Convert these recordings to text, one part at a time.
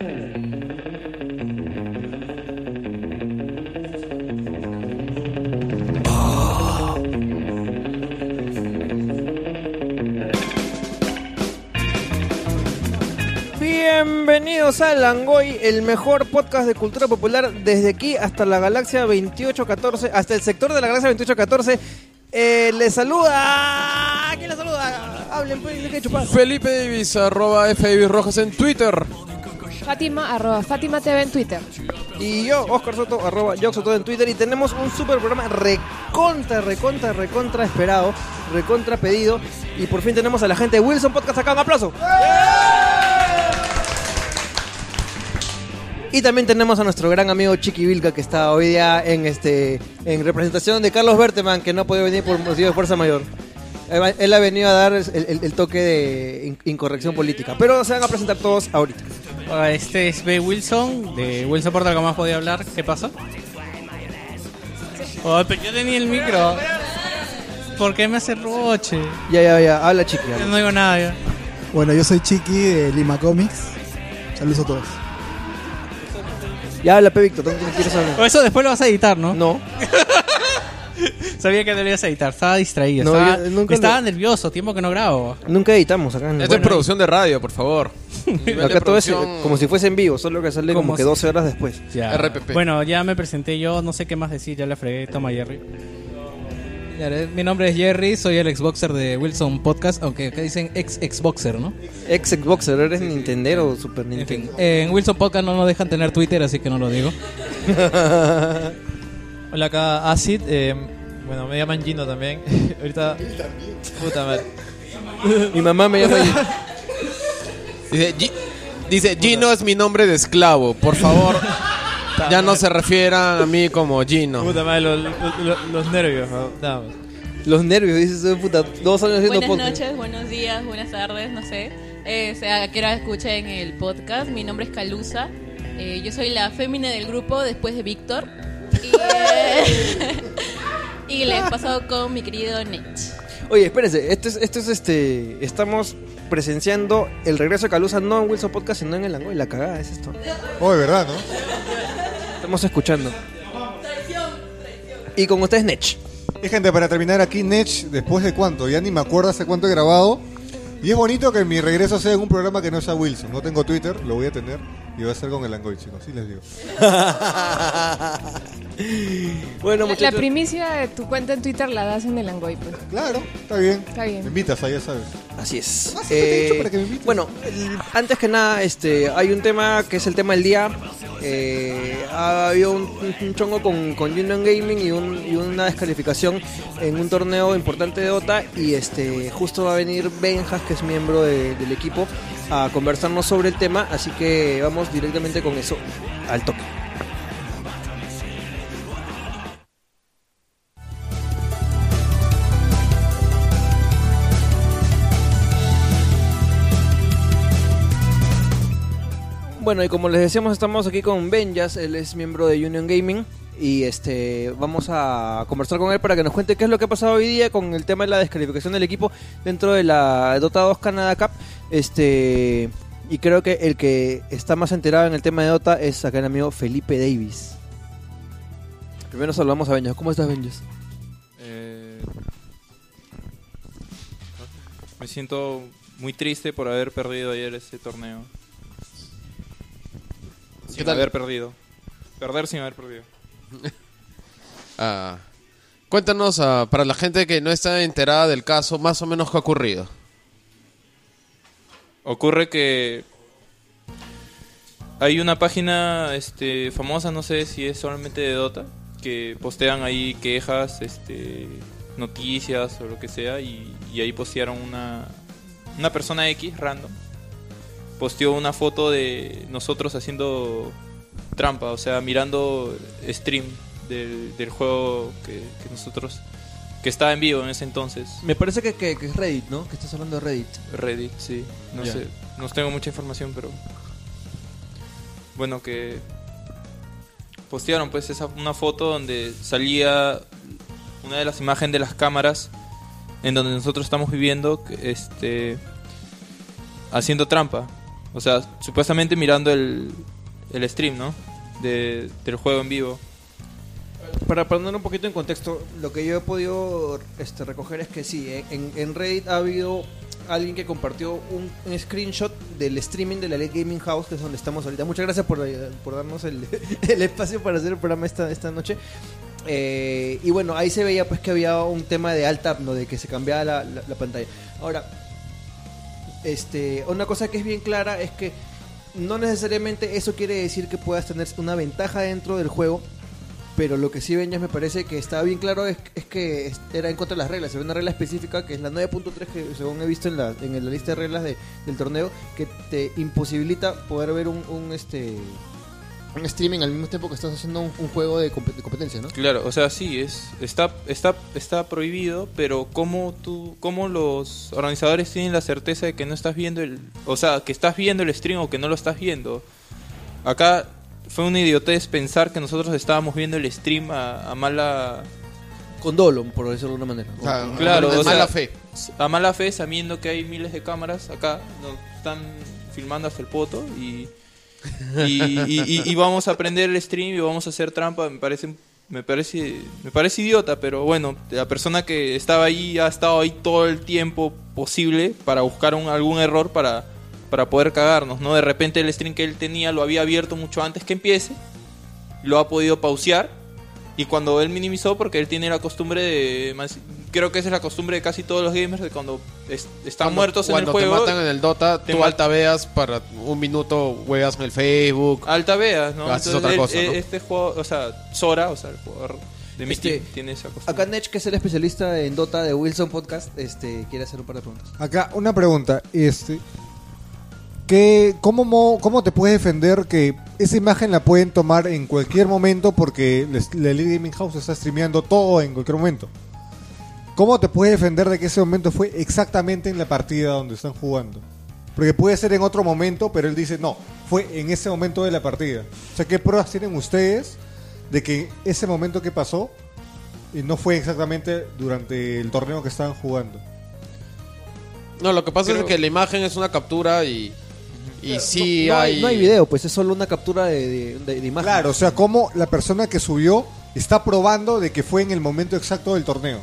Bienvenidos a Langoy, el mejor podcast de cultura popular desde aquí hasta la galaxia 2814, hasta el sector de la galaxia 2814. Eh, les saluda. ¿Quién les saluda? Hablen, pues, chupar. Felipe Davis, arroba Rojas en Twitter. Fátima, arroba Fátima TV en Twitter. Y yo, Oscar Soto, arroba Soto en Twitter. Y tenemos un super programa recontra, recontra, recontra esperado, recontra pedido. Y por fin tenemos a la gente de Wilson Podcast acá. ¡Un aplauso! Y también tenemos a nuestro gran amigo Chiqui Vilca que está hoy día en este en representación de Carlos Berteman que no ha podido venir por motivo de fuerza mayor. Él ha venido a dar el, toque de in- incorrección política. Pero se van a presentar todos ahorita. Hola, Este es B. Wilson, de Wilson Portal, que más podía hablar. ¿Qué pasa? Oh, pero yo tenía el micro. ¿Por qué me hace roche? Ya, ya, ya. Habla Chiqui. habla. No digo nada ya. Bueno, yo soy Chiqui de Lima Comics. Saludos a todos. Ya habla, Pe Víctor. ¿Dónde quieres hablar? O eso después lo vas a editar, ¿no? No. Sabía que a editar. Estaba distraído. No, estaba yo nunca estaba lo- nervioso. Tiempo que no grabo. Nunca editamos acá. en el- Esto es producción de radio, por favor. Nivel de acá todo es eh, producción como si fuese en vivo, solo que sale como Como que si- 12 horas después. Ya. RPP. Bueno, ya me presenté yo. No sé qué más decir. Ya le fregué. Toma, Jerry. Mi nombre es Jerry, soy el Xboxer de Wilson Podcast, aunque acá dicen ex Xboxer, ¿no? Ex Xboxer, ¿eres Nintendero o Super En fin, Nintendo? eh, en Wilson Podcast no nos dejan tener Twitter, así que no lo digo. Hola, acá Acid. eh, bueno, me llaman Gino también. Ahorita. Puta madre. Mi mamá me llama. Dice, Gi- dice, Gino es mi nombre de esclavo. Por favor, ya no se refieran a mí como Gino. Puta madre, los, los- los- los nervios. ¿no? Nada más. Los nervios, dices, "Oh, puta, dos años haciendo Buenas podcast. noches, buenos días, buenas tardes, no sé. Eh, sea que ahora escuchen el podcast. Mi nombre es Calusa. Eh, yo soy la fémina del grupo después de Víctor. Y, eh, y le he pasado con mi querido Nech. Oye, espérense, esto es, esto es este. Estamos presenciando el regreso de Calusa no en Wilson Podcast, sino en el Langoy. La cagada es esto. Oh, de verdad, ¿no? Estamos escuchando. Y con ustedes, Nech. Y gente, para terminar aquí, Nech, después de cuánto, ya ni me acuerdo hace cuánto he grabado. Y es bonito que mi regreso sea en un programa que no sea Wilson. No tengo Twitter, lo voy a tener. Y va a ser con el Angoy, chicos, sí les digo. bueno, La, la primicia de tu cuenta en Twitter la das en el Angoy, pues. Claro, está bien. Está bien. Me invitas, ahí ya sabes. Así es. Ah, sí, te he dicho Eh, para que me invites. bueno, el- antes que nada, este, hay un tema que es el tema del día. Eh, ha habido un, un chongo con, con Union Gaming y, un- y una descalificación en un torneo importante de Dota. Y este, justo va a venir Benjas, que es miembro de- del equipo, a conversarnos sobre el tema. Así que vamos directamente con eso al toque. Bueno, y como les decíamos, estamos aquí con Benjas, él es miembro de Union Gaming y este vamos a conversar con él para que nos cuente qué es lo que ha pasado hoy día con el tema de la descalificación del equipo dentro de la Dota 2 Canada Cup. Este y creo que el que está más enterado en el tema de Dota es acá el amigo Felipe Davis. Primero saludamos a Benjas. ¿Cómo estás, Benjas? Eh, me siento muy triste por haber perdido ayer ese torneo. Sin tal? haber perdido. Perder sin haber perdido. Ah, cuéntanos, ah, para la gente que no está enterada del caso, más o menos qué ha ocurrido. Ocurre que hay una página este, famosa, no sé si es solamente de Dota, que postean ahí quejas, este, noticias o lo que sea, y, ahí postearon una, una persona X random. Posteó una foto de nosotros haciendo trampa, o sea, mirando stream del, del juego que, que nosotros... que estaba en vivo en ese entonces. Me parece que, que- que es Reddit, ¿no? Que estás hablando de Reddit. Reddit, sí. No sé, no tengo mucha información, pero bueno que postearon pues esa una foto donde salía una de las imágenes de las cámaras en donde nosotros estamos viviendo este haciendo trampa O sea, supuestamente mirando el, el stream, ¿no? De, del juego en vivo. Para poner un poquito en contexto, lo que yo he podido este, recoger es que sí, en, Reddit ha habido alguien que compartió un, screenshot del streaming de la Late Gaming House, que es donde estamos ahorita. Muchas gracias por, eh, darnos el, espacio para hacer el programa esta, esta noche. Eh, y bueno, ahí se veía pues que había un tema de alt ¿no? De que se cambiaba la, la- la pantalla. Ahora, este, una cosa que es bien clara es que no necesariamente eso quiere decir que puedas tener una ventaja dentro del juego, pero lo que sí Benjas me parece que estaba bien claro es, es que era en contra de las reglas. Había una regla específica que es la 9.3 que según he visto en la, en la lista de reglas de- del torneo que te imposibilita poder ver un, un, este un streaming al mismo tiempo que estás haciendo un, un juego de, de competencia, ¿no? Claro, o sea, sí, es, está, está, está prohibido, pero ¿cómo, tú, ¿cómo los organizadores tienen la certeza de que no estás viendo el... O sea, que estás viendo el stream o que no lo estás viendo? Acá fue una idiotez pensar que nosotros estábamos viendo el stream a, a mala... Con dolo, por decirlo de alguna manera. Claro, sea, mala fe. A mala fe, sabiendo que hay miles de cámaras acá, nos están filmando hasta el poto y, y, y- y- y vamos a aprender el stream y vamos a hacer trampa. Me parece, me parece, me parece idiota, pero bueno, la persona que estaba ahí ha estado ahí todo el tiempo posible para buscar un- algún error para, para poder cagarnos, ¿no? De repente el stream que él tenía lo había abierto mucho antes que empiece, lo ha podido pausear y cuando él minimizó, porque él tiene la costumbre de. Creo que esa es la costumbre de casi todos los gamers, de cuando es- están Cuando- muertos en el cuando juego. te matan en el Dota, te tú ma- altaveas para un minuto, juegas en el Facebook. Alta veas, ¿no? Haces Entonces, otra él- cosa, eh, ¿no? Este juego, o sea, Sora, o sea, el jugador de mi Este, team, tiene esa costumbre. Acá Nech, que es el especialista en Dota de Wilson Podcast, este quiere hacer un par de preguntas. Acá, una pregunta. Este, ¿qué, cómo, mo- ¿Cómo te puedes defender que esa imagen la pueden tomar en cualquier momento porque la Elite Gaming House está streameando todo en cualquier momento? ¿Cómo te puedes defender de que ese momento fue exactamente en la partida donde están jugando? Porque puede ser en otro momento, pero él dice, no, fue en ese momento de la partida. O sea, ¿qué pruebas tienen ustedes de que ese momento que pasó y no fue exactamente durante el torneo que estaban jugando? No, lo que pasa Creo- es que la imagen es una captura y, y sí no, no hay... no hay video, pues es solo una captura de, de, de- de imagen. Claro, o sea, cómo la persona que subió está probando de que fue en el momento exacto del torneo.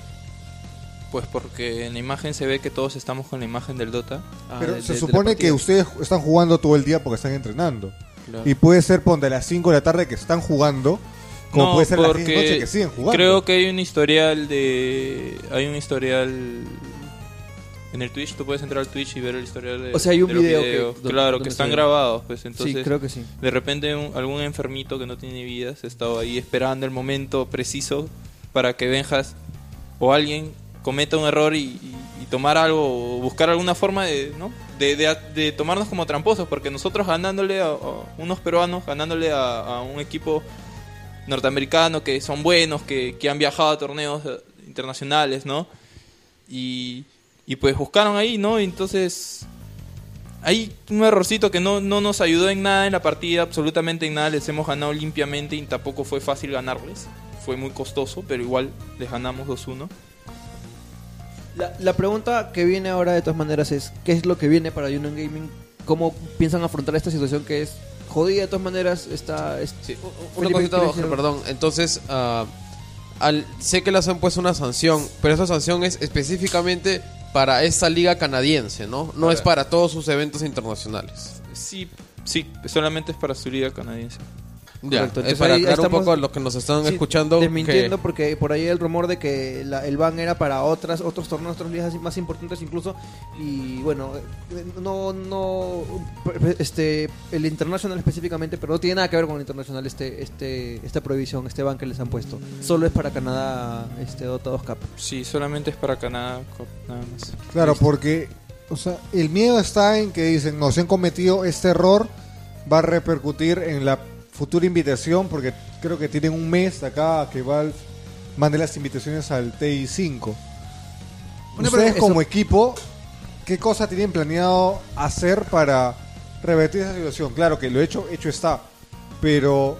Pues porque en la imagen se ve que todos estamos con la imagen del Dota. Ah, Pero de- se de- de supone que ustedes están jugando todo el día porque están entrenando. Claro. Y puede ser ponte a las 5 de la tarde que están jugando, como No, puede ser a las 10 porque de la noche que siguen jugando. Creo que hay un historial de. Hay un historial. En el Twitch, tú puedes entrar al Twitch y ver el historial de. O sea, hay un video videos. claro, que están grabados, pues entonces. Sí, creo que sí. De repente un- algún enfermito que no tiene vida se estaba ahí esperando el momento preciso para que Benjas o alguien cometa un error y, y- y tomar algo o buscar alguna forma de, ¿no? de, de- de tomarnos como tramposos porque nosotros ganándole a, a unos peruanos ganándole a, a un equipo norteamericano que son buenos que, que han viajado a torneos eh, internacionales no y, y pues buscaron ahí no y entonces hay un errorcito que no, no nos ayudó en nada en la partida, absolutamente en nada. Les hemos ganado limpiamente y tampoco fue fácil ganarles. Fue muy costoso, pero igual les ganamos 2-1. La, la pregunta que viene ahora de todas maneras es, ¿qué es lo que viene para Union Gaming? ¿Cómo piensan afrontar esta situación que es jodida de todas maneras? Está, es- Sí, una cosita, perdón. Entonces, al, sé que les han puesto una sanción, pero esa sanción es específicamente para esta liga canadiense, ¿no? No Para- es para todos sus eventos internacionales. Sí, sí, solamente es para su liga canadiense. Ya, Correcto, es entonces para ahí aclarar un poco a los que nos están Sí, escuchando. desmintiendo que- porque por ahí hay el rumor de que la- el ban era para otras otros torneos, otras ligas más importantes incluso y bueno, eh, no no este el internacional específicamente, pero no tiene nada que ver con el internacional este este esta prohibición, este ban que les han puesto. Solo es para Canadá este Dota 2 Cup. Sí, solamente es para Canadá, co- nada más. Claro, porque o sea, el miedo está en que dicen, no, si han cometido este error, va a repercutir en la futura invitación, porque creo que tienen un mes acá que Valve mande las invitaciones al TI5. Bueno, Ustedes eso- como equipo, ¿qué cosa tienen planeado hacer para revertir esa situación? Claro que lo hecho, hecho está, pero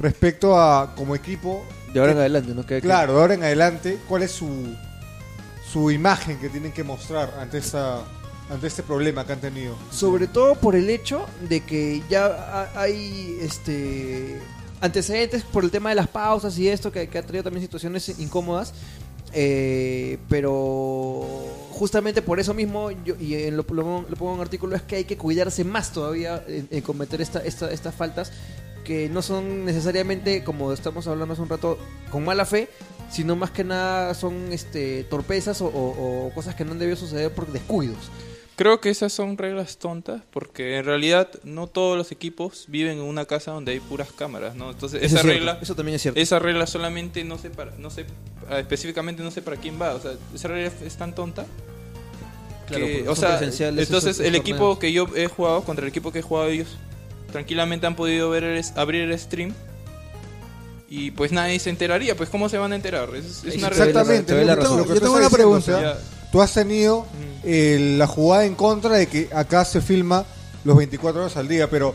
respecto a como equipo, De ahora en ¿qué- adelante, ¿no? Que- que- Claro, de ahora en adelante, ¿cuál es su, su imagen que tienen que mostrar ante esta, ante este problema que han tenido? Sobre todo por el hecho de que ya ha- hay este antecedentes por el tema de las pausas y esto que, ha traído también situaciones incómodas. Eh, pero justamente por eso mismo, yo, y en lo pongo en un artículo, es que hay que cuidarse más todavía en, en cometer esta, esta- estas faltas que no son necesariamente, como estamos hablando hace un rato, con mala fe, sino más que nada son este torpezas o, o- o cosas que no han debido suceder por descuidos. Creo que esas son reglas tontas porque en realidad no todos los equipos viven en una casa donde hay puras cámaras, ¿no? Entonces Eso esa es regla, eso también es cierto. esa regla solamente no sé para, no sé ah, específicamente no sé para quién va, o sea esa regla es tan tonta. Claro, que, o sea, presenciales entonces esos- el equipo torneos. que yo he jugado contra el equipo que he jugado ellos tranquilamente han podido ver el, abrir el stream y pues nadie se enteraría, pues cómo se van a enterar, es, es una regla. Exactamente. Yo tengo una pregunta. Tú has tenido eh, la jugada en contra de que acá se filma los 24 horas al día, pero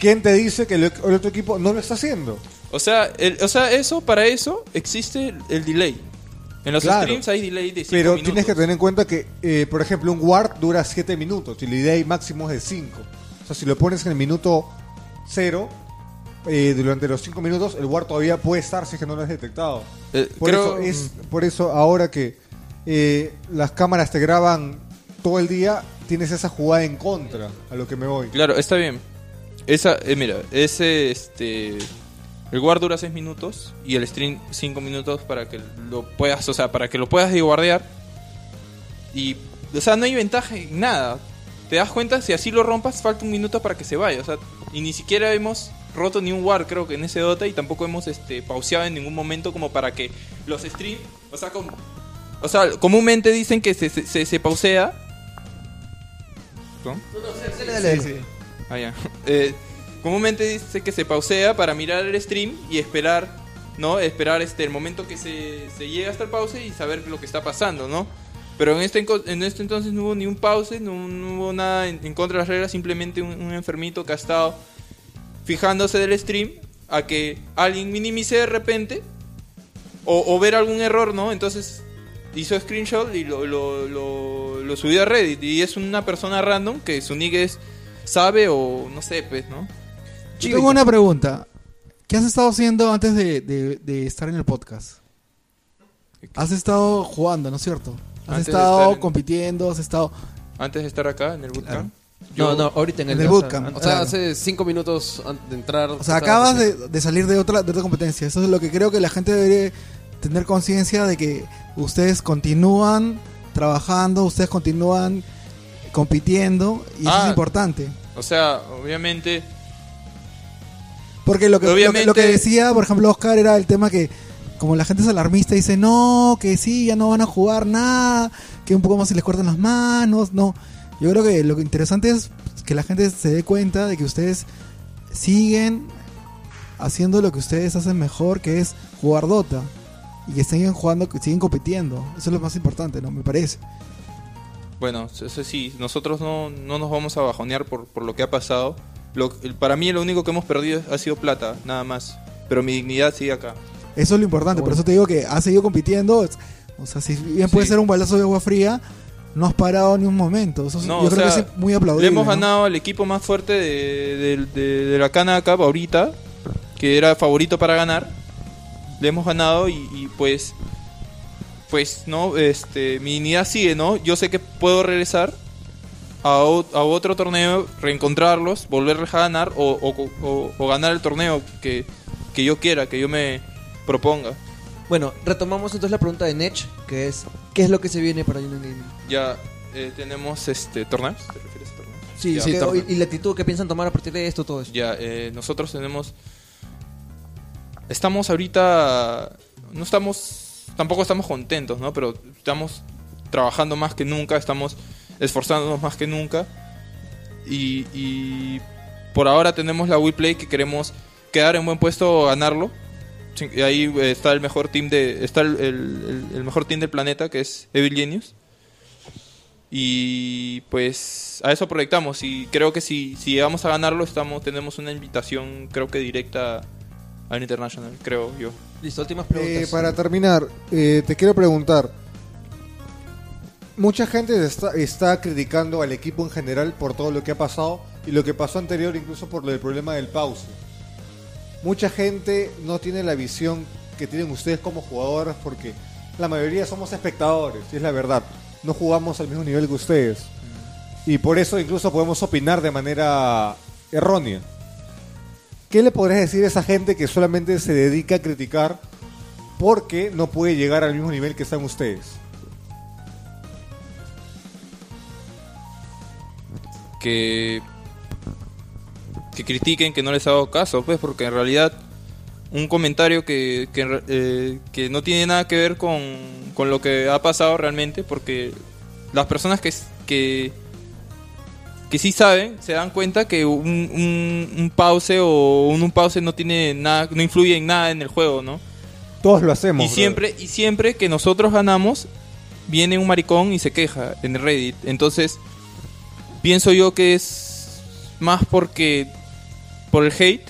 ¿quién te dice que el, el otro equipo no lo está haciendo? O sea, el- o sea, eso para eso existe el, el delay. En los Claro. streams hay delay de 5 Pero minutos. tienes que tener en cuenta que, eh, por ejemplo, un ward dura 7 minutos y la idea máximo es de 5. O sea, si lo pones en el minuto 0, eh, durante los 5 minutos, el ward todavía puede estar si es que no lo has detectado. Eh, Por, creo- eso, es, por eso ahora que eh, las cámaras te graban todo el día, tienes esa jugada en contra, a lo que me voy. Claro, está bien. Esa, eh, mira, ese, este... El guard dura 6 minutos y el stream 5 minutos para que lo puedas, o sea, para que lo puedas guardear. Y, o sea, no hay ventaja en nada. Te das cuenta, si así lo rompas, falta un minuto para que se vaya. O sea, y ni siquiera hemos roto ni un guard, creo que en ese Dota, y tampoco hemos este, pauseado en ningún momento como para que los stream, o sea, como, o sea, comúnmente dicen que se, se, se- se pausea. Ah, ya. Eh, comúnmente dice que se pausea para mirar el stream y esperar, ¿no? Esperar este el momento que se, se llega hasta el pause y saber lo que está pasando, ¿no? Pero en este, en este entonces no hubo ni un pause, no, no hubo nada en, en contra de las reglas, simplemente un, un enfermito que ha estado fijándose del stream a que alguien minimice de repente o, o ver algún error, ¿no? Entonces hizo screenshot y lo, lo, lo, lo subió a Reddit y es una persona random que su nick es sabe o no sé, pues, ¿no? Yo tengo una pregunta. ¿Qué has estado haciendo antes de, de- de estar en el podcast? Has estado jugando, ¿no es cierto? Has Antes estado en- compitiendo, has estado... Antes de estar acá en el bootcamp. No, no, ahorita en el, En el bootcamp. O sea, Claro. hace cinco minutos antes de entrar. O sea, acabas de, de salir de otra, de otra competencia. Eso es lo que creo que la gente debería tener conciencia de que ustedes continúan trabajando, ustedes continúan compitiendo y eso Ah. es importante. O sea, obviamente Porque lo que, lo que- Obviamente- lo que decía, por ejemplo, Oscar era el tema que como la gente es alarmista dice, no, que sí, ya no van a jugar nada, que un poco más se les cortan las manos, no. Yo creo que lo interesante es que la gente se dé cuenta de que ustedes siguen haciendo lo que ustedes hacen mejor, que es jugar Dota. Y que siguen jugando, que siguen compitiendo. Eso es lo más importante, ¿no? Me parece. Bueno, eso sí, nosotros no, no nos vamos a bajonear por, por lo que ha pasado. Lo- para mí lo único que hemos perdido ha sido plata, nada más. Pero mi dignidad sigue acá. Eso es lo importante, por eso te digo que has seguido compitiendo. O sea, si bien puede Sí. ser un balazo de agua fría, no has parado ni un momento. Eso es- No, yo creo sea, que es muy aplaudible. Le hemos ¿no? ganado al equipo más fuerte de, de- de- de la Cana Cup ahorita, que era favorito para ganar. Le hemos ganado y, y, pues, pues, no, este, mi dignidad sigue, ¿no? Yo sé que puedo regresar a, o- a otro torneo, reencontrarlos, volverles a ganar o, o- o- o ganar el torneo que, que yo quiera, que yo me proponga. Bueno, retomamos entonces la pregunta de Nech, que es ¿qué es lo que se viene para Union Gaming? Ya eh, tenemos este torneos, ¿te refieres a torneos? Sí, Ya. ¿qué- y, y la actitud que piensan tomar a partir de esto, todo eso. Ya, eh, nosotros tenemos. Estamos ahorita. No estamos. Tampoco estamos contentos, ¿no? Pero estamos trabajando más que nunca, estamos esforzándonos más que nunca. Y, y por ahora tenemos la WePlay que queremos quedar en buen puesto ganarlo. Y ahí eh, está el mejor team de. Está el- el mejor team del planeta, que es Evil Genius. Y pues a eso proyectamos y creo que si, si llegamos a ganarlo estamos tenemos una invitación creo que directa al International, creo yo. Listo, últimas Eh, para terminar, eh, te quiero preguntar. mucha gente está, está criticando al equipo en general por todo lo que ha pasado y lo que pasó anterior incluso por del problema del pause. Mucha gente no tiene la visión que tienen ustedes como jugadores porque la mayoría somos espectadores, y es la verdad. No jugamos al mismo nivel que ustedes. Y por eso incluso podemos opinar de manera errónea. ¿Qué le podrías decir a esa gente que solamente se dedica a criticar porque no puede llegar al mismo nivel que están ustedes? que que critiquen que no les hago caso, pues, porque en realidad un comentario que, eh, que no tiene nada que ver con, con lo que ha pasado realmente, porque las personas que, que, que sí saben se dan cuenta que un, un, un pause o un, un pause no tiene nada, no influye en nada en el juego, ¿no? Todos lo hacemos. Y brother. siempre, y siempre que nosotros ganamos, viene un maricón y se queja en el Reddit. Entonces, pienso yo que es más porque por el hate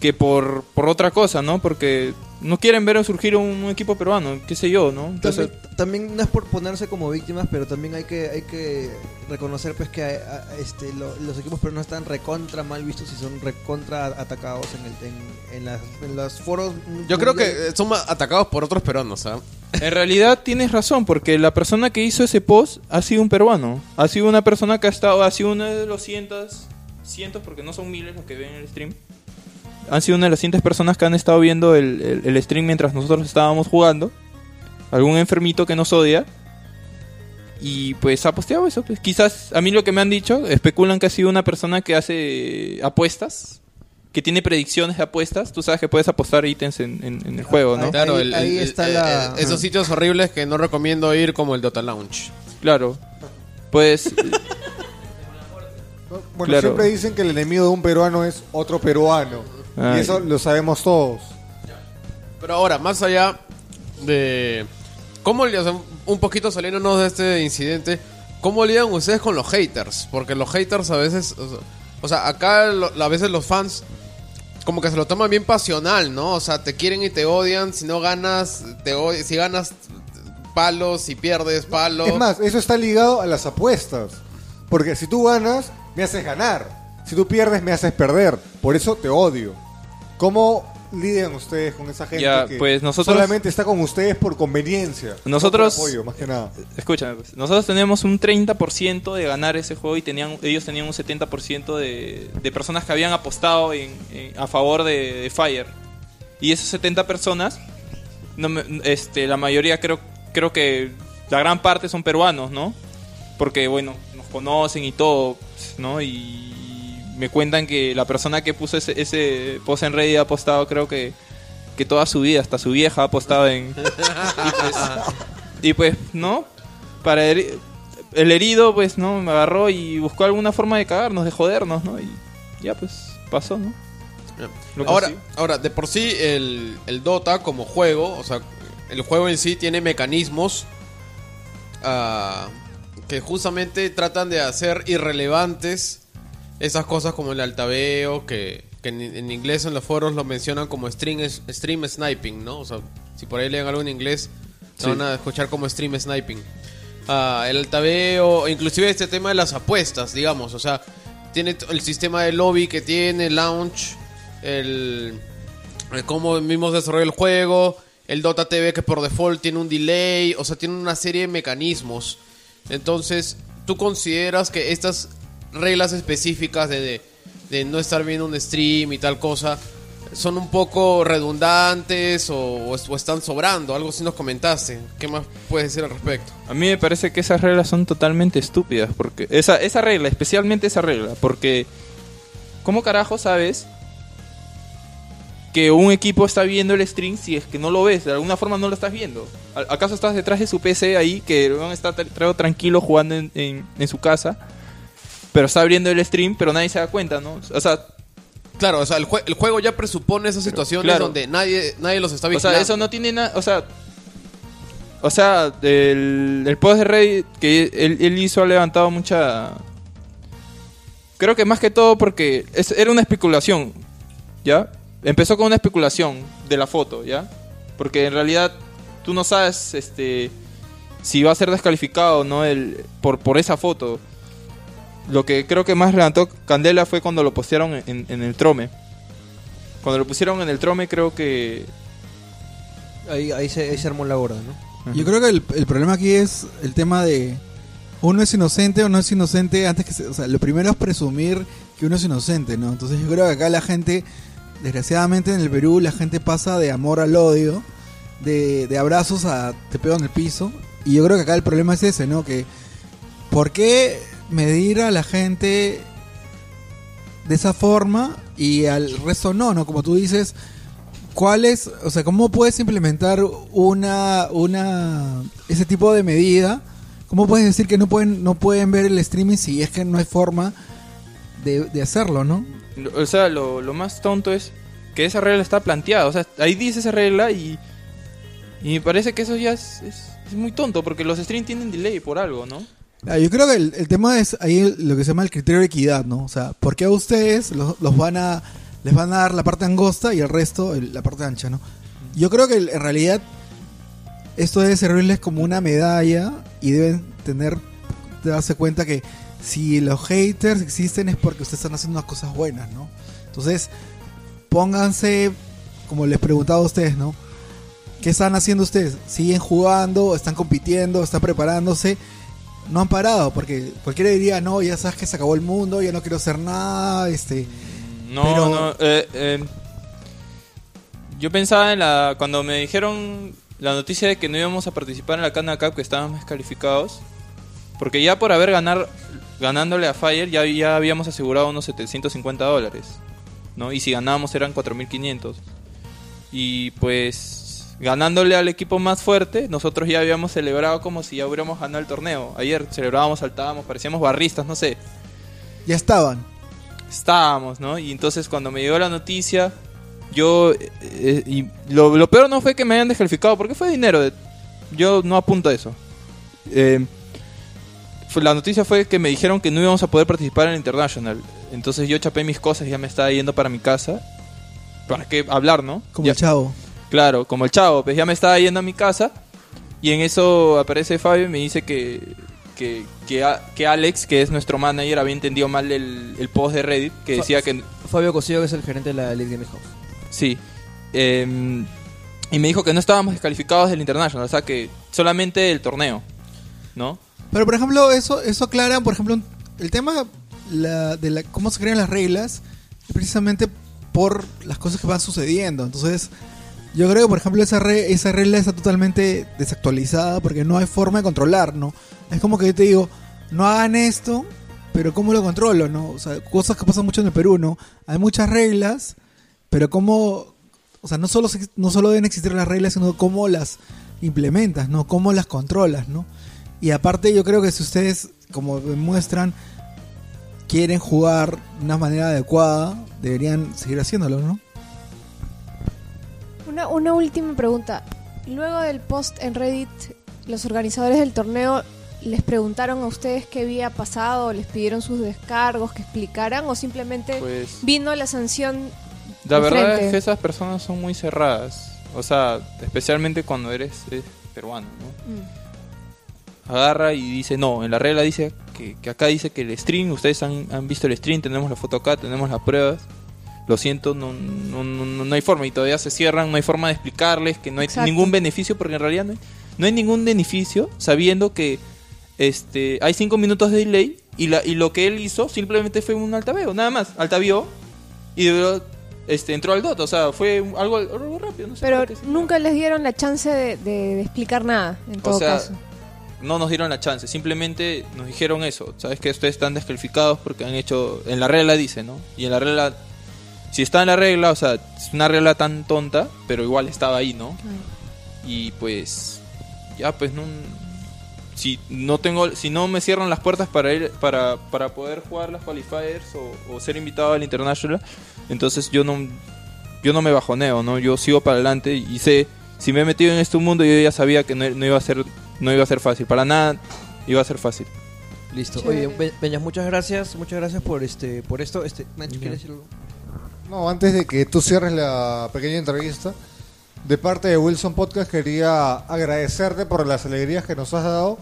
que por, por otra cosa, ¿no? Porque no quieren ver surgir un, equipo peruano, qué sé yo, ¿no? Entonces, También, también no es por ponerse como víctimas, pero también hay que hay que reconocer pues que a- a- este, lo- los equipos peruanos están recontra mal vistos y son recontra atacados en el en, en las, en los foros. Yo creo que eh, son atacados por otros peruanos, ¿ah? en realidad tienes razón, porque la persona que hizo ese post ha sido un peruano. Ha sido una persona que ha estado, ha sido uno de los cientos, cientos, porque no son miles los que ven el stream. Han sido una de las cientos personas que han estado viendo el, el- el stream mientras nosotros estábamos jugando. Algún enfermito que nos odia. Y pues ha posteado eso. Pues. Quizás a mí lo que me han dicho, especulan que ha sido una persona que hace apuestas. Que tiene predicciones de apuestas. Tú sabes que puedes apostar ítems en, en- en el juego, ¿no? Ahí- Claro, ahí- el- ahí el- está eh, la- eh, esos sitios horribles que no recomiendo ir como el Dota Lounge. Claro. Pues Bueno, Claro. siempre dicen que el enemigo de un peruano es otro peruano. Ay. Y eso lo sabemos todos. Pero ahora, más allá de... ¿Cómo le- o sea, un poquito saliéndonos de este incidente, ¿cómo lidian ustedes con los haters? Porque los haters a veces... O sea, acá a veces los fans como que se lo toman bien pasional, ¿no? O sea, te quieren y te odian. Si no ganas, te odian. Si ganas, palos. Si pierdes, palos. Es más, eso está ligado a las apuestas. Porque si tú ganas, me haces ganar. Si tú pierdes, me haces perder. Por eso te odio. ¿Cómo lidian ustedes con esa gente Ya, que pues nosotros- solamente está con ustedes por conveniencia? no Nosotros- por apoyo, más que nada. Escúchame, pues, nosotros teníamos un 30% de ganar ese juego y tenían, ellos tenían un 70% de, de personas que habían apostado en, en- a favor de, de Fire. Y esas 70 personas, no me- este, la mayoría creo, creo que la gran parte son peruanos, ¿no? Porque, bueno, nos conocen y todo, ¿no? Y me cuentan que la persona que puso ese, ese post en Reddit ha apostado, creo que, que toda su vida, hasta su vieja ha apostado en... y pues, y pues, ¿no? Para heri- el herido, pues, ¿no? Me agarró y buscó alguna forma de cagarnos, de jodernos, ¿no? Y ya, pues, pasó, ¿no? Ahora, ahora, de por sí, el, el Dota como juego, o sea, el juego en sí tiene mecanismos ah, que justamente tratan de hacer irrelevantes esas cosas como el altaveo, que, que en, en inglés en los foros lo mencionan como stream, stream sniping, ¿no? O sea, si por ahí leen algo en inglés, Sí. van a escuchar como stream sniping. Ah, el altaveo, inclusive este tema de las apuestas, digamos, o sea, tiene el sistema de lobby que tiene, launch, el, el cómo mismo desarrolla el juego, el Dota TV que por default tiene un delay, o sea, tiene una serie de mecanismos. Entonces, ¿tú consideras que estas reglas específicas de, de, no estar viendo un stream y tal cosa son un poco redundantes o, o es- o están sobrando? Algo si nos comentaste. ¿Qué más puedes decir al respecto? A mí me parece que esas reglas son totalmente estúpidas. Porque esa, esa regla, especialmente esa regla. Porque, ¿cómo carajo sabes que un equipo está viendo el stream si es que no lo ves? De alguna forma no lo estás viendo. ¿A- ¿Acaso estás detrás de su PC ahí que está tra- tra- tranquilo jugando en- en su casa? Pero está abriendo el stream, pero nadie se da cuenta, ¿no? O sea, Claro, o sea, el, jue- el juego ya presupone esas situaciones claro. donde nadie, nadie los está O vigilando. sea, eso no tiene nada. O sea. O sea, el, el post de Reddit que él, él hizo ha levantado mucha. Creo que más que todo porque es- era una especulación. ¿Ya? Empezó con una especulación de la foto, ¿ya? Porque en realidad tú no sabes este si va a ser descalificado no el por por esa foto. Lo que creo que más levantó Candela fue cuando lo postearon en, en el Trome. Cuando lo pusieron en el Trome creo que Ahí, ahí, se, ahí se armó la gorda, ¿no? Yo creo que el, el problema aquí es el tema de uno es inocente o no es inocente antes que se- o sea, lo primero es presumir que uno es inocente, ¿no? Entonces yo creo que acá la gente, desgraciadamente en el Perú, la gente pasa de amor al odio, de, de abrazos a te pego en el piso. Y yo creo que acá el problema es ese, ¿no? Que ¿por qué medir a la gente de esa forma y al resto no, ¿no? Como tú dices, ¿cuál es, o sea, cómo puedes implementar una, una, ese tipo de medida? ¿Cómo puedes decir que no pueden, no pueden ver el streaming si es que no hay forma de, de hacerlo, ¿no? O sea, lo, lo más tonto es que esa regla está planteada. O sea, ahí dice esa regla y. Y me parece que eso ya es, es, es muy tonto porque los streams tienen delay por algo, ¿no? Ah, Yo creo que el, el tema es ahí lo que se llama el criterio de equidad, ¿no? O sea, ¿por qué a ustedes los, los van a les van a dar la parte angosta y el resto el- la parte ancha, ¿no? Yo creo que en realidad esto debe servirles como una medalla y deben tener darse cuenta que si los haters existen es porque ustedes están haciendo unas cosas buenas, ¿no? Entonces, pónganse como les preguntaba a ustedes, ¿no? ¿Qué están haciendo ustedes? ¿Siguen jugando? ¿Están compitiendo? ¿Están preparándose? No han parado, porque cualquiera diría, no, ya sabes que se acabó el mundo, ya no quiero hacer nada, este... No, Pero- no. eh, eh, yo pensaba en la. Cuando me dijeron la noticia de que no íbamos a participar en la Cana Cup, que estábamos descalificados. Porque ya por haber ganar ganándole a Fire, ya, ya habíamos asegurado unos 750 dólares. ¿no? Y si ganábamos eran 4500. Y pues. Ganándole al equipo más fuerte, nosotros ya habíamos celebrado como si ya hubiéramos ganado el torneo. Ayer celebrábamos, saltábamos, parecíamos barristas, no sé Ya estaban. estábamos, ¿no? Y entonces cuando me llegó la noticia, yo... eh, eh, y lo, lo peor no fue que me hayan descalificado, porque fue dinero. de- yo no apunto a eso. Eh, la noticia fue que me dijeron que no íbamos a poder participar en el International. Entonces yo chapé mis cosas y ya me estaba yendo para mi casa. ¿Para qué hablar, no? Como Ya- el chavo. Claro, como el chavo, pues ya me estaba yendo a mi casa y en eso aparece Fabio y me dice que, que, que, a- que Alex, que es nuestro manager, había entendido mal el, el post de Reddit que Fa- decía que... Fabio Cosillo, que es el gerente de la League Gaming House. Sí. em, y me dijo que no estábamos descalificados del International, o sea que solamente el torneo, ¿no? Pero por ejemplo, eso, eso aclara, por ejemplo, el tema la- de la, cómo se crean las reglas, es precisamente por las cosas que van sucediendo. Entonces, yo creo que por ejemplo esa, re- esa regla está totalmente desactualizada porque no hay forma de controlar, ¿no? Es como que yo te digo, no hagan esto, pero ¿cómo lo controlo, no? O sea, cosas que pasan mucho en el Perú, ¿no? Hay muchas reglas, pero cómo, o sea, no solo, no solo deben existir las reglas, sino cómo las implementas, ¿no? Cómo las controlas, ¿no? Y aparte yo creo que si ustedes, como demuestran, quieren jugar de una manera adecuada, deberían seguir haciéndolo, ¿no? Una, una última pregunta. Luego del post en Reddit, los organizadores del torneo les preguntaron a ustedes qué había pasado, les pidieron sus descargos, que explicaran o simplemente Pues vino la sanción. la verdad frente? es que esas personas son muy cerradas, o sea, especialmente cuando eres, eres peruano, ¿no? Mm. agarra y dice, no, en la regla dice que, que acá dice que el stream, ustedes han, han visto el stream, tenemos la foto acá, tenemos las pruebas. Lo siento, no, no, no, no hay forma y todavía se cierran, no hay forma de explicarles que no hay Exacto. ningún beneficio porque en realidad no hay, no hay ningún beneficio sabiendo que este hay cinco minutos de delay y, la, y lo que él hizo simplemente fue un altaveo, nada más, altavió y de verdad, este, entró al dot, o sea, fue algo, algo rápido. No sé Pero nunca les dieron la chance de, de- de explicar nada, en todo sea, caso. no nos dieron la chance, simplemente nos dijeron eso, sabes que ustedes están descalificados porque han hecho, en la regla dice, ¿no? Y en la regla, si está en la regla, o sea, es una regla tan tonta, pero igual estaba ahí, ¿no? Y pues, ya pues no, si no tengo, si no me cierran las puertas para ir, para, para poder jugar las qualifiers o, o ser invitado al international, entonces yo no, yo no me bajoneo, ¿no? Yo sigo para adelante y sé, si me he metido en este mundo, yo ya sabía que no, no iba a ser, no iba a ser fácil, para nada iba a ser fácil. Listo. Chévere. Oye, Beñas, muchas gracias, muchas gracias por este, por esto. Este, Nacho, ¿quieres decir algo? No, antes de que tú cierres la pequeña entrevista, de parte de Wilson Podcast quería agradecerte por las alegrías que nos has dado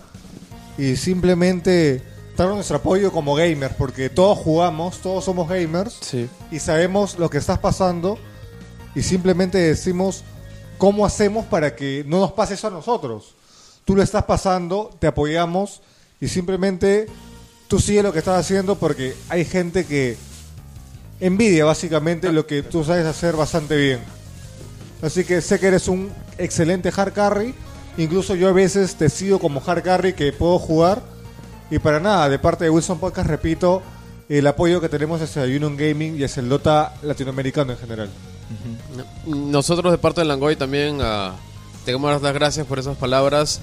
y simplemente dar nuestro apoyo como gamers, porque todos jugamos, todos somos gamers Sí. y sabemos lo que estás pasando y simplemente decimos cómo hacemos para que no nos pase eso a nosotros. Tú lo estás pasando, te apoyamos y simplemente tú sigue lo que estás haciendo porque hay gente que envidia básicamente lo que tú sabes hacer bastante bien. Así que sé que eres un excelente hard carry. Incluso yo a veces te sigo como hard carry que puedo jugar. Y para nada, de parte de Wilson Podcast, repito, el apoyo que tenemos hacia Union Gaming y hacia el Dota latinoamericano en general. Nosotros de parte de Langoy también ah, te damos las gracias por esas palabras.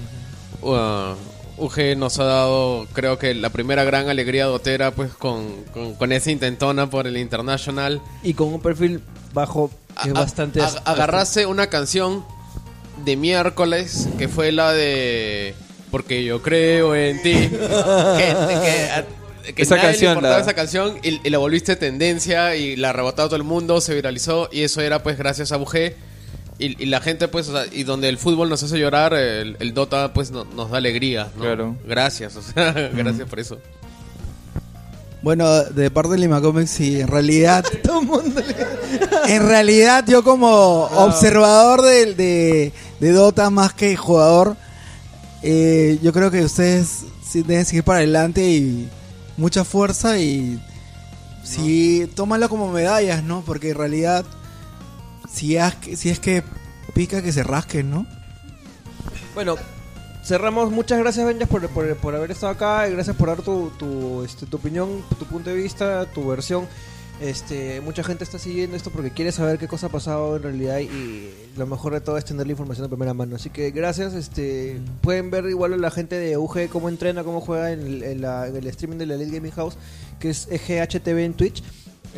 Ah, UG nos ha dado, creo que la primera gran alegría dotera, pues con, con, con esa intentona por el International. Y con un perfil bajo que es bastante... a- agarraste una canción de miércoles que fue la de Porque yo creo en ti. que, que- que Esa nadie le canción, importaba la- esa canción y, y la volviste tendencia y la arrebató todo el mundo, se viralizó y eso era pues gracias a UG. Y, y la gente pues, o sea, y donde el fútbol nos hace llorar, el, el Dota pues no- nos da alegría. ¿no? Claro. Gracias, o sea, gracias por eso. Bueno, de parte de Lima Comics, sí, en realidad. en realidad, yo como observador de, de, de Dota más que jugador, eh, yo creo que ustedes sí deben seguir para adelante y mucha fuerza y. Sí, tómalo como medallas, ¿no? Porque en realidad, si que- si es que pica, que se rasquen, ¿no? Bueno, cerramos. Muchas gracias, Benjas, por, por, por haber estado acá. y Gracias por dar tu, tu, este, tu opinión, tu punto de vista, tu versión. Este, mucha gente está siguiendo esto porque quiere saber qué cosa ha pasado en realidad y lo mejor de todo es tener la información de primera mano. Así que gracias. Este, pueden ver igual a la gente de UG cómo entrena, cómo juega en el, streaming de la Elite Gaming House, que es EGHTV en Twitch.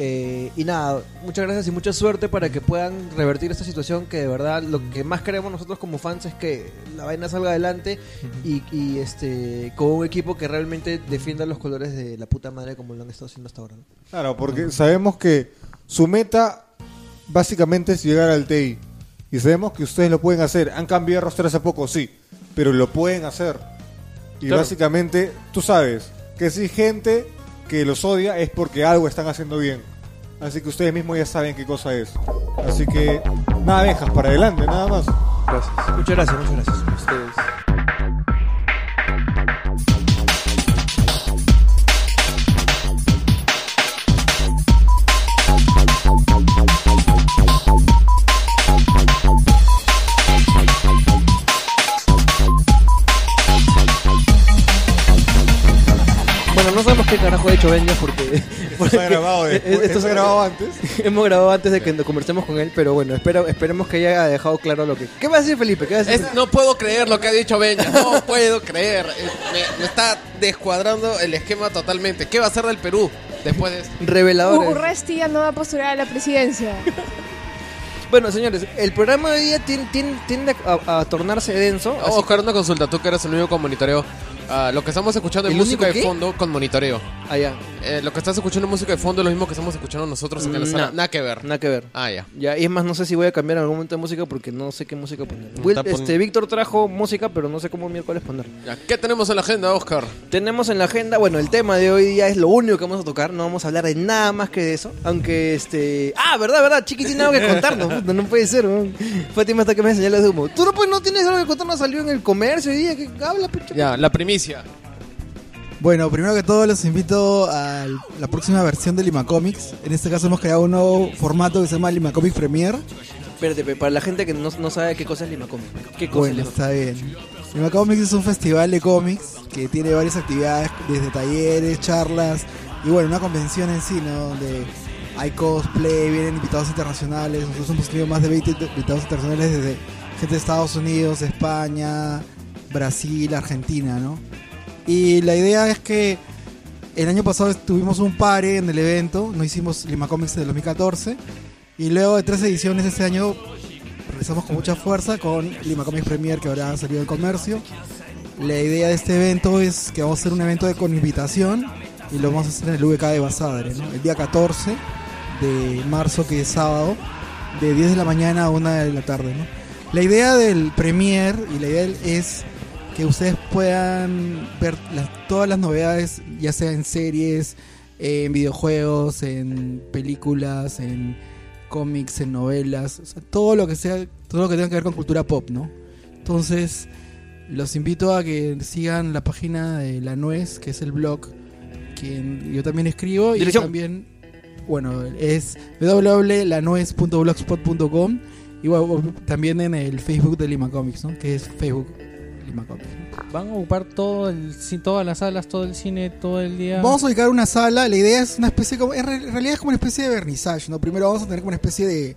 Eh, y nada, muchas gracias y mucha suerte para que puedan revertir esta situación que de verdad lo que más queremos nosotros como fans es que la vaina salga adelante y, y, este con un equipo que realmente defienda los colores de la puta madre como lo han estado haciendo hasta ahora. ¿no? Claro, porque sabemos que su meta básicamente es llegar al TI. Y sabemos que ustedes lo pueden hacer. Han cambiado de roster hace poco, sí, pero lo pueden hacer. Y Claro. básicamente, tú sabes que si hay gente que los odia es porque algo están haciendo bien. Así que ustedes mismos ya saben qué cosa es. Así que, nada, dejas para adelante, nada más. Gracias. Muchas gracias, muchas gracias. A ustedes. Qué carajo ha hecho Benja porque, porque Está grabado después. esto Está grabado antes. hemos grabado antes de que conversemos con él, pero bueno, espero, esperemos que haya dejado claro lo que... ¿Qué va a decir Felipe? ¿Qué va a decir? Es- no puedo creer lo que ha dicho Benja, no puedo creer. Eh, Me, me está descuadrando el esquema totalmente. ¿Qué va a hacer del Perú después de esto? Reveladores. Urresti ya no va a postular a la presidencia. Bueno, señores, el programa de hoy día tiende, tiende- tiende a, a tornarse denso. Vamos a buscar una consulta, tú que eres el único con monitoreo. Ah, lo que estamos escuchando ¿El música único de qué? fondo con monitoreo. Allá. Eh, lo que estás escuchando en música de fondo es lo mismo que estamos escuchando nosotros acá en la sala. Nada que ver. Nada que ver. Ah, ya. Ya, y es más, no sé si voy a cambiar en algún momento de música porque no sé qué música poner. No, Will- está pon- este, Víctor trajo música, pero no sé cómo miércoles poner. Ya, ¿Qué tenemos en la agenda, Oscar? Tenemos en la agenda, bueno, el tema de hoy día es lo único que vamos a tocar, no vamos a hablar de nada más que de eso, aunque este... Ah, verdad, verdad, Chiqui tiene algo que contarnos, puta, no puede ser, weón. Fátima está que me señala de humo. Tú no, pues, no tienes algo que contarnos, salió en el comercio hoy día, que habla, pecho. Ya, la primicia. Bueno, primero que todo los invito a la próxima versión de Lima Comics. En este caso hemos creado un nuevo formato que se llama Lima Comics Premier. Espérate, pe, para la gente que no, no sabe qué cosa es Lima Comics. ¿Qué cosa Bueno, es Lima está bien. Lima Comics es un festival de cómics que tiene varias actividades, desde talleres, charlas y bueno, una convención en sí, ¿no? Donde hay cosplay, vienen invitados internacionales. Nosotros hemos tenido más de 20 invitados internacionales desde gente de Estados Unidos, España, Brasil, Argentina, ¿no? Y la idea es que el año pasado tuvimos un pare en el evento, no hicimos Lima Comics del 2014 y luego de tres ediciones este año regresamos con mucha fuerza con Lima Comics Premier que ahora ha salido del comercio. La idea de este evento es que vamos a hacer un evento de con invitación y lo vamos a hacer en el VK de Basadre, ¿no? El día 14 de marzo, que es sábado, de 10 de la mañana a 1 de la tarde, ¿no? La idea del premier y la idea es que ustedes puedan ver las- todas las novedades, ya sea en series, en videojuegos, en películas, en cómics, en novelas, o sea, todo lo que sea, todo lo que tenga que ver con cultura pop, ¿no? Entonces, los invito a que sigan la página de La Nuez, que es el blog que yo también escribo y también bueno, es www.lanuez.blogspot.com y bueno, también en el Facebook de Lima Comics, ¿no? Que es Facebook Lima Comics. ¿no? ¿Van a ocupar todo el, todas las salas, todo el cine, todo el día? Vamos a ubicar una sala, la idea es una especie como, en re- en realidad es como una especie de vernissage, ¿no? Primero vamos a tener como una especie de,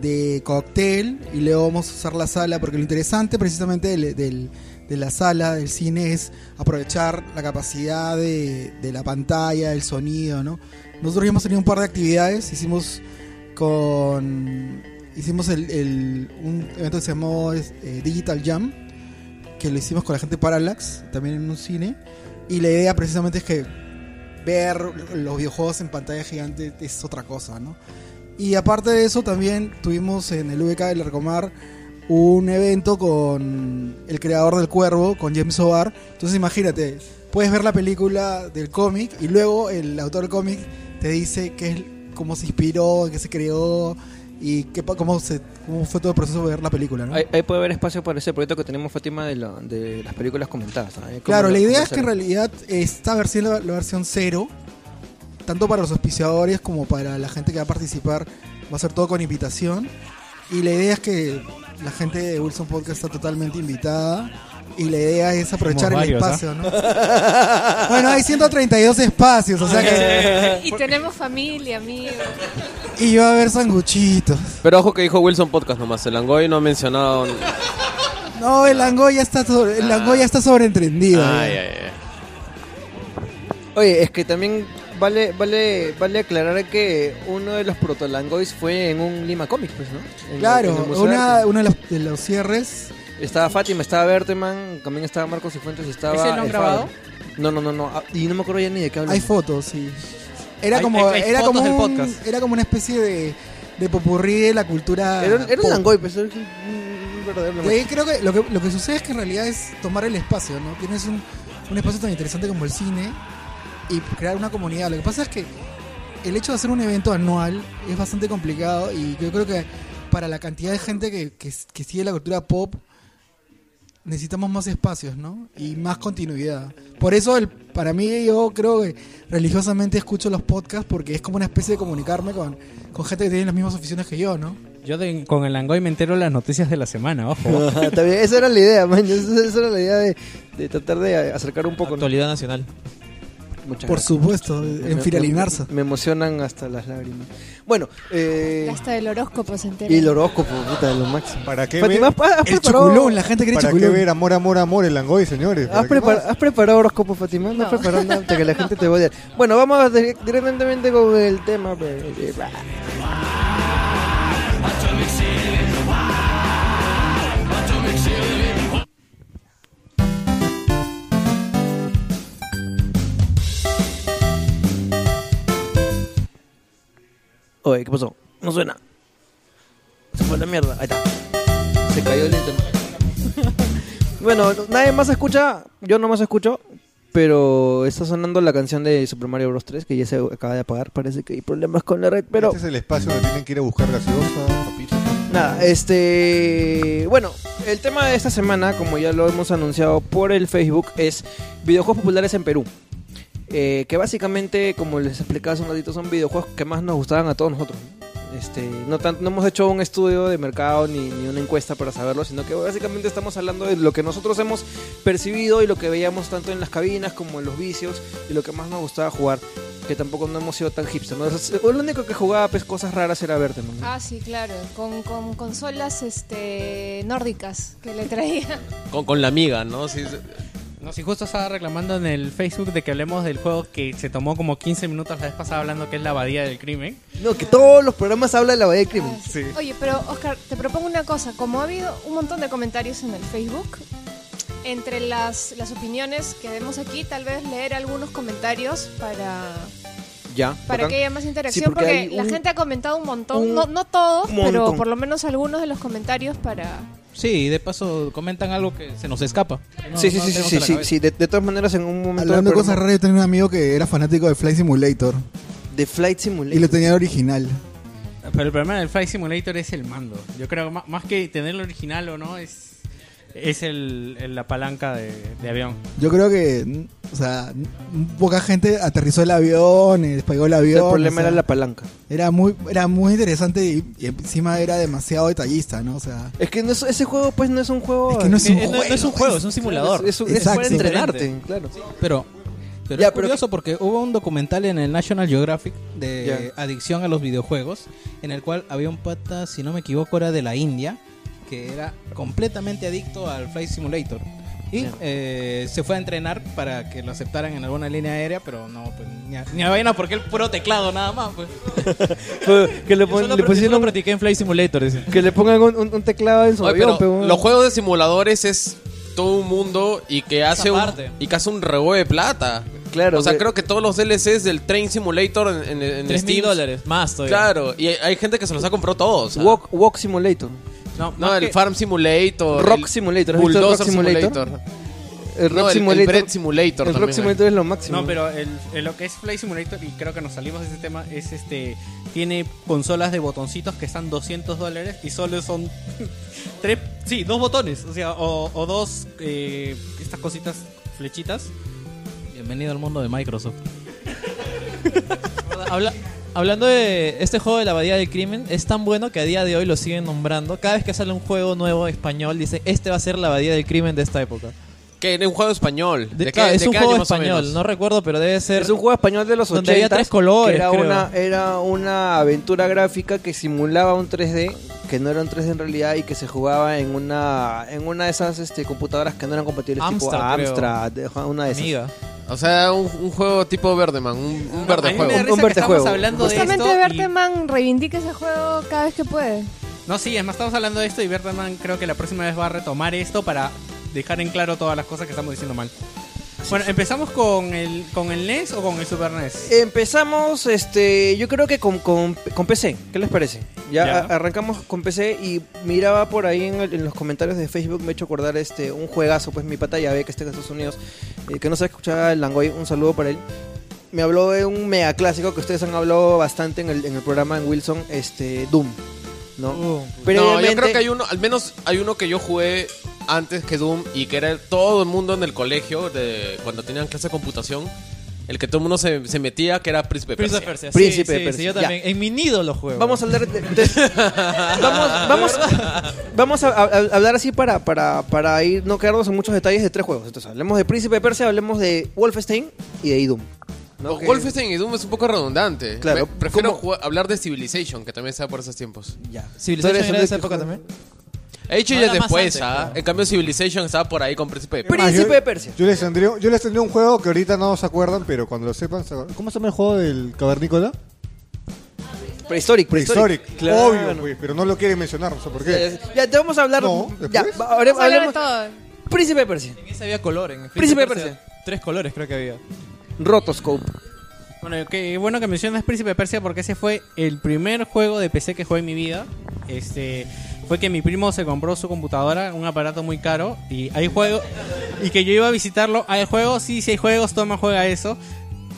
de cóctel y luego vamos a usar la sala porque lo interesante precisamente del, del- de la sala, del cine, es aprovechar la capacidad de, de la pantalla, el sonido, ¿no? Nosotros hemos tenido un par de actividades, hicimos con... Hicimos el, el- un evento que se llamó eh, Digital Jam, que lo hicimos con la gente Parallax, también en un cine. Y la idea precisamente es que ver los videojuegos en pantalla gigante es otra cosa, ¿no? Y aparte de eso, también tuvimos en el VK del Arcomar un evento con el creador del Cuervo, con James O'Barr. Entonces imagínate, puedes ver la película del cómic y luego el autor del cómic te dice qué es, cómo se inspiró, qué se creó y qué, cómo, se, cómo fue todo el proceso de ver la película, ¿no? Ahí, ahí puede haber espacio para ese proyecto que tenemos, Fátima, de, la- de las películas comentadas. Claro, la idea es que en realidad esta versión, la, la versión cero, tanto para los auspiciadores como para la gente que va a participar, va a ser todo con invitación. Y la idea es que la gente de Wilson Podcast está totalmente invitada. Y la idea es aprovechar el varios, espacio, ¿no? bueno, hay 132 espacios, o sea que. Y tenemos familia, amigos. Y yo a ver sanguchitos. Pero ojo que dijo Wilson Podcast nomás. El Angoy no ha mencionado. No, el Langoy ya está, sobre, el Langoy ya está sobreentendido. Ay, ya. ay, ay. Oye, es que también vale vale vale aclarar que uno de los protolangois fue en un Lima Comics, pues, ¿no? En el- en Claro, una, uno de los, de los cierres. Estaba Fátima, estaba Berteman, también estaba Marcos Cifuentes y estaba... ¿Ese lo han el grabado? Fabio. No, no, no, no. ah, Y no me acuerdo ya ni de qué hablan. Hay fotos, sí. Era Hay- como, hay- hay era fotos como del un- podcast. era como una especie de, de popurrí de la cultura. Era, era un langoy, pues, era un, ahí creo que lo, que lo que sucede es que en realidad es tomar el espacio, ¿no? Tienes un, un espacio tan interesante como el cine y crear una comunidad. Lo que pasa es que el hecho de hacer un evento anual es bastante complicado y yo creo que para la cantidad de gente que, que, que sigue la cultura pop necesitamos más espacios, ¿no? Y más continuidad. Por eso, el, para mí, yo creo que religiosamente escucho los podcasts porque es como una especie de comunicarme con, con gente que tiene las mismas aficiones que yo, ¿no? Yo de- con el Langoy me entero las noticias de la semana, ojo. Esa era la idea, man. Esa, esa era la idea de, de tratar de acercar un poco. ¿no? Actualidad nacional. Muchas Por gracias. supuesto, Me- en Firalinarza. Me, me emocionan hasta las lágrimas. Bueno, eh, Hasta el horóscopo se entera. y el horóscopo, puta, de lo máximo. ¿Para qué Fátima, ver? ¿has El preparado, choculón, la gente quiere ¿Para qué choculón. ver amor, amor, amor el Langoy, señores? ¿Para ¿Has, qué preparado horóscopo, Fátima? No, has preparado nada hasta que la gente te va a odiar. Bueno, vamos di- directamente con el tema. pues, Oye, ¿qué pasó? No suena. Se fue la mierda. Ahí está. Se cayó el internet. bueno, nadie más escucha. Yo no más escucho. Pero está sonando la canción de Super Mario Bros. 3 que ya se acaba de apagar. Parece que hay problemas con la red. Pero Este es el espacio donde tienen que ir a buscar gaseosa, papitas. nada, este. Bueno, el tema de esta semana, como ya lo hemos anunciado por el Facebook, es videojuegos populares en Perú. Eh, que básicamente, como les explicaba hace un ratito, son videojuegos que más nos gustaban a todos nosotros. Este, no, tan- no hemos hecho un estudio de mercado ni, ni una encuesta para saberlo, sino que básicamente estamos hablando de lo que nosotros hemos percibido y lo que veíamos tanto en las cabinas como en los vicios y lo que más nos gustaba jugar, que tampoco no hemos sido tan hipster. ¿no? O sea, Lo único que jugaba pues, cosas raras era verte. ¿no? Ah, sí, claro, con, con consolas este, nórdicas que le traía. Con, con la amiga, ¿no? Sí, sí. No, si justo estaba reclamando en el Facebook de que hablemos del juego que se tomó como 15 minutos la vez pasada hablando que es la abadía del crimen. No, que todos los programas hablan de la bahía del crimen. Ah, sí. Oye, pero Oscar, te propongo una cosa. Como ha habido un montón de comentarios en el Facebook, entre las, las opiniones que vemos aquí, tal vez leer algunos comentarios para, Ya. Para bacán. que haya más interacción, Sí, porque la un- gente ha comentado un montón, un no, no todos, pero por lo menos algunos de los comentarios para... Sí, y de paso comentan algo que se nos escapa. no- sí, sí, no sí, sí, sí, sí, De, de todas maneras, en un momento. Hablando de cosas raras, yo tenía un amigo que era fanático de Flight Simulator De Flight y Simulator. lo tenía el original. Pero el problema del Flight Simulator es el mando. Yo creo más que tener el original o no, es, es el, el- la palanca de, de avión. Yo creo que, o sea, poca gente aterrizó el avión, eh, despegó el avión. El problema o sea, era la palanca. Era muy, era muy interesante y, y encima era demasiado detallista, ¿no? O sea, Es que no es- ese juego, pues, no es un juego. Es que no es un Eh, no, no es un juego, es un simulador. Es, es, es Exacto. para entrenarte, claro. Pero, pero Ya, es pero- curioso porque hubo un documental en el National Geographic de Ya. adicción a los videojuegos, en el cual había un pata, si no me equivoco, era de la India, que era completamente adicto al Flight Simulator. Y eh, se fue a entrenar para que lo aceptaran en alguna línea aérea, pero no, pues, ni a, ni a vaina porque el puro teclado nada más. Pues. que le, Yo pon- solo, le yo solo pusieron practiqué en Flight Simulator. dice. que le pongan un, un- un teclado en su Oye, avión, pero los juegos de simuladores es todo un mundo y que hace un, y que hace un rebo de plata. Claro, o sea, que- creo que todos los DLCs del Train Simulator en, en, en Tres mil Steam- dólares, más todavía. Claro, y hay, hay gente que se los ha comprado todos. Walk, Walk Simulator. No, No, el que- Farm Simulator. Rock el Simulator. ¿Has visto el Bulldozer Rock Simulator? Simulator. El Rock No, el- el Simulator. Bread Simulator El Rock también hay. Simulator es lo máximo. No, pero el, el- lo que es Flight Simulator, y creo que nos salimos de ese tema, es este. Tiene consolas de botoncitos que están 200 dólares y solo son. tres. Sí, dos botones. O sea, o, o dos. eh, estas cositas, flechitas. Bienvenido al mundo de Microsoft. Habla- hablando de este juego de la abadía del crimen, es tan bueno que a día de hoy lo siguen nombrando. Cada vez que sale un juego nuevo español, dicen, este va a ser la abadía del crimen de esta época. Que era un juego español. De- ¿De claro, qué- es de un qué juego año español, no recuerdo, pero debe ser... Es un juego español de los 80 Donde había tres colores, Era creo. una, era una aventura gráfica que simulaba un 3D, que no era un 3D en realidad y que se jugaba en una en una de esas este, computadoras que no eran compatibles tipo Amstrad, creo. Amstrad, de- una de esas. Amiga. O sea, un, un juego tipo Verdeman, un, un verde juego. Un- estamos juego. hablando de Justamente esto. y- Berteman reivindica ese juego cada vez que puede. No, sí, es más, estamos hablando de esto y Bertman creo que la próxima vez va a retomar esto para dejar en claro todas las cosas que estamos diciendo mal. Bueno, ¿empezamos con el, con el NES o con el Super NES? Empezamos, este, yo creo que con, con, con PC, ¿qué les parece? Ya, Ya. a- arrancamos con PC y miraba por ahí en, el- en los comentarios de Facebook, me he hecho acordar este, un juegazo, pues mi pata ya ve que está en Estados Unidos, eh, que no se escuchaba el Langoy, un saludo para él. Me habló de un mega clásico que ustedes han hablado bastante en el, en el programa en Wilson, este, Doom, ¿no? Uh, No, yo creo que hay uno, al menos hay uno que yo jugué antes que Doom y que era todo el mundo en el colegio, de cuando tenían clase de computación, el que todo el mundo se, se metía, que era Príncipe Prince of Persia. Persia. Sí, Príncipe de sí, Persia. sí, yo Ya. también. En mi nido lo juego. Vamos a hablar de, de- vamos, vamos, vamos a, a- a hablar así para, para, para ir no quedarnos en muchos detalles de tres juegos. Entonces, hablemos de Príncipe de Persia, hablemos de Wolfenstein y de Doom. ¿no? O Que- Wolfenstein y Doom es un poco redundante. Claro, Me- prefiero ¿cómo? jugar- hablar de Civilization, que también estaba por esos tiempos. Ya. Civilization era de esa época también. He dicho No, ya después, antes, ¿ah? claro. En cambio Civilization estaba por ahí con Príncipe de Persia. Príncipe yo- de Persia. Yo les tendría, yo les tendría un juego que ahorita no se acuerdan, pero cuando lo sepan, se acuerdan. ¿cómo se llama el juego del cavernícola? Prehistoric, Prehistoric, Claro. obvio, pues, pero no lo quieren mencionar, no sé por qué. Ya, ya te vamos a hablar. No, ya, ¿después? va- ahora Vamos a hablar de hablemos. todo. Príncipe de Persia. En ese había color. En Príncipe de Persia. Tres colores creo que había. Rotoscope. Bueno, qué bueno que mencionas Príncipe de Persia porque ese fue el primer juego de PC que jugué en mi vida. Este fue que mi primo se compró su computadora, un aparato muy caro y hay juegos y que yo iba a visitarlo. Hay juegos, sí, sí hay juegos, toma juega eso.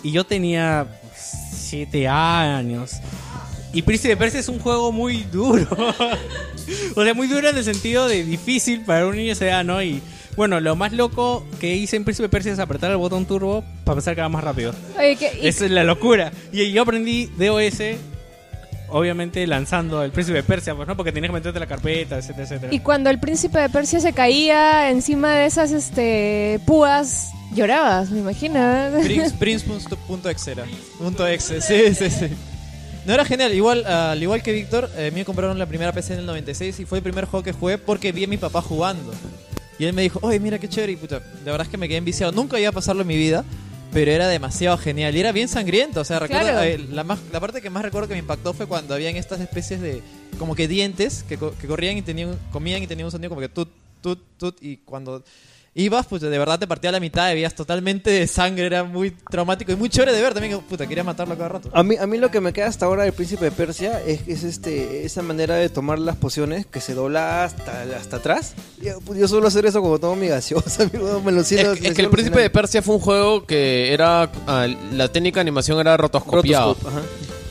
Y yo tenía 7 años. Y Príncipe de Persia es un juego muy duro. o sea, muy duro en el sentido de difícil para un niño de edad, ¿no? Y bueno, lo más loco que hice en Príncipe de Persia es apretar el botón turbo para pensar que va más rápido. Oye, ¿qué- Esa es la locura. Y yo aprendí DOS, obviamente lanzando el Príncipe de Persia, pues no, porque tenías que meterte la carpeta, etcétera, etcétera. Y cuando el príncipe de Persia se caía encima de esas este púas, llorabas, me imagino. Prince, Prince.exe era. Punto exe, sí, sí, sí. No era genial, igual, al igual que Víctor, eh, a mí me compraron la primera PC en el 96 y fue el primer juego que jugué porque vi a mi papá jugando. Y él me dijo, oye, mira qué chévere, y puta, la verdad es que me quedé enviciado. Nunca iba a pasarlo en mi vida, pero era demasiado genial. Y era bien sangriento, o sea, recuerdo, Claro. eh, la, más, la parte que más recuerdo que me impactó fue cuando habían estas especies de, como que dientes, que, co- que corrían y tenían, comían y tenían un sonido como que tut, tut, tut, y cuando ibas, pues de verdad te partía a la mitad, veías totalmente de sangre, era muy traumático y muy chévere de ver también. que, Puta, quería matarlo cada rato. A mí, a mí lo que me queda hasta ahora del príncipe de Persia es, es este esa manera de tomar las pociones que se dobla hasta, hasta atrás. Yo, pues, yo suelo hacer eso como tomo mi gaseosa, amigo, me lo siento- Es, me es que el Príncipe de. Persia fue un juego que era. ah, la técnica de animación era rotoscopiado. Rotoscope, ajá.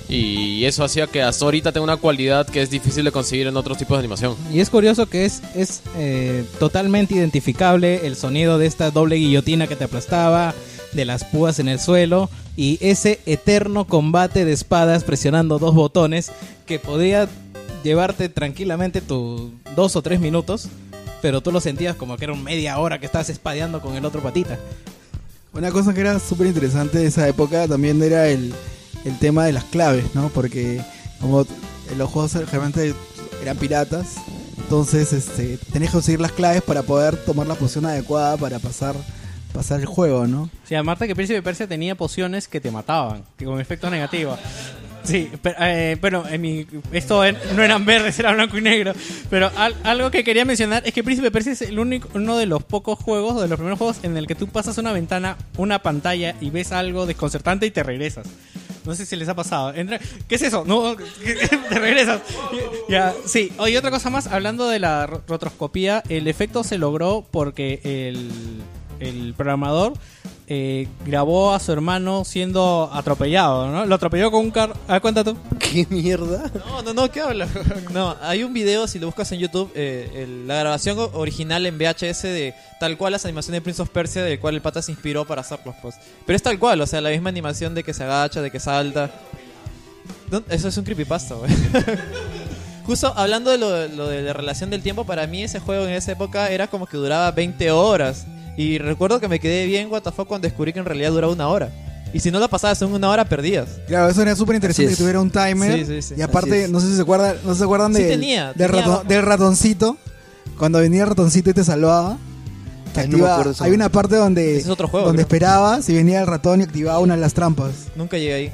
Y eso hacía que hasta ahorita tenga una cualidad que es difícil de conseguir en otros tipos de animación. Y es curioso que es, es eh, totalmente identificable el sonido de esta doble guillotina que te aplastaba, de las púas en el suelo y ese eterno combate de espadas presionando dos botones que podía llevarte tranquilamente tus dos o tres minutos, pero tú lo sentías como que era un media hora que estabas espadeando con el otro patita. Una cosa que era súper interesante de esa época también era el, el tema de las claves, ¿no? Porque como los juegos generalmente eran piratas, entonces este, tenés que conseguir las claves para poder tomar la posición adecuada para pasar, pasar el juego, ¿no? Sí, aparte que Príncipe de Persia tenía pociones que te mataban, con efectos negativos. Sí, pero, eh, bueno, en mi, esto no eran verdes, era blanco y negro. Pero al- algo que quería mencionar es que Príncipe Persia es el único, uno de los pocos juegos, de los primeros juegos, en el que tú pasas una ventana, una pantalla y ves algo desconcertante y te regresas. No sé si les ha pasado. Entra- ¿Qué es eso? No, te regresas. Ya, sí. Oye, otra cosa más, hablando de la ro- rotoscopía, el efecto se logró porque el, el programador eh, grabó a su hermano siendo atropellado, ¿no? Lo atropelló con un carro. Ah, cuenta tú. ¿Qué mierda? No, no, no, ¿qué habla? No, hay un video, si lo buscas en YouTube, eh, el- la grabación original en VHS de tal cual las animaciones de Prince of Persia, del cual el pata se inspiró para hacerlos, pues. Pero es tal cual, o sea, la misma animación de que se agacha, de que salta. No, eso es un creepypasta, güey. Justo hablando de lo, lo de la relación del tiempo, para mí ese juego en esa época era como que duraba 20 horas. Y recuerdo que me quedé bien WTF cuando descubrí que en realidad duraba una hora. Y si no la pasabas en una hora, perdías. Claro, eso era súper interesante que tuviera un timer. Sí, sí, sí. Y aparte, no sé si se acuerdan, no se acuerdan Sí del, tenía, del, tenía raton- abajo. del ratoncito. Cuando venía el ratoncito y te salvaba. que Ay, activa- hay una parte donde, es otro juego, donde creo. esperabas y venía el ratón y activaba una de las trampas. Nunca llegué ahí.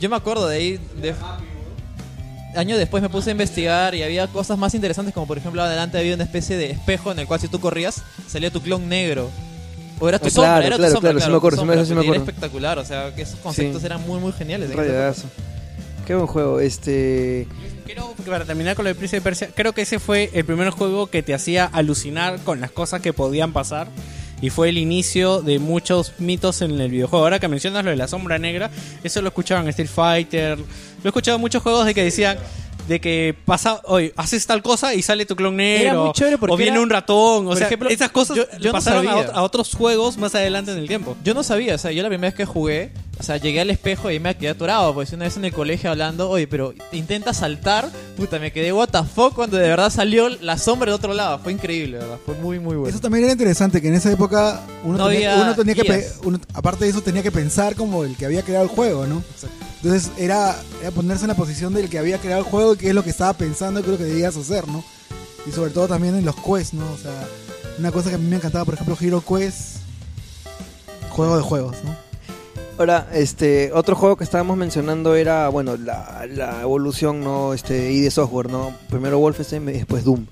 Yo me acuerdo de ahí. De... Años después me puse a investigar y había cosas más interesantes, como por ejemplo, adelante había una especie de espejo en el cual si tú corrías salía tu clon negro. O era tu Ah, sombra, claro, era tu claro, sombra. claro, sí me acuerdo, tu sí me- sombra, sí me y era acuerdo. espectacular, o sea, que esos conceptos Sí. eran muy, muy geniales. Rayadazo. Qué buen juego. Este. Quiero, para terminar con lo de Príncipe de Persia, creo que ese fue el primer juego que te hacía alucinar con las cosas que podían pasar. Y fue el inicio de muchos mitos en el videojuego. Ahora que mencionas lo de la sombra negra, eso lo escuchaba en Street Fighter. Lo he escuchado en muchos juegos de que decían de que pasa, oye, haces tal cosa y sale tu clon negro. Era muy chévere porque o viene era- un ratón. O sea, ejemplo, esas cosas yo- yo no pasaron a, a otros juegos más adelante en el tiempo. Yo no sabía, o sea, yo la primera vez que jugué, o sea, llegué al espejo y me quedé atorado, pues una vez en el colegio hablando, oye, pero intenta saltar, puta, me quedé what the fuck cuando de verdad salió la sombra del otro lado, fue increíble, ¿verdad? Fue muy, muy bueno. Eso también era interesante, que en esa época uno, No tenía, uno tenía que, uno- aparte de eso, tenía que pensar como el que había creado el juego, ¿no? Entonces era, era ponerse en la posición del que había creado el juego y qué es lo que estaba pensando y qué es lo que debías hacer, ¿no? Y sobre todo también en los quests, ¿no? O sea, una cosa que a mí me encantaba, por ejemplo, Hero Quest, juego de juegos, ¿no? Ahora, este, otro juego que estábamos mencionando era, bueno, la, la evolución, ¿no? Este, y de software, ¿no? Primero Wolfenstein y después Doom.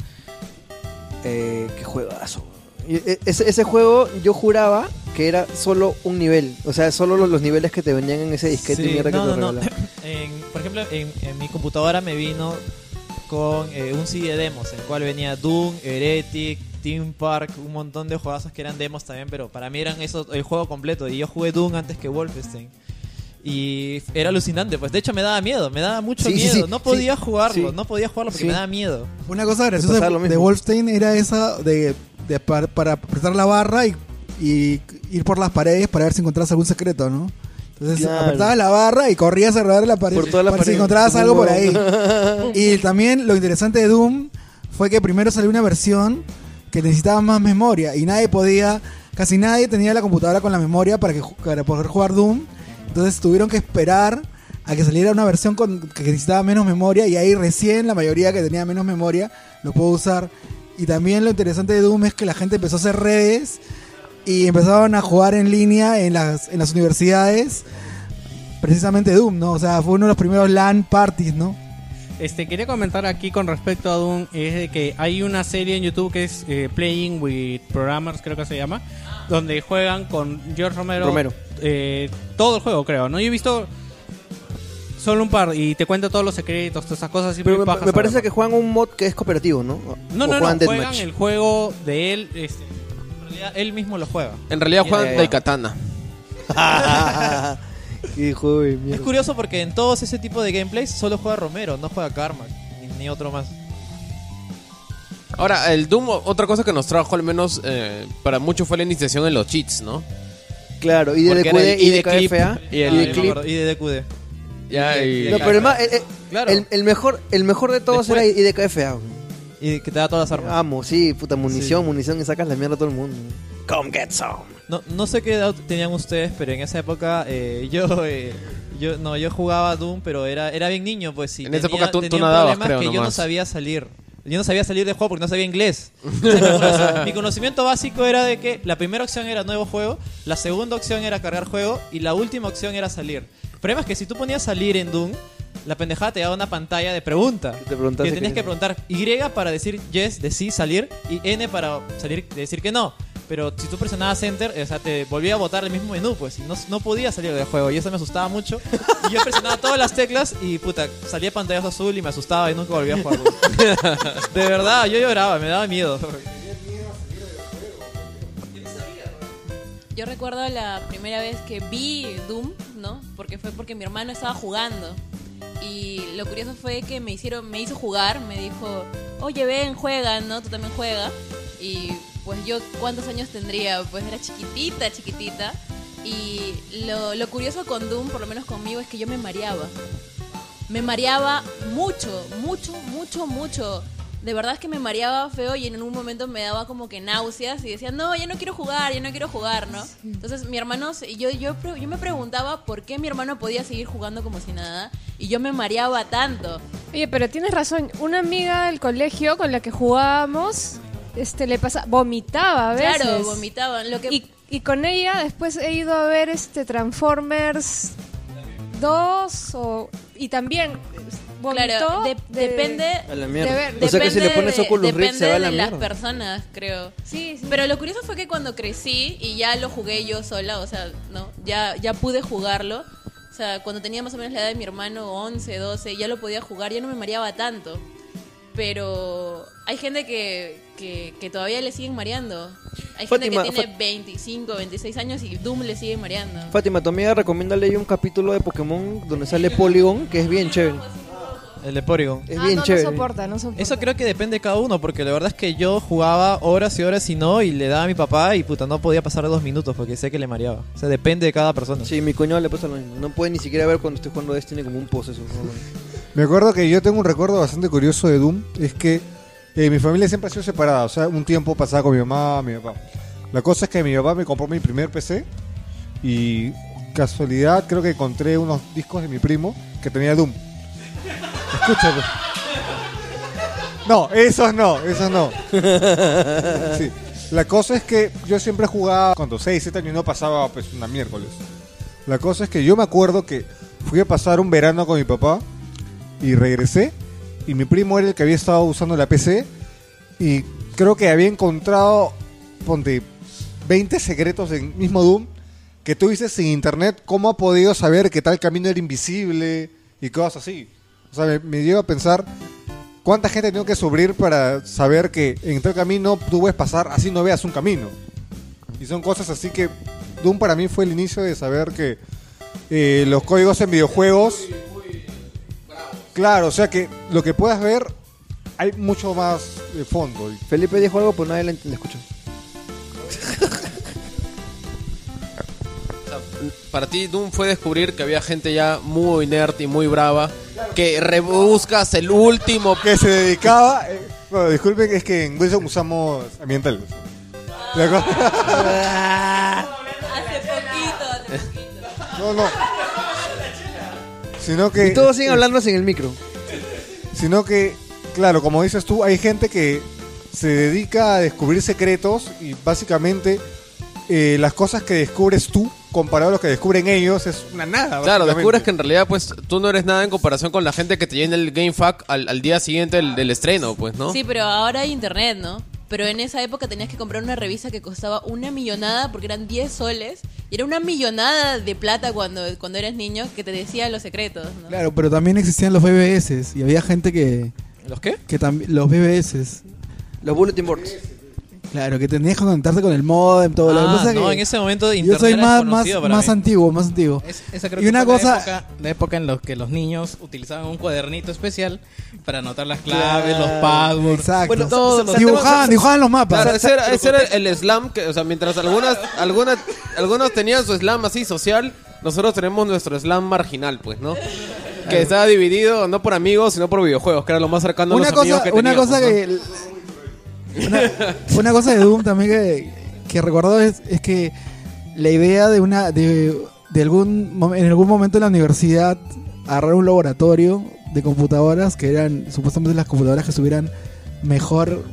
Eh, qué juegazo. E- Ese, ese juego yo juraba que era solo un nivel. O sea, solo los, los niveles que te venían en ese disquete Sí, mierda que no, te no, no. En- por ejemplo, en, en mi computadora me vino con eh, un CD de demos, en el cual venía Doom, Heretic, Team Park, un montón de juegazos que eran demos también, pero para mí eran eso el juego completo. Y yo jugué Doom antes que Wolfenstein. Y era alucinante, pues de hecho me daba miedo, me daba mucho Sí, miedo. sí, no podía sí, jugarlo, sí. no podía jugarlo porque Sí. me daba miedo. Una cosa graciosa de, de Wolfenstein era esa de, de par- para apretar la barra y, y ir por las paredes para ver si encontrabas algún secreto, ¿no? Entonces Claro. apretabas la barra y corrías alrededor de la pared Por toda la para si encontrabas algo por ahí. y también lo interesante de Doom fue que primero salió una versión que necesitaba más memoria y nadie podía, casi nadie tenía la computadora con la memoria para, que, para poder jugar Doom. Entonces tuvieron que esperar a que saliera una versión con, que necesitaba menos memoria y ahí recién la mayoría que tenía menos memoria lo pudo usar. Y también lo interesante de Doom es que la gente empezó a hacer redes y empezaron a jugar en línea en las, en las universidades. Precisamente Doom, ¿no? O sea, fue uno de los primeros LAN parties, ¿no? Este, quería comentar aquí con respecto a Doom, es de que hay una serie en YouTube que es eh, Playing with Programmers, creo que se llama, donde juegan con George Romero, Romero. eh, todo el juego, creo, ¿no? Yo he visto solo un par y te cuenta todos los secretos, todas esas cosas. y Pero muy me, me parece que juegan un mod que es cooperativo, ¿no? No, O no, no, juegan el juego de él. este, En realidad, él mismo lo juega. En realidad juegan ya, Es curioso porque en todos ese tipo de gameplays solo juega Romero, no juega Karma, ni, ni otro más. Ahora, el Doom, otra cosa que nos trajo al menos eh, para muchos fue la iniciación en los cheats, ¿no? Claro, y de Porque era DQD el y de clip KFA. y el- y Ah, de me clip. Y de DQD. Ya, y- No, pero el, más, el, el- Claro. el- el mejor, el mejor de todos Después- era IDKFA. Y que te da todas las armas. Amo, sí, puta munición, Sí. munición y sacas la mierda a todo el mundo. Come get some. No, no sé qué edad tenían ustedes, pero en esa época eh, yo, eh, yo no yo jugaba Doom, pero era era bien niño, pues sí. En esa época tú- tú nadabas, problema creo, que yo no sabía salir. Yo no sabía salir del juego porque no sabía inglés. Entonces, mi, conoc- mi conocimiento básico era de que la primera opción era nuevo juego, la segunda opción era cargar juego y la última opción era salir. El problema es que si tú ponías salir en Doom, la pendejada te daba una pantalla de pregunta. Te Que tenías que- que preguntar Y para decir yes, de sí, salir, y N para salir, de decir que no. Pero si tú presionabas Enter, o sea, te volvía a botar el mismo menú, pues, no, no podía salir del juego, y eso me asustaba mucho. Y yo presionaba todas las teclas y, puta, salía pantallazo azul y me asustaba y nunca volvía a jugar. De verdad, yo lloraba, me daba miedo. Yo recuerdo la primera vez que vi Doom, ¿no? Porque fue porque mi hermano estaba jugando. Y lo curioso fue que me hicieron, me hizo jugar, me dijo, oye ven, juega, ¿no? Tú también juega. Y pues yo, ¿cuántos años tendría? Pues era chiquitita, chiquitita. Y lo, lo curioso con Doom, por lo menos conmigo, es que yo me mareaba. Me mareaba mucho, mucho, mucho, mucho. De verdad es que me mareaba feo y en un momento me daba como que náuseas y decía, no, ya no quiero jugar, ya no quiero jugar, ¿no? Entonces mi hermano, yo, yo, yo me preguntaba por qué mi hermano podía seguir jugando como si nada y yo me mareaba tanto. Oye, pero tienes razón. Una amiga del colegio con la que jugábamos, este, le pasa, vomitaba a veces. Claro, vomitaban. Lo que, Y, y con ella después he ido a ver este Transformers 2 o, y también vomitó. claro, de- de- depende... A la mierda. De ver- o sea que si le depende pones de- Oculus Rift se depende va a la de las mierda. personas, creo. Sí, sí. Pero lo curioso fue que cuando crecí y ya lo jugué yo sola, o sea, no, ya, ya pude jugarlo. O sea, cuando tenía más o menos la edad de mi hermano, 11, 12, ya lo podía jugar, ya no me mareaba tanto. Pero hay gente que, que, que todavía le siguen mareando. Hay Fátima, gente que tiene Fat- 25, 26 años y Doom le sigue mareando. Fátima, tu amiga recomiéndale ahí un capítulo de Pokémon donde sale Polygon, que es bien chévere. El de Porygon. Es Ah, bien no, chévere. no soporta, no soporta. Eso creo que depende de cada uno, porque la verdad es que yo jugaba horas y horas y no, y le daba a mi papá y puta, no podía pasar dos minutos porque sé que le mareaba. O sea, depende de cada persona. Sí, mi cuñado le pasa lo mismo. No puede ni siquiera ver cuando estoy jugando Destiny como un poseso. Me acuerdo que yo tengo un recuerdo bastante curioso de Doom. Es que eh, mi familia siempre ha sido separada. O sea, un tiempo pasaba con mi mamá, mi papá. La cosa es que mi papá me compró mi primer PC. Y casualidad, creo que encontré unos discos de mi primo que tenía Doom. Escúchame. No, esos no, esos no. Sí. La cosa es que yo siempre jugaba cuando 6, 7 años no pasaba pues una miércoles. La cosa es que yo me acuerdo que fui a pasar un verano con mi papá y regresé y mi primo era el que había estado usando la PC y creo que había encontrado ponte 20 secretos en mismo Doom que tú dices sin internet cómo ha podido saber que tal camino era invisible y cosas así. O sea, me, me lleva a pensar cuánta gente tengo que sufrir para saber que en tal camino tú puedes pasar así no veas un camino. Y son cosas así que Doom para mí fue el inicio de saber que eh, los códigos en videojuegos Claro, o sea que lo que puedas ver hay mucho más de fondo. Felipe dijo algo, pues nadie le, le escuchó. Para ti Doom fue descubrir que había gente ya muy nerd y muy brava que rebuscas el último Que se dedicaba. eh, bueno, disculpen, es que en Wilson usamos ambientales. La co- Hace poquito, hace poquito. No, no. Sino que. Y todos siguen hablando sin el micro. Sino que, claro, como dices tú, hay gente que se dedica a descubrir secretos y básicamente eh, las cosas que descubres tú comparado a lo que descubren ellos, es una nada. Claro, descubres que en realidad pues tú no eres nada en comparación con la gente que te llena el GameFAQ al, al día siguiente del, del estreno, pues, ¿no? Sí, pero ahora hay internet, ¿no? Pero en esa época tenías que comprar una revista que costaba una millonada porque eran 10 soles. Y era una millonada de plata cuando, cuando eras niño que te decía los secretos, ¿no? Claro, pero también existían los BBS y había gente que... ¿Los qué? que también Los BBS. Los bulletin boards. Claro, que tenías que conectarte con el modem, todo lo que Ah, pasa no, que en ese momento Yo internet soy era más, más, desconocido para más mí. antiguo, más antiguo. Es- esa creo y que una fue cosa... la época, la época en la que los niños utilizaban un cuadernito especial para anotar las claves, los passwords. Exacto. Bueno, todos los- dibujaban, dibujaban los mapas. Claro, ese era, ese era el slam, que, o sea, mientras algunas, algunas, algunos tenían su slam así social, nosotros tenemos nuestro slam marginal, pues, ¿no? Que estaba dividido no por amigos, sino por videojuegos, que era lo más cercano a una los amigos que una teníamos, cosa ¿no? Una, una cosa de Doom también que, que recordó es, es que la idea de una de, de algún en algún momento en la universidad agarrar un laboratorio de computadoras que eran supuestamente las computadoras que estuvieran mejor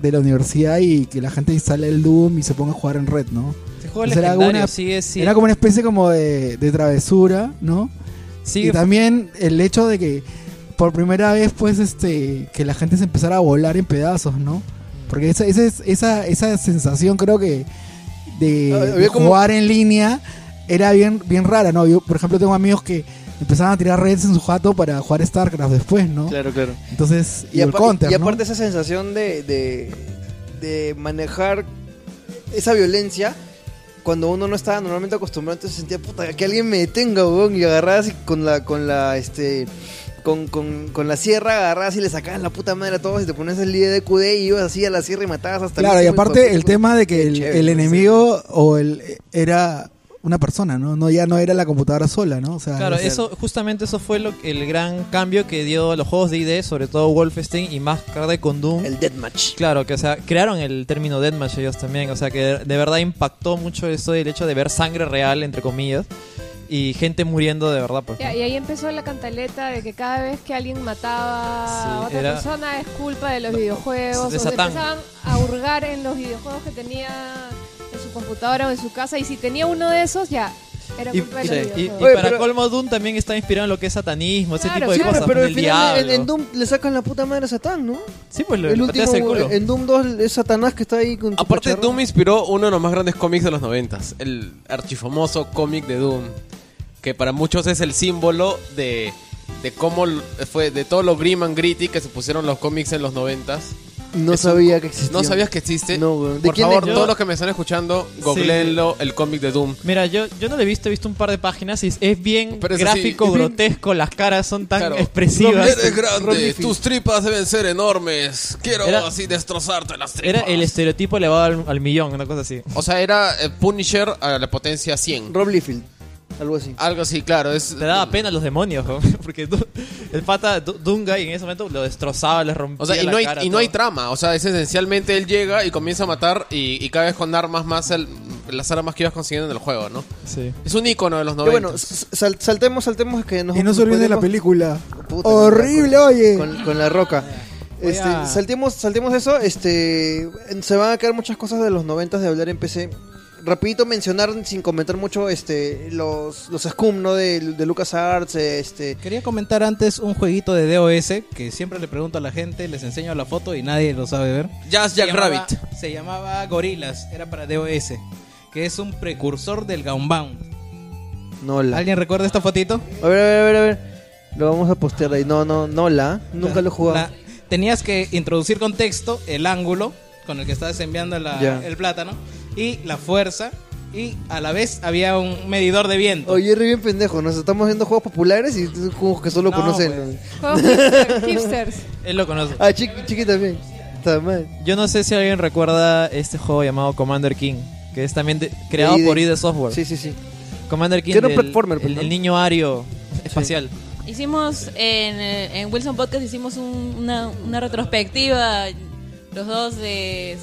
de la universidad y que la gente instale el Doom y se ponga a jugar en red, ¿no? Juego Entonces era legendario, una- sigue, sigue- Era como una especie como de, de travesura, ¿no? sigue Y también el hecho de que por primera vez, pues, este, que la gente se empezara a volar en pedazos, ¿no? Porque esa, esa, es- esa, esa sensación creo que de, Ah, de había como- jugar en línea era bien, bien rara, ¿no? Yo, por ejemplo, tengo amigos que empezaban a tirar redes en su jato para jugar StarCraft después, ¿no? Claro, claro. Entonces, y, Y, el apa- counter, y ¿no? aparte esa sensación de, de, de manejar esa violencia cuando uno no estaba normalmente acostumbrado, entonces sentía puta que alguien me detenga, weón, y agarrabas y con la, con la, este, con, con, con la sierra agarrabas y le sacabas la puta madre a todos y te ponías el líder de QD y ibas así a la sierra y matabas hasta el Claro, y aparte el tema de que el, chévere, el enemigo o el era una persona, ¿no? No ya no era la computadora sola, ¿no? O sea, Claro, es- eso, justamente eso fue lo, el gran cambio que dio a los juegos de ID, sobre todo Wolfenstein y más tarde con Doom. El deathmatch. Claro, que o sea, crearon el término deathmatch ellos también, o sea, que de, de verdad impactó mucho eso del hecho de ver sangre real, entre comillas, y gente muriendo de verdad, pues. Y ahí empezó la cantaleta de que cada vez que alguien mataba a otra era- persona es culpa de los videojuegos. de o se empezaban a hurgar en los videojuegos que tenía en su computadora o en su casa. Y si tenía uno de esos, ya era Y, culpa y- de los y- y videojuegos. Oye, para pero- colmo Doom también está inspirado en lo que es satanismo, ese Claro, tipo de cosas, pero al final en, diablo. en Doom le sacan la puta madre a Satán, ¿no? sí, pues le El le último, pateas el culo. en Doom 2 es Satanás que está ahí con su Aparte, cacharro. Doom inspiró uno de los más grandes cómics de los noventas, el archifamoso cómic de Doom, que para muchos es el símbolo de, de cómo l- fue, de todo lo grim and gritty que se pusieron los cómics en los noventas. No Es un- sabía que existía. ¿No sabías que existe? No, weón. ¿De Por quién favor, es? todos los que me están escuchando, googleenlo, el cómic de Doom. Mira, yo, yo no lo he visto, he visto un par de páginas y es- es bien Pero es así, gráfico, es bien- grotesco, las caras son tan Claro. expresivas. Eres grande, tus tripas deben ser enormes. Quiero Era- así destrozarte las tripas. Era el estereotipo elevado al, al millón, una cosa así. O sea, era eh, Punisher a la potencia 100. Rob Liefeld. Algo así. Algo así, claro. Es, Le daba pena a los demonios, ¿no? porque Du- el pata Du- Dunga y en ese momento lo destrozaba, le rompía O sea, y la no, hay, cara, y no hay todo. trama. O sea, es esencialmente él llega y comienza a matar y, y cada vez con armas más el- las armas que ibas consiguiendo en el juego, ¿no? Sí. Es un icono de los Pero 90. bueno, sal- saltemos, saltemos que nos y no se olviden de la película. Puta, Horrible, con- oye. Con, con la roca. Este, saltemos, saltemos eso, este se van a quedar muchas cosas de los 90 de hablar en PC. Rapidito mencionar sin comentar mucho este los los Scum, ¿no? De, de LucasArts, este Quería comentar antes un jueguito de DOS que siempre le pregunto a la gente, les enseño la foto y nadie lo sabe ver. Jazz Se Jack llamaba- Rabbit. Se llamaba Gorillas, era para DOS, que es un precursor del Gunbound. no la. ¿Alguien recuerda esta fotito? A ver, a ver, a ver, a ver. Lo vamos a postear ahí. No, no, no la. Nunca lo he jugado. La- tenías que introducir con texto el ángulo con el que estabas enviando la- el plátano y la fuerza y a la vez había un medidor de viento. Oye, re bien pendejo, nos estamos viendo juegos populares y juegos que solo No, conocen. pues. ¿no? Juegos hipster- hipsters. Él lo conoce. Ah, chiqui, chiqui también. Está mal. Yo no sé si alguien recuerda este juego llamado Commander King, que es también de- creado De por ID Software. Sí, sí, sí. Commander King Que era un del- platformer, pues, el, ¿no? el niño ario espacial. Hicimos en, eh, en Wilson Podcast hicimos un- una, una retrospectiva los dos de,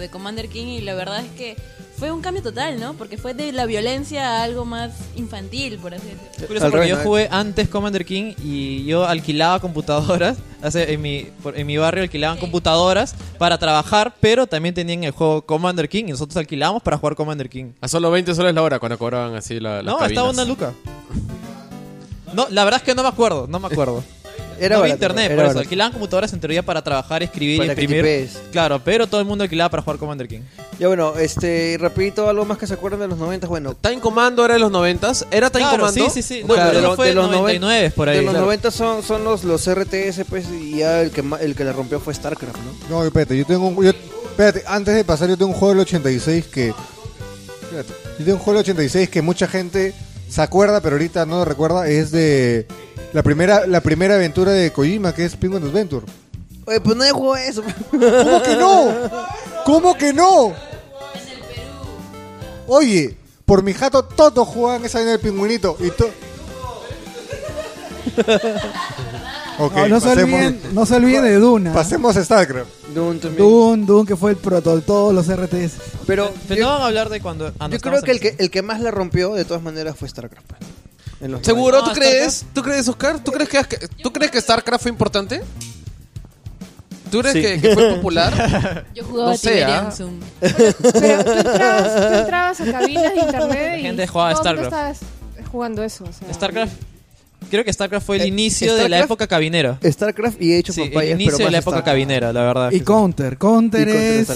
de Commander King y la verdad es que fue un cambio total, ¿no? Porque fue de la violencia a algo más infantil, por así decirlo. Curioso Al porque yo jugué antes Commander King y yo alquilaba computadoras Hace- en, mi, en mi barrio alquilaban computadoras para trabajar, pero también tenían el juego Commander King y nosotros alquilábamos para jugar Commander King. A solo 20 soles la hora cuando cobraban así la, las No, cabinas. estaba una luca. No, la verdad es que no me acuerdo, no me acuerdo. Era no había internet, era por eso. Alquilaban computadoras en teoría para trabajar, escribir Para y imprimir. Claro, pero todo el mundo alquilaba para jugar Commander King. Ya bueno, este, rapidito, algo más que se acuerdan de los 90, bueno. Time Commando era de los 90 ¿Era Time Claro, Commando? sí, sí, sí. No, Bueno, pero de, fue de los 99 por ahí. De los claro. 90 son, son los, los RTS, pues, y ya el que, el que la rompió fue StarCraft, ¿no? No, espérate, yo tengo un. yo- espérate, antes de pasar, yo tengo un juego del 86 que. Espérate, yo tengo un juego del 86 que mucha gente se acuerda, pero ahorita no lo recuerda. Es de. La primera, la primera aventura de Kojima, que es Penguin Adventure. Oye, pues nadie jugó eso. ¿Cómo que no? ¿Cómo que no? Oye, por mi jato todos jugaban esa en el pingüinito. Y to- no, no se olviden, no se olviden de Duna. Pasemos a StarCraft. Doom también. Dune, Dune, que fue el proto de todos los RTS. Pero Pero yo, no van a hablar de cuando. ah, no, yo creo que el, que el que más la rompió, de todas maneras, fue StarCraft. En los ¿Seguro? No, ¿Tú crees? ¿Tú crees, Oscar? ¿Tú crees que, ¿tú crees que StarCraft fue importante? ¿Tú crees Sí. que, que fue popular? Yo jugaba No sé, ¿ah? Zoom. Pero tú entrabas, tú entrabas a cabinas de internet y gente jugaba mundo StarCraft. estaba jugando eso. o sea. StarCraft. Creo que StarCraft fue el Eh, inicio de la StarCraft- época cabinera. StarCraft y Age of Sí, el inicio pero de la época StarCraft. cabinera, la verdad. Y Counter. Counter Y es...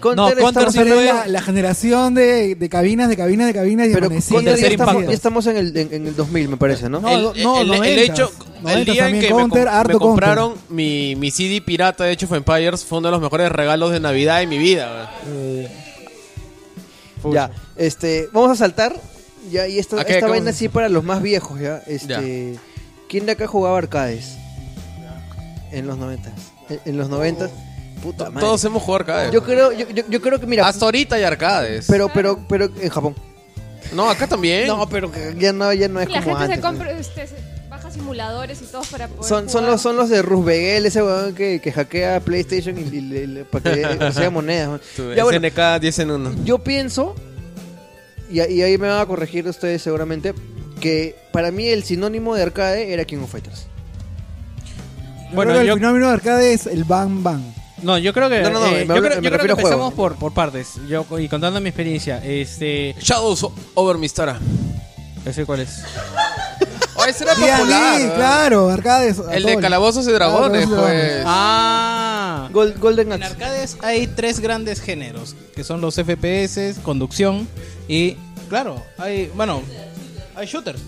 Counter No, Counter sí fue- la, la generación de, de cabinas, de cabinas, de cabinas y Pero. Counter ya estamos, ya estamos en el, en, en el 2000, me parece, ¿no? No, el, no, no, el- el 90s, hecho, el 90s día en que me Counter, me, harto Counter. compraron mi, mi CD pirata de Age of Empires fue uno de los mejores regalos de Navidad de mi vida. ¿verdad? Ya, este, vamos a saltar. Ya, y esta, esta ¿Cómo? vaina sí para los más viejos, ya. Este, ¿quién de acá jugaba arcades? En los 90 en, en los 90 puta madre. Todos hemos jugado arcade. Yo creo, yo, yo- yo creo que mira, Hasta ahorita hay arcades. pero, pero, pero en Japón. no, acá también. No, pero ya no, ya no es Y la como gente antes. se compra, este, se baja simuladores y todo para poder Son, son los, son los de Rusbegel, ese weón que, que hackea PlayStation y, y le- le- para que. Tu Ya, bueno, SNK 10 en 1. Yo pienso, y, y ahí me van a corregir ustedes seguramente, que para mí el sinónimo de arcade era King of Fighters. Bueno, yo- el fenómeno de arcade es el Bang Bang. No, yo creo que. No, no, no, eh, me yo hablo- creo, me yo creo refiero que a juego. empezamos por, por partes. Yo, y contando mi experiencia. Este. Shadows over Mistara. ¿Ese cuál es? Oh, ese era popular. claro, arcades. El de. Calabozos y Dragones, Calabozos pues. Dragones. Ah. Gold- Golden En Axe. arcades hay tres grandes géneros, que son los FPS, conducción y, claro, hay, bueno, hay shooters.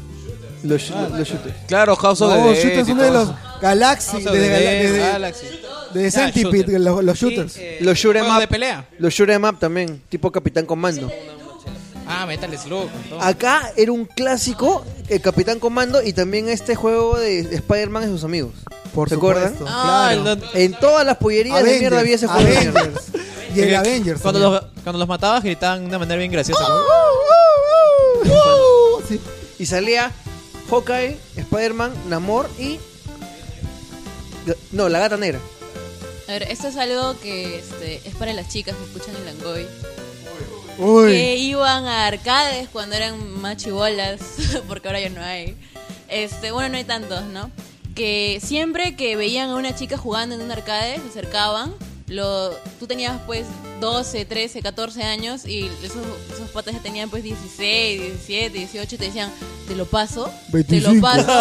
Los, sh- los shooters. Claro, House of No, the los Dead shooters y son de todo los eso. Galaxy, House of the Dead, Galaxy. Ah, Centipede, shooter. los, los shooters. Y, eh, Los shoot 'em juegos up. de pelea. Los shoot 'em up también, tipo Capitán Comando. Ah, Metal Slug. todo. Acá era un clásico, el Capitán Comando, y también este juego de Spider-Man y sus amigos. Por ¿Se supuesto, acuerdan? Ah, claro. el don- En todas las pollerías de mierda había ese juego. de mierda. Avengers. Y el Avengers. Cuando los, cuando los matabas gritaban de una manera bien graciosa. como, Sí. Y salía Hawkeye, Spider-Man, Namor y... No, la gata negra. A ver, esto es algo que este, es para las chicas que escuchan el Langoy. Uy. Que iban a arcades cuando eran más chibolas, porque ahora ya no hay. Este, bueno, no hay tantos, ¿no? Que siempre que veían a una chica jugando en un arcade, se acercaban. Lo, tú tenías pues 12, 13, 14 años y esos, esos patas ya tenían pues 16, 17, 18 y te decían, te lo paso, te lo 25. paso,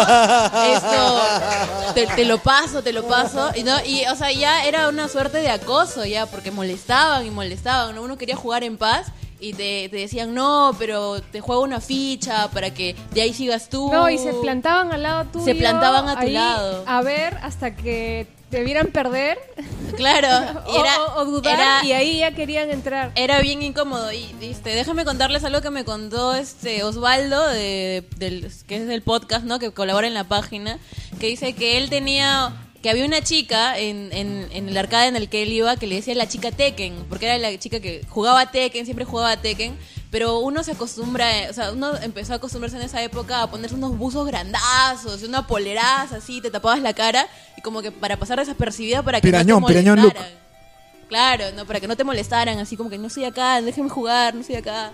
esto, te, te lo paso, te lo paso. Y, no, y o sea, ya era una suerte de acoso ya, porque molestaban y molestaban, ¿no? Uno quería jugar en paz y te, te decían, no, pero te juego una ficha para que de ahí sigas tú. No, y se plantaban al lado tuyo. Se plantaban a tu ahí lado. A ver hasta que te vieran perder Claro, o, era, o- o dudar era- y ahí ya querían entrar. Era bien incómodo y este, déjame contarles algo que me contó este Osvaldo de, del que es del podcast, ¿no? Que colabora en la página, que dice que él tenía que había una chica en, en, en el arcade en el que él iba que le decía la chica Tekken, porque era la chica que jugaba Tekken, siempre jugaba Tekken, pero uno se acostumbra, eh, o sea, uno empezó a acostumbrarse en esa época a ponerse unos buzos grandazos, una poleraza así, te tapabas la cara y como que para pasar desapercibida para que Pirañón, no te pirañón molestaran. Claro, no, para que no te molestaran, así como que no soy acá, déjeme jugar, no soy acá.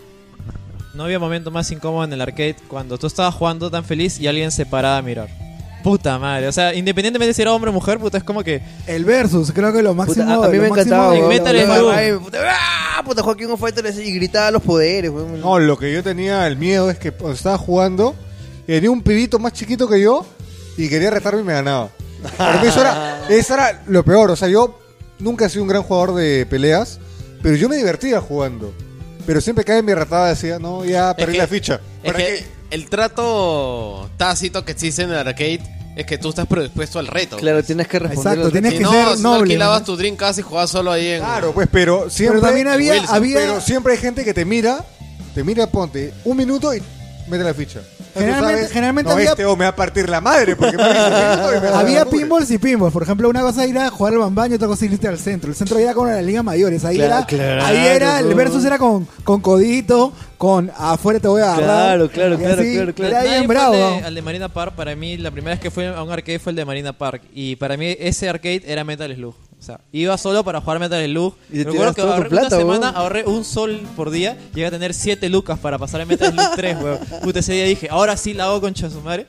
No había momento más incómodo en el arcade cuando tú estabas jugando tan feliz y alguien se paraba a mirar. Puta madre. O sea, independientemente de si era hombre o mujer, puta, es como que. El versus, creo que lo máximo. Puta, a, a mí me encantaba. En. Metal Slug. puta, ¡ah! Puta, Joaquín of Fighters y gritaba los poderes, weón. No, lo que yo tenía el miedo es que cuando estaba jugando, y venía un pibito más chiquito que yo y quería retarme y me ganaba. Para mí eso era, eso era lo peor. O sea, yo nunca he sido un gran jugador de peleas, pero yo me divertía jugando. Pero siempre que alguien me retaba decía, no, ya perdí que- la ficha. Es ¿Para que qué? El trato tácito que existe en el arcade es que tú estás predispuesto al reto. Claro, tienes que responder. Exacto, tienes que no, ser si no noble. alquilabas ¿no? tu Dreamcast y jugabas solo ahí en... Claro, pues, pero siempre... Pero también había, Wilson, había Pero siempre hay gente que te mira, te mira, ponte un minuto y mete la ficha. Generalmente- sabes, generalmente no, había- este o me va a partir la madre porque Había pinballs y pinballs. Por ejemplo, una cosa era jugar al bambaño y otra cosa irte al centro. El centro era con la liga mayores. Ahí Claro, era, claro, ahí era, el versus era con, con codito, con afuera te voy a agarrar. Claro, claro, claro, así, claro, claro. Era bien bravo. al de, al de Marina Park, para mí, la primera vez que fui a un arcade fue el de Marina Park. Y para mí, ese arcade era Metal Slug. O sea, iba solo para jugar Metal Slug. Y te Recuerdo que toda tu ahorré plata, una semana, ahorré un sol por día. Llegué a tener 7 lucas para pasar a Metal Slug 3, weón. Puta, ese día dije, ahora sí la hago con su madre.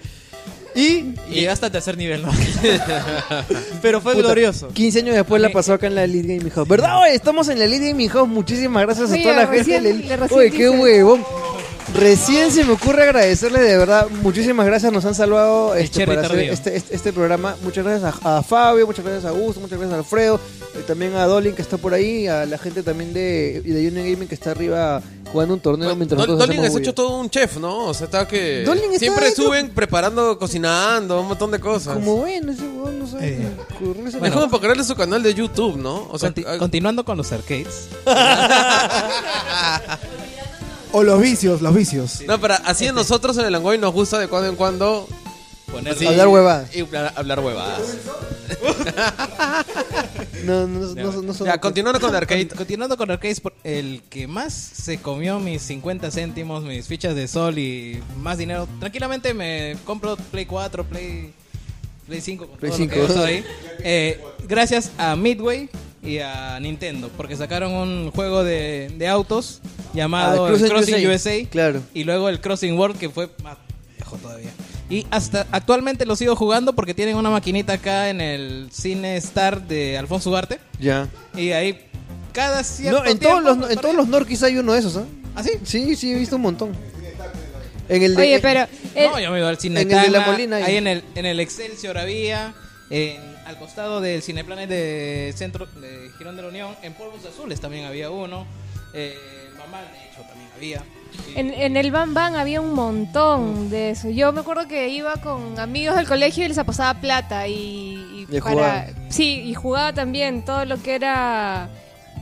Y llegué hasta el tercer nivel, ¿no? Pero fue Puta, glorioso. 15 años después la pasó acá en la Elite Gaming House. ¿Verdad? Oye, estamos en la Elite Gaming House. Muchísimas gracias a Oye, toda la gente. de la recién Oye, qué dice. huevón. Recién se me ocurre agradecerle de verdad. Muchísimas gracias. Nos han salvado este, para hacer este, este, este programa. Muchas gracias a, a Fabio, muchas gracias a Augusto, muchas gracias a Alfredo. eh, también a Dolin que está por ahí. A la gente también de, de Union Gaming que está arriba jugando un torneo mientras Dol- nosotros Dolin es hecho todo un chef, ¿no? O sea, está que... Dolin está Siempre hecho- suben preparando, cocinando, un montón de cosas. Como bueno, ese huevón no sabe. Eh. es como para crearle su canal de YouTube, ¿no? O sea, Conti- continuando con los arcades. O los vicios, los vicios. no, pero así a nosotros en el Angoy nos gusta de cuando en cuando Poner Hablar huevadas. Y hablar, hablar huevadas. No, no, no, no, no son- Ya, continuando con arcade. Con- Continuando con arcades, por- el que más se comió mis 50 céntimos, mis fichas de sol y más dinero, tranquilamente me compro Play 4, Play, Play 5, con Play todo lo que 5. gasto ahí. Eh, gracias a Midway y a Nintendo, porque sacaron un juego de, de autos llamado Ah, el Cruising Crossing USA. USA. Claro. Y luego el Crossing World, que fue más viejo todavía. Y hasta actualmente lo sigo jugando porque tienen una maquinita acá en el Cine Star de Alfonso Ugarte. Ya. Y ahí cada cierto No, en tiempo, todos los, en todos los Norquis hay uno de esos, ¿ah? ¿Ah, sí? Sí, sí, he visto un montón. En el de, Oye, pero el- No, yo me ido al Cine en el de La Molina hay- ahí en el, en el Excelsior había, en- al costado del Cineplanet de Centro de Girón de la Unión, en Polvos Azules también había uno, eh, en Mamá, de hecho, también había. Y- En, en el Bam Bam había un montón de eso. Yo me acuerdo que iba con amigos del colegio y les apasaba plata y, y Y para jugaba. sí y jugaba también todo lo que era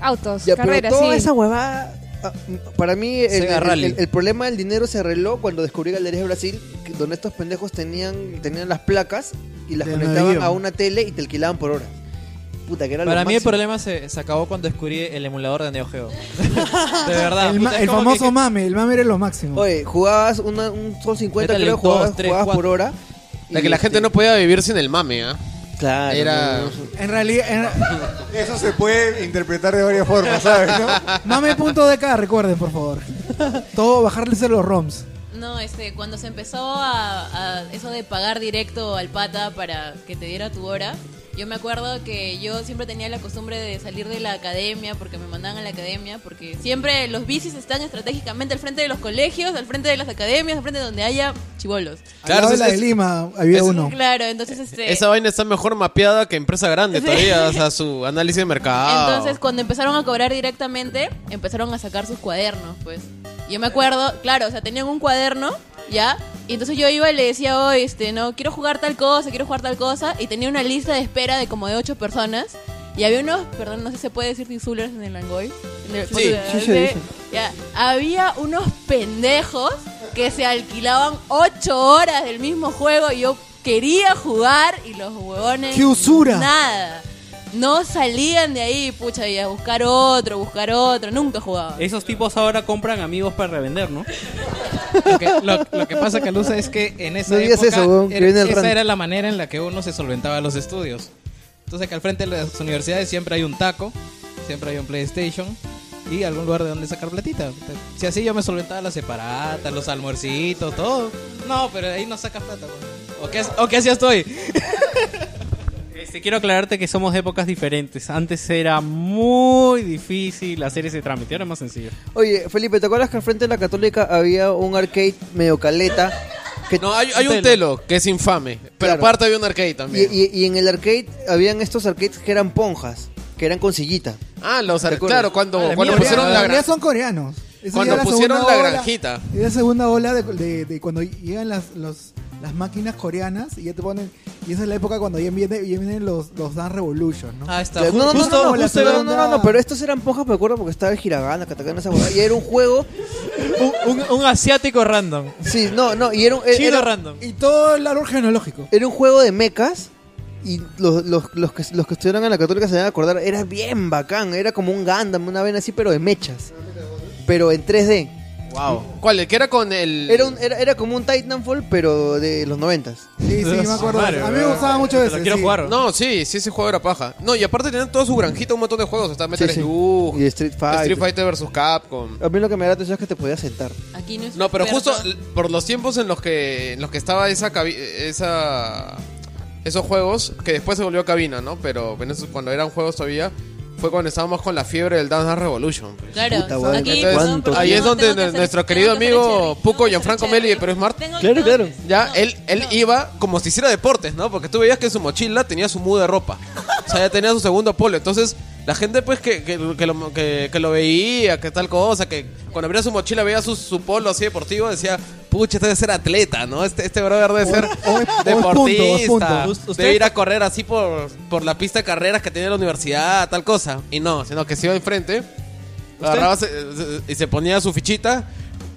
autos, Ya, pero carreras, toda sí. esa huevada. Ah, Para mí, el, Sega el- Rally. el- el problema del dinero se arregló cuando descubrí Galerías de Brasil, donde estos pendejos tenían, tenían las placas y las De conectaban navío. a una tele y te alquilaban por hora. Puta, que era lo Para mí el máximo. problema se, se acabó cuando descubrí el emulador de Neo Geo. de verdad. El, puta, el famoso que- mame, el mame era lo máximo. Oye, jugabas una, un Sol 50, Metal creo, jugabas, 2, 3, jugabas por 4. hora. La que la gente este, no podía vivir sin el mame, ¿ah? Claro. Era- En realidad, en- Eso se puede interpretar de varias formas, ¿sabes? ¿no? mame.dk, recuerden, por favor. Todo, bajarles a los ROMs. No, este, cuando se empezó a, a eso de pagar directo al pata para que te diera tu hora, yo me acuerdo que yo siempre tenía la costumbre de salir de la academia porque me mandaban a la academia, porque siempre los bicis están estratégicamente al frente de los colegios, al frente de las academias, al frente de donde haya chivolos. Claro, es- la de Lima había es- uno. Claro, entonces este Esa vaina está mejor mapeada que empresa grande Sí. todavía, o sea, su análisis de mercado. Entonces, cuando empezaron a cobrar directamente, empezaron a sacar sus cuadernos, pues. Yo me acuerdo, claro, o sea, tenían un cuaderno, ¿ya? Y entonces yo iba y le decía, oye, este, no, quiero jugar tal cosa, quiero jugar tal cosa, y tenía una lista de espera de como de ocho personas. Y había unos, perdón, no sé si se puede decir titulers en el Langoy. En el- Sí, sí ya, había unos pendejos que se alquilaban ocho horas del mismo juego y yo quería jugar y los huevones... ¡Qué usura! Nada. No salían de ahí, pucha, y a buscar otro, buscar otro. Nunca jugaba. Esos tipos ahora compran amigos para revender, ¿no? Lo que, lo- lo que pasa, Calusa, es que en esa No digas época eso, weón, que era- viene el esa era la manera en la que uno se solventaba los estudios. Entonces que al frente de las universidades siempre hay un taco, siempre hay un PlayStation y algún lugar de donde sacar platita. Si así yo me solventaba las separatas, los almuercitos, todo. No, pero ahí no sacas plata. ¿O qué, o qué hacías tú ahí? Este, quiero aclararte que somos de épocas diferentes. Antes era muy difícil hacer ese trámite, ahora es más sencillo. Oye, Felipe, ¿te acuerdas que al frente de la Católica había un arcade medio caleta? Que No, hay, hay un telo que es infame. Pero Claro. aparte había un arcade también. y- y en el arcade habían estos arcades que eran ponjas, que eran con sillita. ah, los ¿Te ar- acuerdas? claro, cuando, Ah, la cuando mierda. pusieron la gran... son coreanos. Esa Cuando la pusieron segunda la ola- granjita. Es la segunda ola de, de- de cuando llegan las, los- las máquinas coreanas y ya te ponen. Y esa es la época cuando ya viene- ya vienen los, los Dance Revolution, ¿no? Ah, está. No, no, no, justo, no, no, justo no, era no, no, no, no, pero estos eran ponjas, me acuerdo, porque estaba el Hiragana, Katakana, esa huevada, y era un juego, un, un- un asiático random. sí, no, no, y era un, Chino era, random. Y todo el árbol genealógico. era un juego de mechas, y los, los, los, que, los que estuvieron en la Católica se van a acordar, era bien bacán, era como un Gundam, una vena así, pero de mechas, pero en 3D. Wow. ¿Cuál? El que era con el... Era, un, era, era como un Titanfall, pero de los noventas. Sí, sí, me acuerdo. Madre, a mí me gustaba mucho ese. lo quiero sí. jugar. No, sí, sí, ese juego era paja. No, y aparte tenían toda su granjita, un montón de juegos. Está Metal Sí, sí. Slug, Y Street Fighter. Street Fighter vs. Capcom. A mí lo que me da atención es que te podías sentar. Aquí no es No, pero justo l- por los tiempos en los que en los que estaba esa cabi- esa esos juegos que después se volvió cabina, ¿no? Pero en eso- cuando eran juegos todavía fue cuando estábamos con la fiebre del Dance Dance Revolution. pues. Claro, Puta, aquí, Entonces, ahí es donde hacer- nuestro querido amigo cherry, Puco Gianfranco Meli de. Perú Smart, Claro, claro. ya no, él él no. iba como si hiciera deportes, ¿no? Porque tú veías que en su mochila tenía su muda de ropa. Sea, ya tenía su segundo polo. Entonces, la gente pues que, que, que lo, que, que lo veía, que tal cosa, que cuando abría su mochila veía su, su polo así deportivo, decía, pucha, este debe ser atleta, ¿no? Este, este brother debe ser o o punto, deportista. punto. Usted- Debe ir a correr así por, por la pista de carreras que tenía la universidad, tal cosa. Y no, sino que se iba enfrente, agarraba se- se- y se ponía su fichita.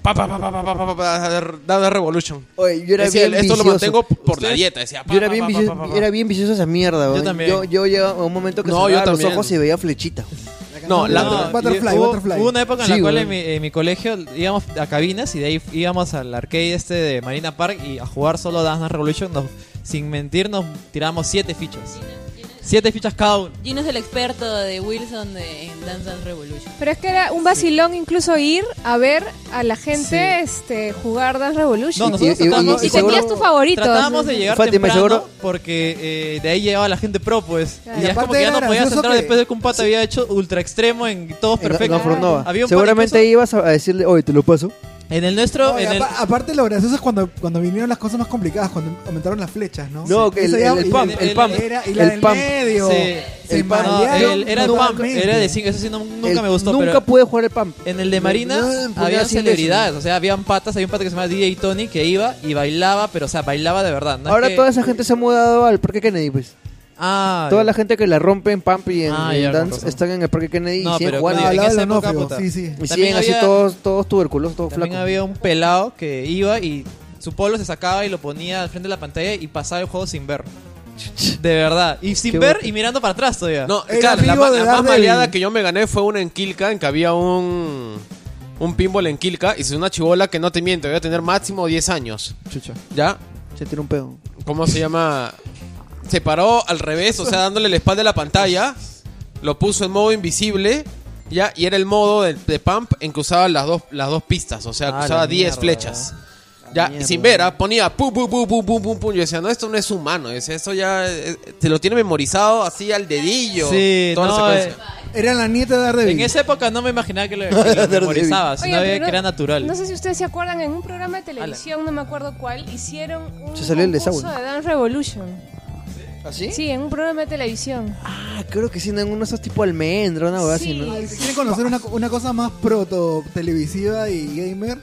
Pa, pa, pa, pa, pa, pa, pa, pa, pa, Dance Revolution. Oye, yo era Decía, bien esto lo vicioso. mantengo por la ¿Usted? dieta. Decía, pa, Yo era bien, pa, vicioso, pa, pa, pa. era bien vicioso esa mierda, weón. también. Yo, yo llegaba a un momento que No, cerraba yo los ojos y veía flechita. No, la- No, Butterfly, hubo, Butterfly. hubo una época en Sí, la cual en mi, en mi colegio íbamos a cabinas y de ahí íbamos al arcade este de Marina Park y a jugar solo Dance Revolution. Nos- sin mentir, nos tiramos siete fichas. Siete fichas cada uno. Gino es el experto de Wilson de, en Dance Dance Revolution. Pero es que era un vacilón incluso ir a ver a la gente este, jugar Dance Revolution. No, nosotros Y- y- y- tratamos, y y tenías tu favorito. tratábamos de llegar Fátima, temprano seguro- porque eh, de ahí llegaba la gente pro, pues. Claro. Y Y es como aparte que ya era no podías gracioso entrar que- después de que un pata había hecho ultra extremo en todos En, perfectos. Había un par Seguramente incluso- ibas a a decirle, oye, te lo paso. En el nuestro, No, en el, apa- Aparte lo gracioso es cuando, cuando vinieron las cosas más complicadas, cuando aumentaron las flechas, ¿no? No, que el- el- el pump, el pump. Era, y la El del pump. medio. Sí. Se El pump. no, era el pump, era de 5, eso sí no- nunca El- me gustó. Nunca pero pude jugar el pump. en el de Marina No, había celebridades, o sea, habían patas, había un pata que se llama DJ Tony que iba y bailaba, pero o sea, bailaba de verdad. ¿no? Es Ahora que- toda esa gente se ha mudado al Parque Kennedy, pues. Ah, Toda la gente que la rompe en Pump y en, Ah, en ya, con Dance razón. están en el Parque Kennedy No, y siguen pero jugando. Ah, en al lado esa de la época, puta. Sí, sí. Y También siguen así había- todos, todos tuberculosos, todos También flacos. había un pelado que iba y su polo se sacaba y lo ponía al frente de la pantalla y pasaba el juego sin ver. De verdad. Y sin Qué ver y mirando para atrás todavía. No, Era claro, la, amigo ma- de la más Daredevil. maleada que yo me gané fue una en Kilka, en que había un un pinball en Kilka y es una chivola que no te miento, debe tener máximo 10 años. Chucha, ¿Ya? se tira un pedo. ¿Cómo se llama? Se paró al revés, o sea, dándole la espalda a la pantalla, lo puso en modo invisible, ya, y era el modo de, de pump en que usaba las dos, las dos pistas, o sea, que Ah, usaba la 10 mierda, flechas. Ya, y sin ver, ah, ponía pum, pum, pum, pum, pum, pum, pum. Yo decía, no, esto no es humano, decía, esto ya eh, te lo tiene memorizado así al dedillo. Sí, toda la no, secuencia. Era la nieta de Daredevil. En esa época no me imaginaba que lo, que lo memorizaba, sino Oye, que era natural. No sé si ustedes se acuerdan, en un programa de televisión, no me acuerdo cuál, hicieron un Se salió el de concurso de Dance Revolution. ¿Así? Sí, en un programa de televisión. Ah, creo que sí, en uno de esos tipo almendra, una Sí. así, ¿no? Si quieren conocer una, una cosa más proto televisiva y gamer,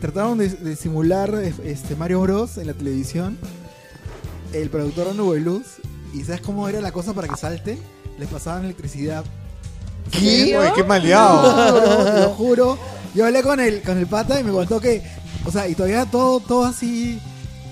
trataron de, de simular este Mario Bros en la televisión. El productor Nube Luz. ¿Y sabes cómo era la cosa para que salte? Les pasaban electricidad. ¿Qué? Oye, qué maleado. No, bro, lo juro. Yo hablé con el, con el pata y me contó que, o sea, y todavía todo, todo así,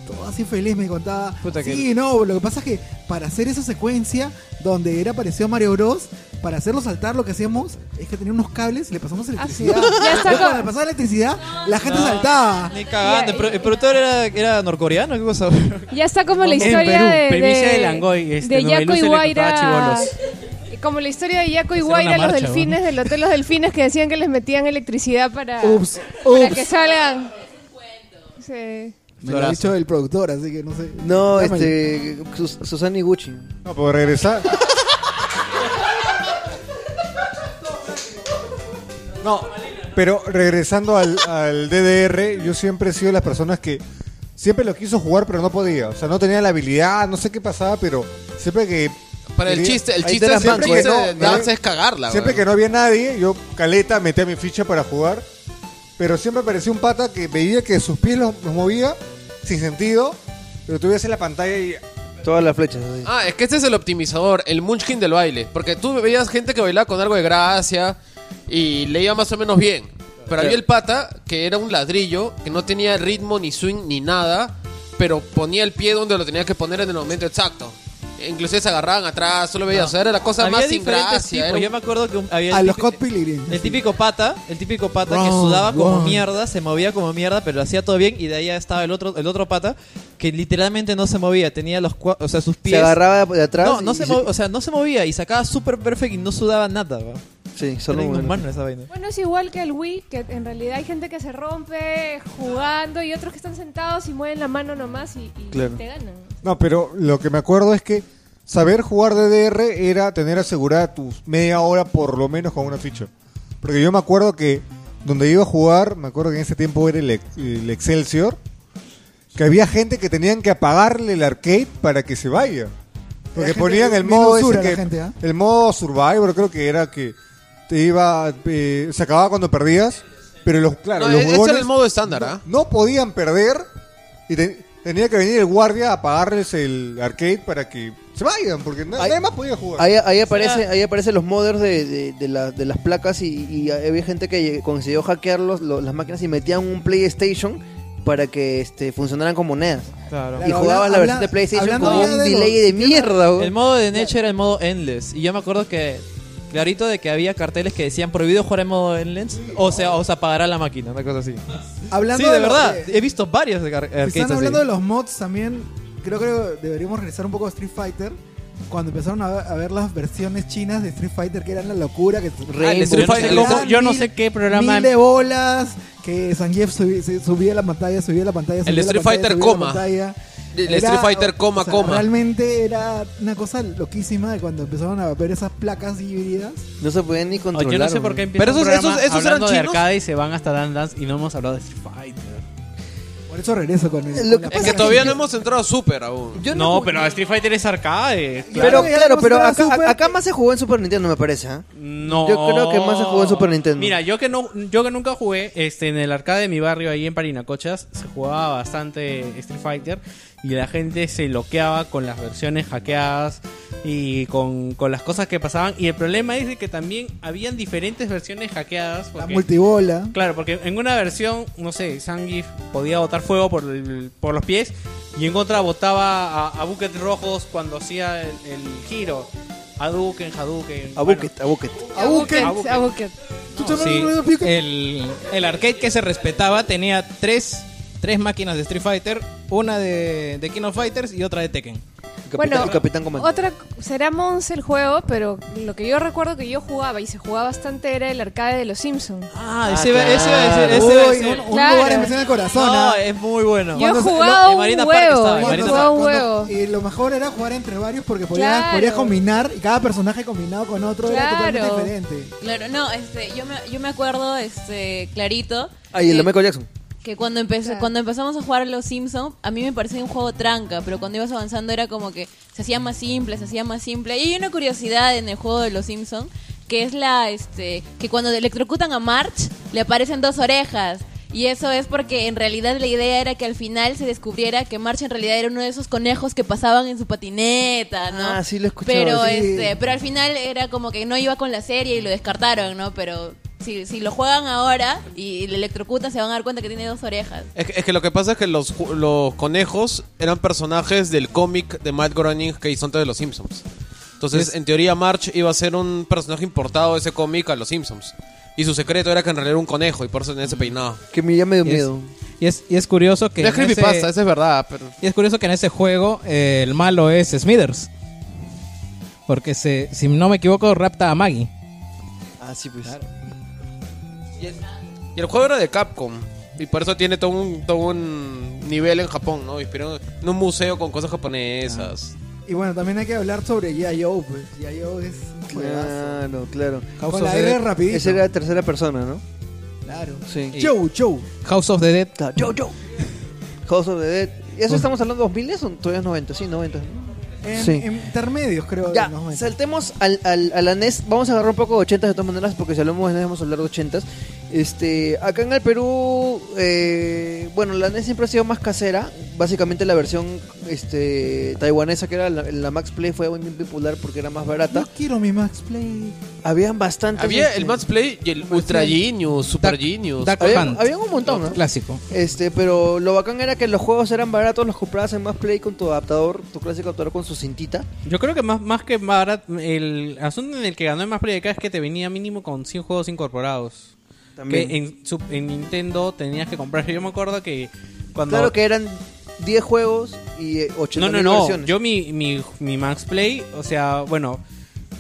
todo así feliz me contaba. Puta que- sí, no, lo que pasa es que para hacer esa secuencia donde era parecido a Mario Bros, para hacerlo saltar lo que hacíamos es que tenía unos cables y le pasamos electricidad. Ah, sí. Cuando le pasaba electricidad, la gente No. saltaba. Ni cagando. El, pro- el productor era, era norcoreano, ¿qué cosa? Ya está como la En historia Perú, de, de, de Langoy, este, de Yaco tocaba chibolos. Como la historia de Yaco y Guaira, los delfines, del Hotel Los Delfines, que decían que les metían electricidad para, Ups, para ups. que salgan. Sí. Me lo ha dicho el productor, así que no sé. No, este. Sus- Susana Iguchi. No, puedo regresar. No, pero regresando al, al DDR, yo siempre he sido de las personas que siempre lo quiso jugar, pero no podía. O sea, no tenía la habilidad, no sé qué pasaba, pero siempre que. Para el quería- chiste, el Ahí chiste, te la siempre banco, que ¿eh? no, No, Dance no. es cagarla, Siempre que no había nadie, yo caleta metía mi ficha para jugar. Pero siempre aparecía un pata que veía que sus pies los, los movía sin sentido. Pero tú veías en la pantalla y. Todas las flechas. así. Ah, es que este es el optimizador, el munchkin del baile. Porque tú veías gente que bailaba con algo de gracia y le iba más o menos bien. Pero había el pata que era un ladrillo, que no tenía ritmo, ni swing, ni nada, pero ponía el pie donde lo tenía que poner en el momento exacto. Inclusive se agarraban atrás, solo veías, o sea, era la cosa Había más sin gracia. era un- Yo me acuerdo que un- había el A los Hot Pilgrim. El típico pata, el típico pata que Wrong, sudaba como mierda, se movía como mierda, pero lo hacía todo bien y de ahí estaba el otro, el otro pata que literalmente no se movía, tenía los, cua- o sea, sus pies. Se agarraba de atrás. no, no se movía, o sea, no se movía y sacaba súper perfecto y no sudaba nada. ¿va? Sí, solo Era bueno. inhumano esa vaina. Bueno, es igual que el Wii, que en realidad hay gente que se rompe jugando y otros que están sentados y mueven la mano nomás y, y Claro. te ganan. No, pero lo que me acuerdo es que saber jugar DDR era tener asegurada tus media hora por lo menos con una ficha. Porque yo me acuerdo que donde iba a jugar, me acuerdo que en ese tiempo era el, Ex- el Excelsior, que había gente que tenían que apagarle el arcade para que se vaya. Porque ponían el modo ese que, gente, ¿ah? el modo Survivor creo que era que te iba eh, se acababa cuando perdías, pero los claro, No, los ese era el modo estándar, ¿ah? no podían perder y te- tenía que venir el guardia a apagarles el arcade para que se vayan, porque na- Ahí- nadie más podía jugar. Ahí, ahí aparece, ahí aparecen los modders de, de, de la- de las placas y, y había gente que consiguió hackear los, los- las máquinas y metían un PlayStation para que este, funcionaran con monedas. Claro. y Claro, jugabas la habla- versión de PlayStation hablando con ya un de delay los de mierda. weón. El modo de Neche era el modo Endless. Y yo me acuerdo que, clarito, de que había carteles que decían prohibido jugar en modo Endless. O sea, o se apagará la máquina, una cosa así. Hablando sí, de, verdad. de- He visto varios de arcades están hablando así. de los mods también, creo que deberíamos regresar un poco a Street Fighter. Cuando empezaron a ver, a ver las versiones chinas de Street Fighter, que eran la locura. Que Rainbow, el Street Fighter Eran loco, yo no sé qué programa- Mil de bolas, que Zangief subía, subía la pantalla, subía la pantalla. subía la Street pantalla, Fighter, coma. El Street Fighter, coma, o sea, coma. Realmente era una cosa loquísima de cuando empezaron a ver esas placas híbridas. No se podían ni Oh, controlar. yo no sé por qué empiezan Pero esos- esos- esos eran de chinos. arcade y se van hasta Dan Dance y no hemos hablado de Street Fighter. Por eso regreso con. Lo que Es que todavía no hemos entrado a Super aún. Yo no, pero Street Fighter es arcade. Pero Claro, pero acá, Super. acá más se jugó en Super Nintendo, me parece. ¿ah? No. Yo creo que más se jugó en Super Nintendo. Mira, yo que no, yo que nunca jugué, este, en el arcade de mi barrio ahí en Parinacochas, se jugaba bastante Street Fighter y la gente se loqueaba con las versiones hackeadas y con, con las cosas que pasaban. Y el problema es de que también habían diferentes versiones hackeadas. La multibola. Claro, porque en una versión, no sé, Zangief podía botar fuego por, el- por los pies y en otra botaba a, a rojos cuando hacía el, el giro. Hadouken, Hadouken. A bueno. Bucket, a Bucket. A Bucket. A Bucket, a Bucket. Sí, no, el, el arcade que se respetaba tenía tres, tres máquinas de Street Fighter, una de, de King of Fighters y otra de Tekken. Capitán, Bueno, Capitán Comando. Otra, será Mons el juego, pero lo que yo recuerdo que yo jugaba y se jugaba bastante era el arcade de los Simpsons. Ah, Ah, ese, iba a decir. un, un Claro. lugar en en el corazón. No, ¿ah? es muy bueno. Yo en un Marina huevo, estaba, yo un huevo. y lo mejor era jugar entre varios porque podías, Claro. podías combinar y cada personaje combinado con otro era totalmente diferente. Claro, no, este, yo me, yo me acuerdo, este, clarito. Ahí, el de Michael Jackson. Que cuando, Claro. cuando empezamos a jugar los Simpsons, a mí me parecía un juego tranca, pero cuando ibas avanzando era como que se hacía más simple, se hacía más simple. Y hay una curiosidad en el juego de los Simpsons, que es la, este, que cuando electrocutan a March, le aparecen dos orejas. Y eso es porque en realidad la idea era que al final se descubriera que March en realidad era uno de esos conejos que pasaban en su patineta, ¿no? Ah, sí lo he escuchado. Pero sí. este, pero al final era como que no iba con la serie y lo descartaron, ¿no? Pero si, si lo juegan ahora y le electrocutan se van a dar cuenta que tiene dos orejas. Es que, es que lo que pasa es que los, ju- los conejos eran personajes del cómic de Matt Groening que hizo antes de los Simpsons. Entonces, en teoría, March iba a ser un personaje importado de ese cómic a los Simpsons. Y su secreto era que en realidad era un conejo y por eso tenía ese peinado. Que me, ya me dio Y es, miedo. y es, y es curioso que. Es en ese- creepypasta, eso es verdad, pero... Y es curioso que en ese juego eh, el malo es Smithers. Porque se, si no me equivoco, rapta a Maggie. Ah, sí, pues. Y el, y el juego era de Capcom. Y por eso tiene todo un, todo un nivel en Japón, ¿no? Inspirado en un museo con cosas japonesas. Y bueno, también hay que hablar sobre G.I.O. Pues G.I.O. es un juegazo. Claro, claro. Con House la of the R Dead, rapidito. Esa era la tercera persona, ¿no? Claro. Sí. Joe, Joe. House of the Dead. Claro, Joe, Joe. House of the Dead. ¿Y eso estamos hablando de 2000 o todavía es 90? Sí, 90. En, Sí. en intermedios, creo. Ya, 90. saltemos al, al, a la NES. Vamos a agarrar un poco de 80 de todas maneras, porque si hablamos de NES vamos a hablar de 80 Este, acá en el Perú, eh, bueno, la NES siempre ha sido más casera. Básicamente la versión este, taiwanesa, que era la, la Max Play, fue muy popular porque era más barata. Yo quiero mi Max Play. Habían bastantes. Había este, el Max Play y el Ultra Genius, Super Genius. Duck Había, Hunt. habían un montón, ¿no? Clásico. Este, pero lo bacán era que los juegos eran baratos, los comprabas en Max Play con tu adaptador, tu clásico adaptador con su cintita. Yo creo que más, más que barato, el asunto en el que ganó el más play acá es que te venía mínimo con 100 juegos incorporados. También. Que en, su- en Nintendo tenías que comprar. Yo me acuerdo que cuando... Claro que eran 10 juegos y eh, 80 No, no, mil no. versiones. Yo mi, mi, mi Max Play, o sea, bueno,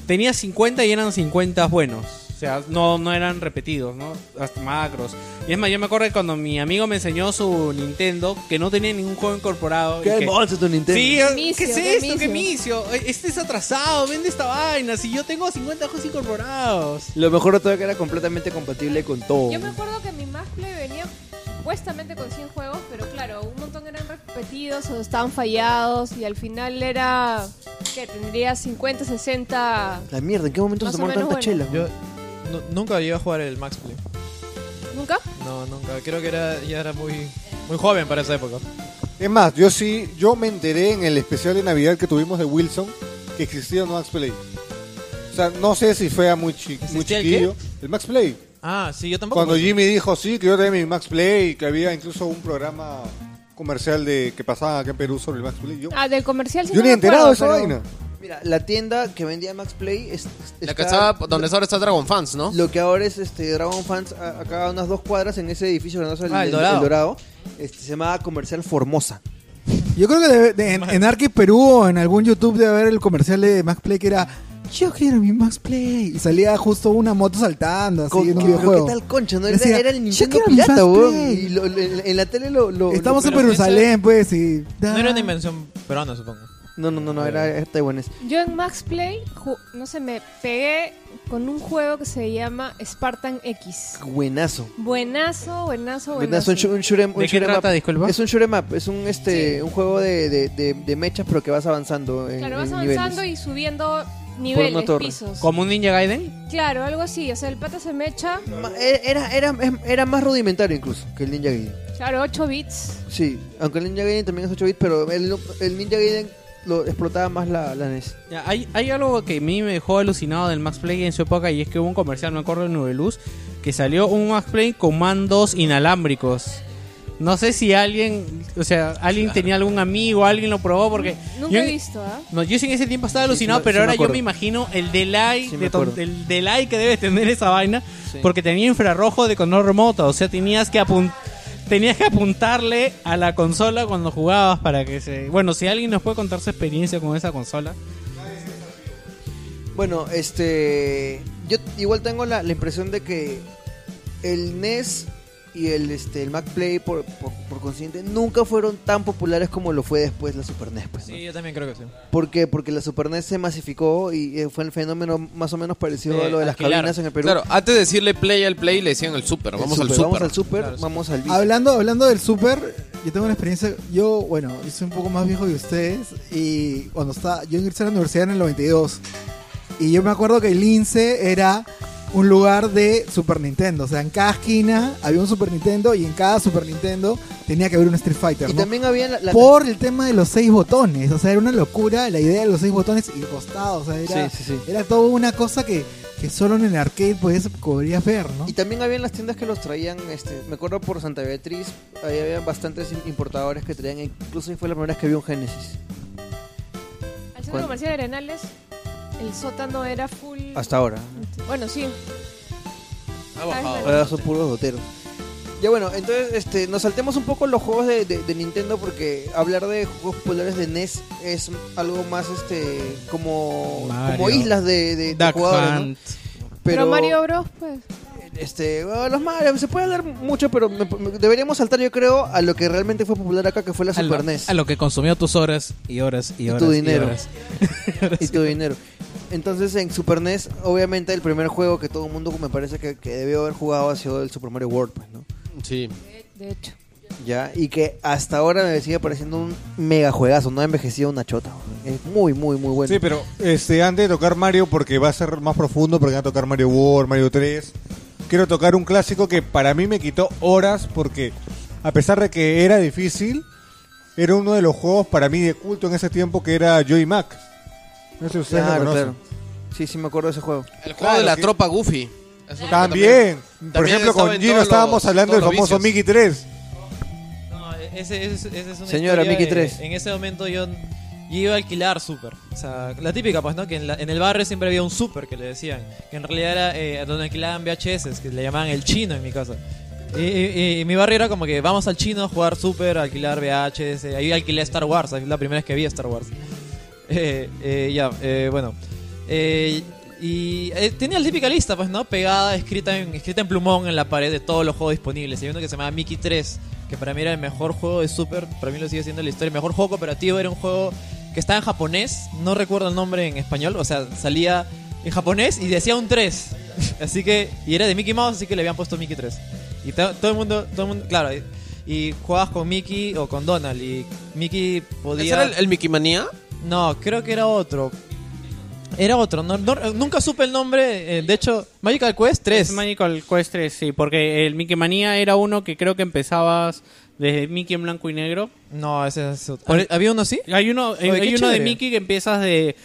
tenía 50 y eran 50 buenos. Sea, no, no eran repetidos, ¿no? Hasta macros. Y es más, yo me acuerdo que cuando mi amigo me enseñó su Nintendo, que no tenía ningún juego incorporado. ¡Qué que- monstruo tu Nintendo! Sí, Qué ¿qué misio, es qué esto? ¿Qué misio. misio? Este es atrasado, vende esta vaina. Si yo tengo 50 juegos incorporados. Lo mejor de todo es que era completamente compatible con todo. Yo me acuerdo que mi Play venía supuestamente con 100 juegos, pero claro, un montón eran repetidos o estaban fallados y al final era que tendría 50, 60. La mierda, ¿en qué momento se tomaron menos tanta bueno. chela? Yo nu- nunca llegué a jugar el Max Play. ¿Nunca? No, nunca. Creo que era, ya era muy, muy joven para esa época. Es más, yo sí, yo me enteré en el especial de Navidad que tuvimos de Wilson que existía un Max Play. O sea, no sé si fue a muy, chi- muy ¿Existía el chiquillo. El Max Play. Ah, sí, yo tampoco. Cuando. Jimmy dijo, sí, que yo tenía mi Max Play y que había incluso un programa comercial de que pasaba acá en Perú sobre el Max Play. Yo, Ah, del comercial sí yo no ni he enterado de esa pero- vaina. Mira, la tienda que vendía Max Play es, La está- que estaba donde ahora está Dragon Fans, ¿no? Lo que ahora es este Dragon Fans, a- acá a unas dos cuadras en ese edificio grandioso, Ah, el Dorado. este, se llamaba Comercial Formosa. Yo creo que debe- de- en, en Arcade Perú o en algún YouTube debe haber el comercial de Max Play que era Yo quiero mi Max Play. Y salía justo una moto saltando así Con- en un pero videojuego. ¿Qué tal concha? No? Era, Decía, era el "Yo Nintendo pirata, Max weón. Play". Y lo- en, en la tele lo... lo- Estamos lo- en pero Jerusalén, pues, y... No era una invención peruana, supongo. No, no, no, no, era, era taiwanés. Yo en Max Play, ju- no sé, me pegué con un juego que se llama Spartan X. Buenazo. Buenazo, buenazo, Buenazo, un, buenazo. un un ¿De qué shoot trata, up. disculpa? Es un shoot 'em up, es un, este, Sí. un juego de, de, de, de mechas, pero que vas avanzando en, Claro, vas en avanzando niveles. y subiendo niveles, torre. pisos. Como un Ninja Gaiden. Claro, algo así. O sea, el pata se mecha. Ma- e, Era, era, era más rudimentario incluso que el Ninja Gaiden. Claro, 8 bits. Sí, aunque el Ninja Gaiden también es 8 bits, pero el, el Ninja Gaiden lo explotaba más la, la NES. Ya, hay, hay algo que a mí me dejó alucinado del Max Play en su época y es que hubo un comercial, me acuerdo, en Nubeluz, que salió un Max Play con mandos inalámbricos. No sé si alguien, o sea, alguien tenía algún amigo, alguien lo probó porque... Nunca yo he visto, ¿ah? No, yo sí en ese tiempo estaba alucinado, sí pero sí me ahora yo me imagino el delay, de el delay que debe tener esa vaina, Sí. porque tenía infrarrojo de control remoto, o sea, tenías que apun- tenías que apuntarle a la consola cuando jugabas para que se... Bueno, si alguien nos puede contar su experiencia con esa consola. Bueno, este. Yo igual tengo la, la impresión de que el NES y el, este, el Mac Play, por, por, por consiguiente, nunca fueron tan populares como lo fue después la Super NES. Pues, ¿no? Sí, yo también creo que sí. ¿Por qué? Porque la Super NES se masificó y eh, fue el fenómeno más o menos parecido a lo de las alquilar. cabinas en el Perú. Claro, antes de decirle play al play le decían el super. El Vamos al Super, super. Vamos al Super, Claro, vamos al Vita. Hablando, hablando del Super, yo tengo una experiencia. Yo, bueno, yo soy un poco más viejo que ustedes. Y cuando estaba. Yo ingresé a la universidad en el 92. Y yo me acuerdo que el INSE era un lugar de Super Nintendo. O sea, en cada esquina había un Super Nintendo. Y en cada Super Nintendo tenía que haber un Street Fighter. Y ¿no? también había la, la- Por el tema de los seis botones. O sea, era una locura la idea de los seis botones y costados. O sea, era, Sí, sí, sí. era todo una cosa que, que solo en el arcade podías, podrías ver, ¿no? Y también había las tiendas que los traían, este, me acuerdo por Santa Beatriz, ahí había bastantes im- importadores que traían, incluso ahí fue la primera vez que vi un Genesis. Al centro comercial de Arenales, el sótano era full. Hasta ahora. Bueno, sí. Ha bajado. Ahora son puros doteros. Ya bueno, entonces este, nos saltemos un poco los juegos de, de- de Nintendo porque hablar de juegos populares de NES es algo más este como, como islas de, de- de. Pero, Mario Bros, pues. Este, bueno, los Mario, se puede hablar mucho, pero me- me- deberíamos saltar, yo creo, a lo que realmente fue popular acá, que fue la A lo, Super NES. a lo que consumió tus horas y horas y Y horas. tu dinero. horas. y tu dinero. Entonces en Super NES, obviamente el primer juego que todo el mundo me parece que, que debió haber jugado ha sido el Super Mario World, pues, ¿no? Sí. De hecho. Ya, y que hasta ahora me sigue pareciendo un mega juegazo, no ha envejecido una chota. Es muy, muy, muy bueno. Sí, pero este, antes de tocar Mario, porque va a ser más profundo, porque va a tocar Mario World, Mario 3, quiero tocar un clásico que para mí me quitó horas, porque a pesar de que era difícil, era uno de los juegos para mí de culto en ese tiempo que era Joy Mac. No sé si ustedes lo Claro, conocen. claro. Sí, sí me acuerdo de ese juego. El juego Claro de la que- tropa Goofy. Es un- También. Por también ejemplo, estaba con en Gino todos estábamos los- hablando del todos los famoso vicios. Mickey 3. No, ese, ese- ese es una Señora, historia, Mickey eh, 3. En ese momento yo, yo iba a alquilar super. O sea, la típica, pues, ¿no? Que en, la- en el barrio siempre había un super que le decían. Que en realidad era eh, donde alquilaban VHS, que le llamaban el chino en mi casa. Y, y- y mi barrio era como que vamos al chino a jugar super, a alquilar VHS. Ahí alquilé Star Wars, es la primera vez que vi Star Wars. Eh, eh, ya, eh, bueno. Eh, y eh, tenía la típica lista, pues, ¿no? Pegada, escrita en, escrita en plumón en la pared de todos los juegos disponibles. Hay uno que se llamaba Mickey 3, que para mí era el mejor juego de Super. Para mí lo sigue siendo la historia. El mejor juego cooperativo era un juego que estaba en japonés. No recuerdo el nombre en español. O sea, salía en japonés y decía un 3. así que, y era de Mickey Mouse, así que le habían puesto Mickey 3. Y to- todo el mundo, todo el mundo, claro. Y, y jugabas con Mickey o con Donald. Y Mickey podía. ¿Ese era el, el Mickey Manía? No, creo que era otro. Era otro, no- no- nunca supe el nombre. eh, de hecho, Magical Quest 3. Es Magical Quest 3, sí, porque el Mickey Manía era uno que creo que empezabas desde Mickey en blanco y negro. No, ese es otro. ¿Había uno así? Hay uno, Oye, hay qué uno de chévere. Mickey que empiezas de...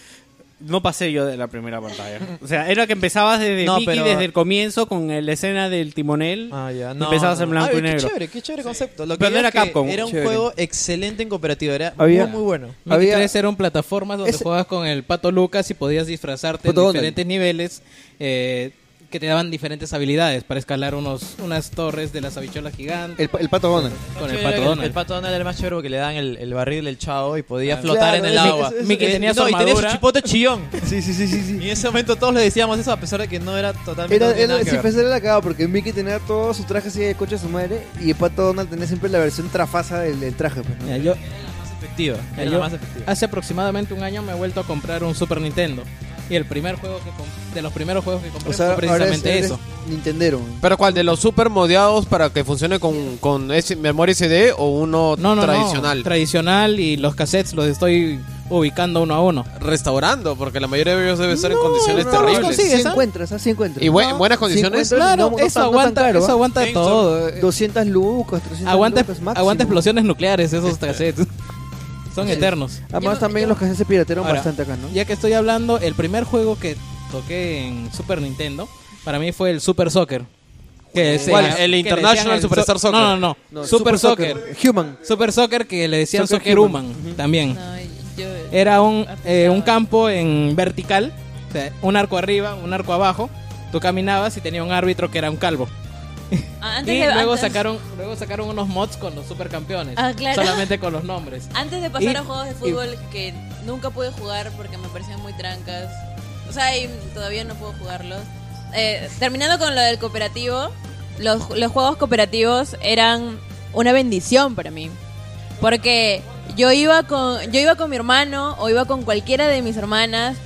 No pasé yo de la primera pantalla. O sea, era que empezabas desde No, Mickey pero- desde el comienzo con el- la escena del timonel. Ah, ya. y No, empezabas no. en blanco Ay, y negro. Qué chévere, qué chévere concepto. Lo que Pero no era es Capcom. Era un Chévere. juego excelente en cooperativo. Era Había- muy, muy bueno. Mickey Había- 3 era un plataforma donde Ese- jugabas con el Pato Lucas y podías disfrazarte en diferentes niveles eh, que te daban diferentes habilidades para escalar unos unas torres de las habichuelas gigantes El, el pato Donald. con el Pato Donald. El pato Donald era más chévere porque le dan el, el barril del chavo y podía Ah, flotar claro, en el ese- agua. ese- Mickey Eh, tenía su no, y tenía su armadura. chipote chillón. Sí, sí, sí, sí, sí. Y en ese momento todos le decíamos eso a pesar de que no era totalmente Era, era, ver. pues era la cagada porque Mickey tenía todo su traje así de coche de su madre y el pato Donald tenía siempre la versión trafasa del, del traje. Pues, ¿no? Mira, yo, más efectiva. yo la más efectiva. hace aproximadamente un año me he vuelto a comprar un Super Nintendo y el primer juego que com- de los primeros juegos que compré O sea, fue precisamente eres eso. Nintendero. ¿Pero cuál? ¿De los super modeados para que funcione con, con ese, memoria SD o uno No, no, tradicional? no, tradicional y los cassettes los estoy ubicando uno a uno. Restaurando, porque la mayoría de ellos debe estar en condiciones no, terribles. Sí encuentras, así encuentras. ¿Y No, buenas condiciones? Claro, eso aguanta, caro, eso aguanta todo. 200 lucas, 300 Aguanta, lucas máximo. aguanta explosiones nucleares esos cassettes. Son eternos. Además Yo- también yo- los que se piratearon bastante acá, ¿no? Ya que estoy hablando, el primer juego que toqué en Super Nintendo para mí fue el Super Soccer. Que ¿El International Superstar so- Soccer? No, no, no. No, Super, Soccer. Human. Super Soccer que le decían Soccer Soccer Human. Human también. No, yo- Era un, eh, un campo en vertical, o sea, un arco arriba, un arco abajo. Tú caminabas y tenía un árbitro que era un calvo. Ah, Antes y de, luego antes- sacaron, luego sacaron unos mods con los supercampeones. Ah, claro. Solamente con los nombres. Antes de pasar Y- a juegos de fútbol que nunca pude jugar porque me parecían muy trancas. O sea, todavía no puedo jugarlos. Eh, terminando con lo del cooperativo, los, los juegos cooperativos eran una bendición para mí. Porque yo iba con yo iba con mi hermano o iba con cualquiera de mis hermanas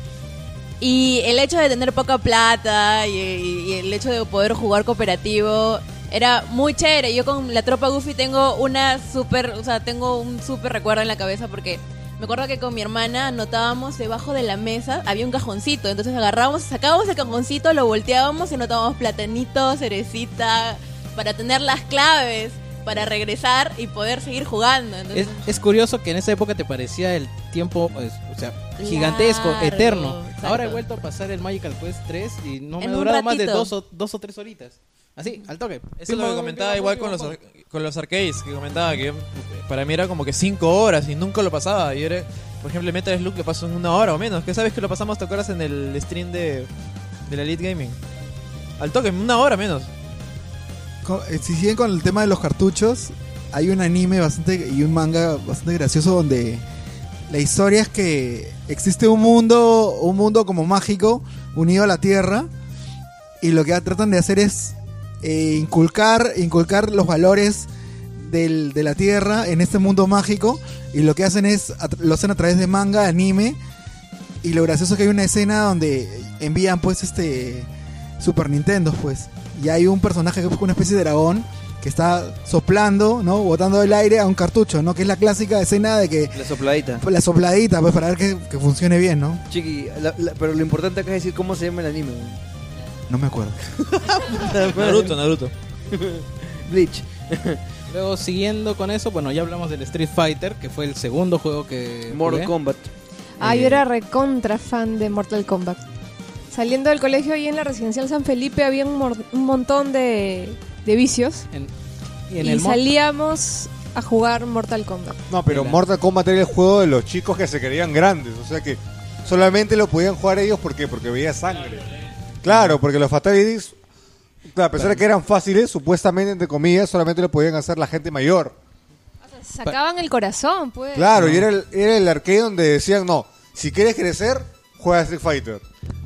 y el hecho de tener poca plata y, y- el hecho de poder jugar cooperativo era muy chévere. Yo con la tropa Goofy tengo una super, o sea, tengo un súper recuerdo en la cabeza porque me acuerdo que con mi hermana anotábamos debajo de la mesa, había un cajoncito, entonces agarrábamos, sacábamos el cajoncito, lo volteábamos y anotábamos platanito, cerecita, para tener las claves, para regresar y poder seguir jugando. Es, Entonces, es curioso que en esa época te parecía el tiempo, pues, o sea, gigantesco, Largo, eterno. exacto. Ahora he vuelto a pasar el Magical Quest 3 y no me En ha durado más de dos o, dos o tres horitas. Así, al toque. Eso es lo que comentaba igual con los, con los arcades, que comentaba que yo- para mí era como que 5 horas y nunca lo pasaba. Y era, por ejemplo, el Metal Slug lo pasó en una hora o menos. Que sabes que lo pasamos, ¿te acuerdas en el stream de, de la Elite Gaming? Al toque, en una hora menos. eh, si siguen con el tema de los cartuchos, hay un anime bastante y un manga bastante gracioso donde la historia es que existe un mundo, un mundo como mágico unido a la Tierra y lo que tratan de hacer es eh, inculcar, inculcar los valores del- de la Tierra en este mundo mágico y lo que hacen es lo hacen a través de manga, anime y lo gracioso es que hay una escena donde envían pues este Super Nintendo pues y hay un personaje que es una especie de dragón que está soplando, ¿no? Botando el aire a un cartucho, ¿no? Que es la clásica escena de que La sopladita. la sopladita, pues para ver que, que funcione bien, ¿no? Chiqui, la- la- pero lo importante acá es decir cómo se llama el anime. No me acuerdo. Naruto, Naruto. Bleach. Luego, siguiendo con eso, bueno, ya hablamos del Street Fighter, que fue el segundo juego que. Mortal jugué. Kombat. Ah, yo Eh, era recontra fan de Mortal Kombat. Saliendo del colegio ahí en la residencial San Felipe había un, mor- un montón de, de vicios En- y y, en el mo- salíamos a jugar Mortal Kombat. No, pero. Mortal Kombat era el juego de los chicos que se creían grandes. O sea que solamente lo podían jugar ellos ¿por qué? porque veía sangre. Claro, porque los Fatalities, claro, a pesar de que eran fáciles, supuestamente, entre comillas, solamente lo podían hacer la gente mayor. Sacaban el corazón, pues. Claro, y era el, era el arcade donde decían, no, si quieres crecer, juega Street Fighter.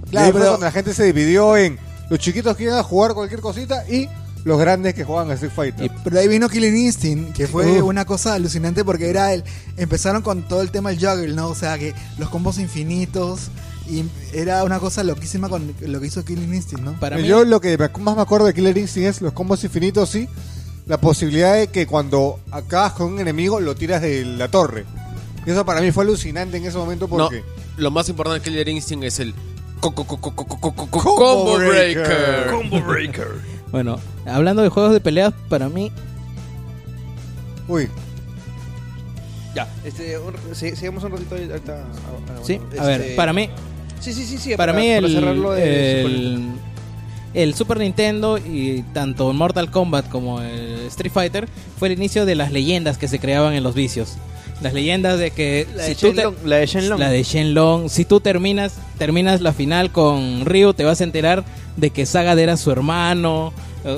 Claro, pero- donde la gente se dividió en los chiquitos que iban a jugar cualquier cosita y los grandes que juegan a Street Fighter. Pero de ahí vino Killing Instinct, que fue Uf. una cosa alucinante porque era el empezaron con todo el tema del juggle, ¿no? O sea, que los combos infinitos y era una cosa loquísima con lo que hizo Killing Instinct, ¿no? Para Yo mí... lo que más me acuerdo de Killer Instinct es los combos infinitos, sí. La posibilidad de que cuando acabas con un enemigo lo tiras de la torre. Y eso para mí fue alucinante en ese momento porque... No, lo más importante de Killer Instinct es el... Combo Breaker. Combo Breaker. bueno, hablando de juegos de peleas, para mí... Uy, ya, este, un, sigamos un ratito. Ahorita, ah, ah, sí, a ver, este, para mí, Sí, sí, sí, sí. para mí el, de el, el Super Nintendo y tanto Mortal Kombat como el Street Fighter fue el inicio de las leyendas que se creaban en los vicios. Las leyendas de que La si de tú te- Shenlong. La de Shenlong. la de Shenlong, si tú terminas terminas la final con Ryu, te vas a enterar de que Sagat era su hermano.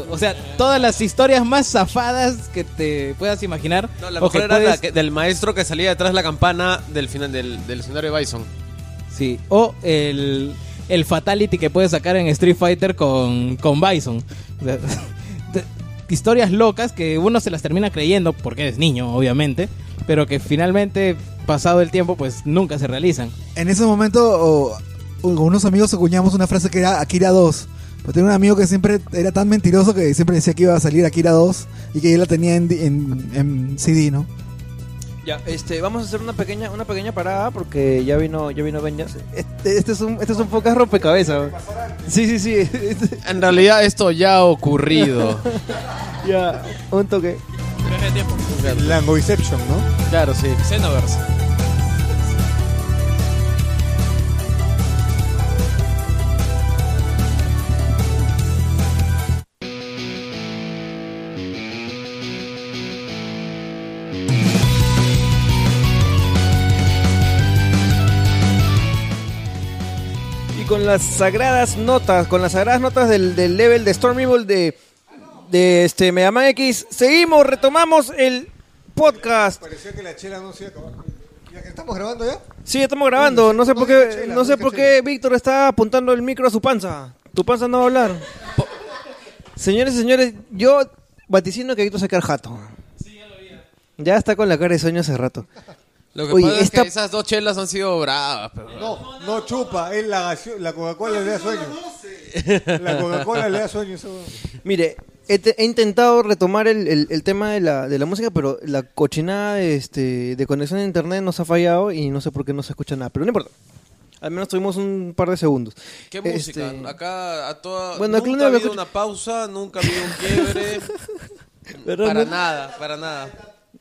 O- sea, todas las historias más zafadas que te puedas imaginar. No, la mejor era la que- del maestro que salía detrás de la campana del final del, del escenario de Bison. O el, el Fatality que puedes sacar en Street Fighter con, con Bison. Historias locas que uno se las termina creyendo porque eres niño, obviamente, pero que finalmente, pasado el tiempo, pues nunca se realizan. En ese momento, con unos amigos acuñamos una frase que era Akira 2. Pero tenía un amigo que siempre era tan mentiroso que siempre decía que iba a salir Akira 2 y que él la tenía en, en- en CD, ¿no? Ya, este, vamos a hacer una pequeña, una pequeña parada porque ya vino, ya vino Benjas. Este, este es un, este es un podcast rompecabezas. Sí, sí, sí. En realidad esto ya ha ocurrido. ya, un toque. Langoiception, ¿no? claro, sí. Xenoverse. Con las sagradas notas, con las sagradas notas del, del level de Storm Evil de, de este Mega Man X, seguimos, retomamos el podcast. Parecía que la chela no se iba a acabar. ¿Ya que estamos grabando ya? Sí, estamos grabando. No sé por qué, no sé por qué Víctor está apuntando el micro a su panza. Tu panza no va a hablar. Señores y señores, yo vaticino que Víctor se queda jato. Ya está con la cara de sueño hace rato. Lo que Oye, pasa esta- es que esas dos chelas han sido bravas. Pero... No, no chupa, es la, la Coca-Cola le da sueño. La Coca-Cola le da sueño. Eso. Mire, he, he intentado retomar el, el- el tema de la, de la música, pero la cochinada este, de conexión a internet nos ha fallado y no sé por qué no se escucha nada. Pero no importa. Al menos tuvimos un par de segundos. ¿Qué Este, música? Acá a toda... Bueno, aquí nunca ha habido escucho. una pausa, nunca ha habido un quiebre. Para no- nada, para nada.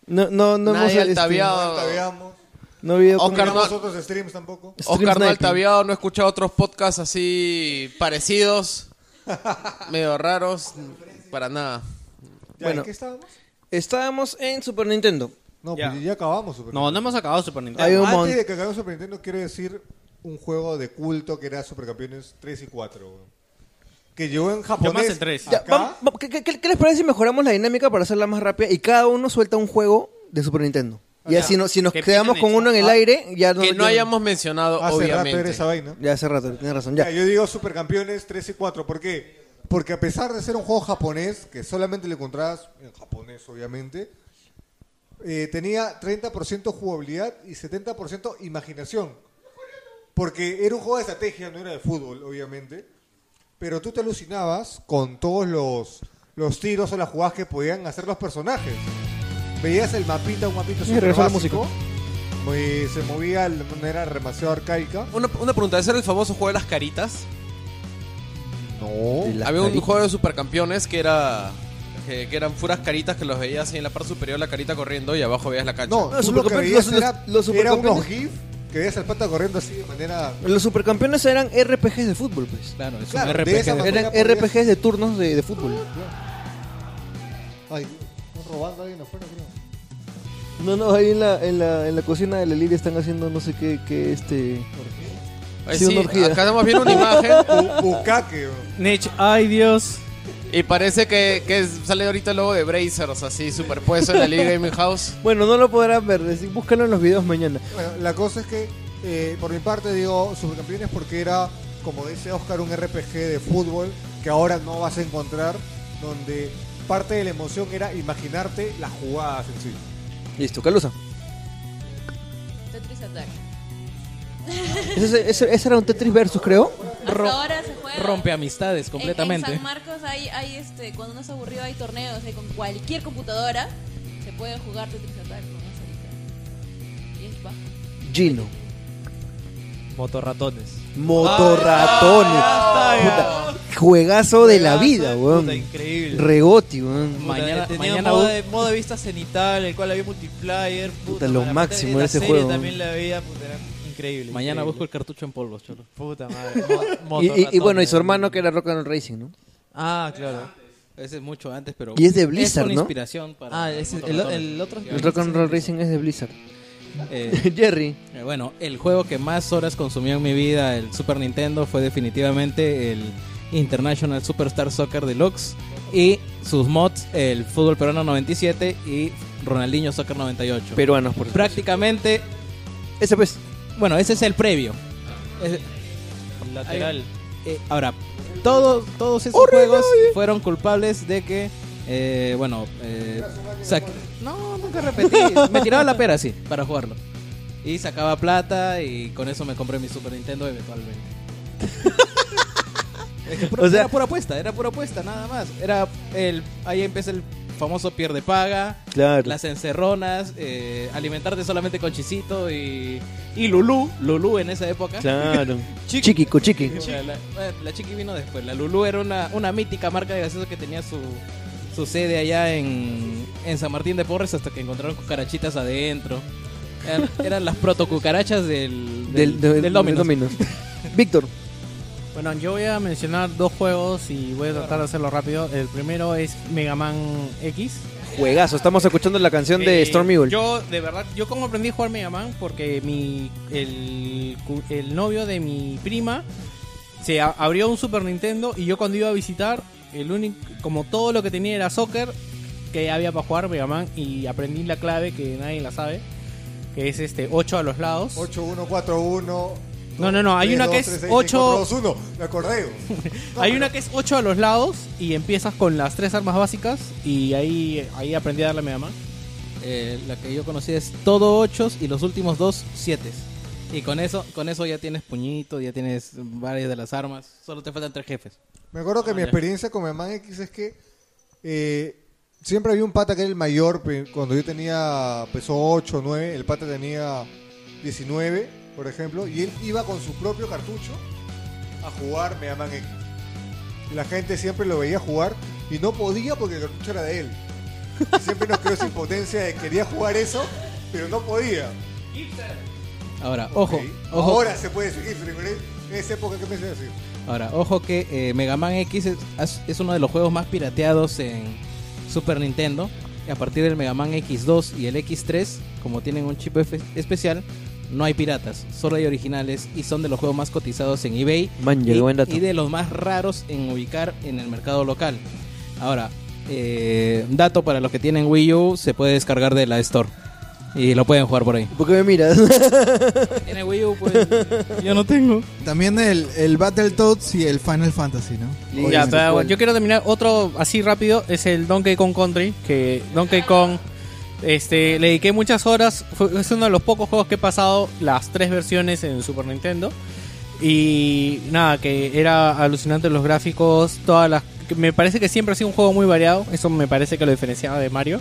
No, no, no Nadie hemos, este, altaviado. Tabiamos. no ha habido Oscar no- otros streams tampoco. Stream Oscar no altaviado, no he escuchado otros podcasts así parecidos, medio raros, para nada. Ya, Bueno. ¿en qué estábamos? Estábamos en Super Nintendo. No, Ya. pues ya acabamos. Super No, no hemos acabado Super Nintendo. Hay un Antes mon- de que acabemos Super Nintendo, quiero decir un juego de culto que era Supercampeones 3 y 4. Que llegó en Yo japonés. más el 3. Ya, acá. ¿qué, qué- qué- les parece si mejoramos la dinámica para hacerla más rápida y cada uno suelta un juego de Super Nintendo? Y así no, si nos Que quedamos pican con hecho. uno en el Ah, aire, ya no Que no hayamos mencionado, Hace rato era obviamente. esa vaina. Ya hace rato, tienes razón. Ya. Ya, yo digo supercampeones 3 y 4. ¿Por qué? Porque a pesar de ser un juego japonés, que solamente lo encontrabas en japonés, obviamente, eh, tenía 30% jugabilidad y 70% imaginación. Porque era un juego de estrategia, no era de fútbol, obviamente. Pero tú te alucinabas con todos los, los tiros o las jugadas que podían hacer los personajes. Veías el mapita, un mapita super básico. muy- se movía de manera demasiado arcaica. Una, una pregunta, ¿ese era el famoso juego de las caritas? No. Había un caritas. juego de supercampeones que era que, eran puras caritas que los veías y en la parte superior la carita corriendo y abajo veías la cancha. No, Los tú lo que supercampeones- veías los- era, los era unos supercampeones- GIF que veías al pata corriendo así de manera... Los supercampeones eran RPGs de fútbol, pues. Claro, es Claro, un de RPG. de- Eran podías- RPGs de turnos de, de fútbol. Ay, están robando a alguien afuera, creo. No, no, ahí en la, en la, en la cocina de la Liria están haciendo no sé qué, qué este... Ay, sí, sí, una orgía. acá estamos viendo una imagen Bu- Bukake, bro. Nech, ay Dios. Y parece que, que sale ahorita el logo de Brazers así superpuesto en la Liga Gaming House. Bueno, no lo podrán ver, búscalo en los videos mañana. Bueno, la cosa es que, eh, por mi parte, digo Supercampeones porque era, como dice Oscar, un RPG de fútbol que ahora no vas a encontrar, donde parte de la emoción era imaginarte las jugadas en sí. Listo, Calusa. Tetris Attack. Ese, ese- ese era un Tetris Versus, creo. Hasta Ro- ahora se juega. Rompe amistades En- completamente. En, San Marcos hay, hay este, cuando uno se aburrido hay torneos, hay con cualquier computadora se puede jugar Tetris Attack con eso ahorita. Y es bajo. Gino. Motorratones. Motorratones. Puta, juegazo de la vida, Puta, weón. increíble. Regoti, weón. Puta, Mañana- tenía mañana modo de, modo de vista cenital, el cual había multiplayer. Puta, lo madre, máximo de ese serie juego. también la veía, puta, era increíble. Mañana busco el cartucho en polvos, cholo. Puta madre. mo- Y, y- y bueno, y su hermano que era Rock and Roll Racing, ¿no? Ah, claro. Ese es mucho antes, pero. Y es de Blizzard, con ¿no? inspiración para. Ah, el, motorratones. el otro. El Rock and Roll Racing es de Blizzard. Eh, Jerry. Eh, Bueno, el juego que más horas consumió en mi vida, el Super Nintendo, fue definitivamente el International Superstar Soccer Deluxe y sus mods, el Fútbol Peruano 97 y Ronaldinho Soccer 98. Peruanos, por supuesto. Prácticamente, Ese pues. Bueno, ese es el previo. Es- Lateral. eh, ahora, todos, todos esos juegos fueron culpables de que, eh, bueno, eh, sac- no, nunca repetí. me tiraba la pera, sí, para jugarlo. Y sacaba plata y con eso me compré mi Super Nintendo eventualmente. Es que pura- O sea- era pura apuesta, era pura apuesta, nada más. Era el, ahí empieza el famoso pierde paga, Claro. las encerronas, eh, alimentarte solamente con chisito y, y Lulú, Lulú en esa época. Claro. Chiqui, cochiqui. La, la- Chiqui vino después. La Lulú era una, una mítica marca de gaseosa que tenía su, su sede allá en, en San Martín de Porres hasta que encontraron cucarachitas adentro. Eran, eran las proto cucarachas del, Del, del, del, del Domino's. Domino's. Víctor. Bueno, yo voy a mencionar dos juegos y voy a tratar de hacerlo rápido. El primero es Mega Man X. Juegazo. Estamos escuchando la canción de Eh, Storm Eagle. Yo, de verdad, yo como aprendí a jugar Mega Man porque mi el, el novio de mi prima se a- abrió un Super Nintendo y yo cuando iba a visitar, el único, como todo lo que tenía era soccer que había para jugar Mega Man y aprendí la clave que nadie la sabe, que es este 8 a los lados. 8141. No, no, no, hay una que es 8 1. Me acordé. Hay una que es 8 a los lados y empiezas con las tres armas básicas y ahí, ahí aprendí a darle a Mega Man. Eh, la que yo conocí es todo 8 y los últimos dos 7. Y con eso, con eso ya tienes puñito, ya tienes varias de las armas. Solo te faltan tres jefes. Me acuerdo que Ah, mi ya. experiencia con Mega Man X es que eh, siempre había un pata que era el mayor. Cuando yo tenía, pesó 8 o 9, el pata tenía 19, por ejemplo, y él iba con su propio cartucho a jugar Mega Man X. Y la gente siempre lo veía jugar y no podía porque el cartucho era de él. Y siempre nos quedó esa impotencia de que quería jugar eso, pero no podía. Ahora, ojo. Ahora se puede decir, pero en esa época, ¿qué me hace decir? Ahora, ojo que eh, Mega Man X es, uno de los juegos más pirateados en Super Nintendo. A partir del Mega Man X2 y el X3, como tienen un chip especial, No hay piratas, solo hay originales y son de los juegos más cotizados en eBay Man, y, buen dato. y de los más raros en ubicar en el mercado local. Ahora, eh, dato para los que tienen Wii U, se puede descargar de la Store y lo pueden jugar por ahí. ¿Por qué me miras? Tiene Wii U, pues yo no tengo. También el, el Battletoads y el Final Fantasy, ¿no? Ya, pero yo quiero terminar otro así rápido, es el Donkey Kong Country, que Donkey Kong este le dediqué muchas horas, fue, es uno de los pocos juegos que he pasado las tres versiones en Super Nintendo y nada, que era alucinante los gráficos, todas las me parece que siempre ha sido un juego muy variado, eso me parece que lo diferenciaba de Mario,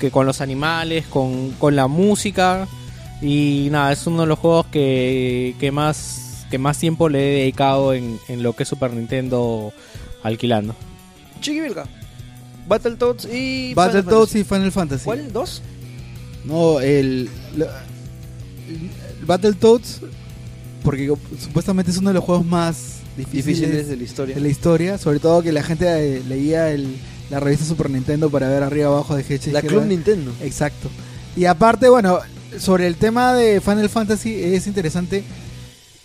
que con los animales, con, con la música y nada, es uno de los juegos que, que más que más tiempo le he dedicado en, en lo que es Super Nintendo alquilando. Chiquivilga. Battletoads y. Battletoads y Final Fantasy. ¿Cuál? ¿Dos? No, el, la- el Battletoads, porque supuestamente es uno de los juegos más difíciles, Difíciles de la historia. de la historia, sobre todo que la gente eh, leía el- la revista Super Nintendo para ver arriba abajo de Hedgehog. La Club Nintendo. Exacto. Y aparte, bueno, sobre el tema de Final Fantasy es interesante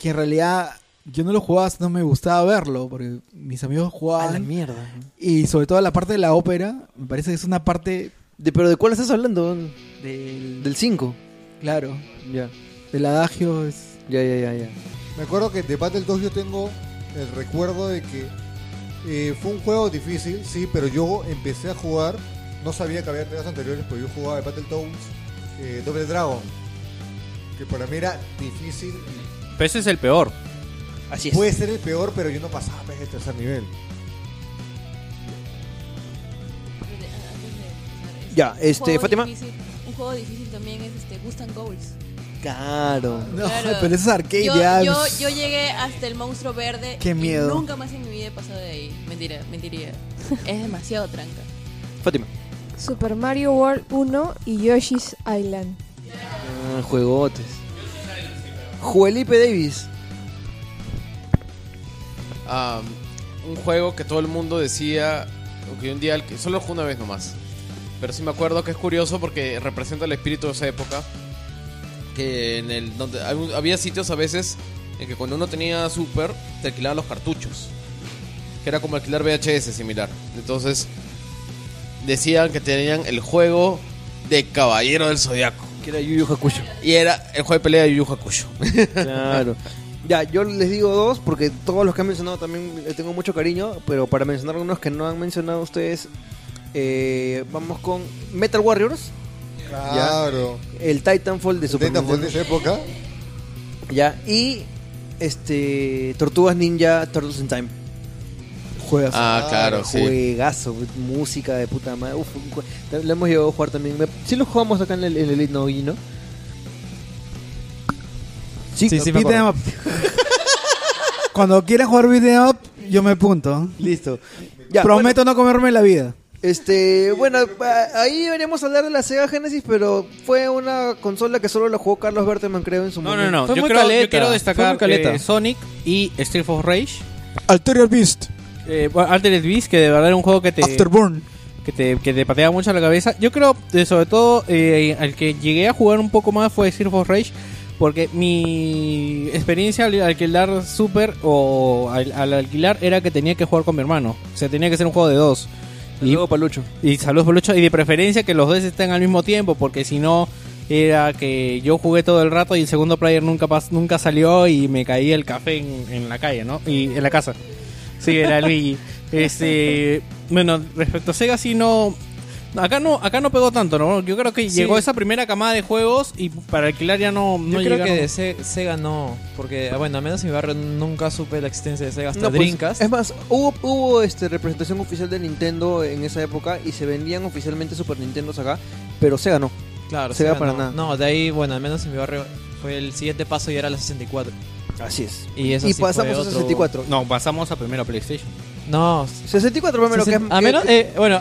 que en realidad yo no lo jugaba, no me gustaba verlo, porque mis amigos A la jugaban. mierda. Y sobre todo la parte de la ópera, me parece que es una parte De, ¿Pero de cuál estás hablando? del... Del 5. Claro, Ya. del adagio es... Ya, ya, ya, ya. Me acuerdo que de Battletoads yo tengo el recuerdo de que eh, fue un juego difícil, sí, pero yo empecé a jugar, no sabía que había entregas anteriores, pero yo jugaba de Battletoads eh, Double Dragon, que para mí era difícil. Pero ese es el peor. Así es. Puede ser el peor, pero yo no pasaba pues, el tercer nivel. Ya, este, Fátima. difícil- un juego difícil también es este Ghosts and Goals. Claro. No, Claro. pero eso es arcade Yo, yo, yo llegué hasta el monstruo verde. Qué y miedo. nunca más en mi vida he pasado de ahí. Mentira, mentiría. es demasiado tranca. Fátima. Super Mario World 1 y Yoshi's Island. Ah, juegotes. Juelipe Davis. Ah, un juego que todo el mundo decía, que un día, que- solo una vez nomás. Pero sí me acuerdo que es curioso porque representa el espíritu de esa época. Que en el donde hab- había sitios a veces en que cuando uno tenía Super te alquilaban los cartuchos. Que era como alquilar VHS similar. Entonces decían que tenían el juego de Caballero del Zodiaco. Que era Yu Yu Hakusho. Y era el juego de pelea de Yu Yu Hakusho. Claro. Ya, yo les digo dos porque todos los que han mencionado también le tengo mucho cariño, pero para mencionar algunos que no han mencionado ustedes, eh, vamos con Metal Warriors, Claro. el Titanfall de Super Titanfall de esa época. ya, y este Tortugas Ninja Turtles in Time. Juegas. Ah, claro, sí. Juegazo, música de puta madre. Uf, lo hemos llegado a jugar también. Me- Sí lo jugamos acá en el, en el Elite Nogi, ¿no? Sí, sí, Beat 'em acuerdo. up. Cuando quieran jugar beat 'em up, yo me apunto. Listo. Ya, Prometo no comerme la vida. Este, bueno, ahí deberíamos hablar de la Sega Genesis, pero fue una consola que solo la jugó Carlos Berteman, creo, en su No, momento. no, no. Fue Yo yo quiero destacar eh, Sonic y Street of Rage. Altered Beast. Eh, bueno, Altered Beast, que de verdad era un juego que te, Afterburn. que te, que te pateaba mucho la cabeza. Yo creo, eh, sobre todo, eh, al que llegué a jugar un poco más fue Street of Rage. Porque mi experiencia al alquilar Super o al, al alquilar era que tenía que jugar con mi hermano. O sea, tenía que ser un juego de dos. Y luego Palucho. Y saludos Polucho. Y de preferencia que los dos estén al mismo tiempo, porque si no era que yo jugué todo el rato y el segundo player nunca pas- nunca salió y me caía el café en, en la calle, ¿no? Y en la casa. Sí, era Luigi. este, bueno, respecto a Sega sí no acá no acá no pegó tanto, ¿no? Yo creo que Sí. llegó esa primera camada de juegos y para alquilar ya no no Yo creo llegaron. que Sega no, porque ah, bueno, al menos en mi barrio nunca supe la existencia de Sega hasta No, pues. Es más, hubo, hubo este, representación oficial de Nintendo en esa época y se vendían oficialmente Super Nintendos acá, pero Sega no. Claro, Sega Sega para no. nada. No, de ahí, bueno, al menos en mi barrio fue el siguiente paso y era la 64. Así es. Y eso y sí pasamos a otro- 64. No, pasamos a primero PlayStation. No, 64 primero, que es... a menos, eh, bueno,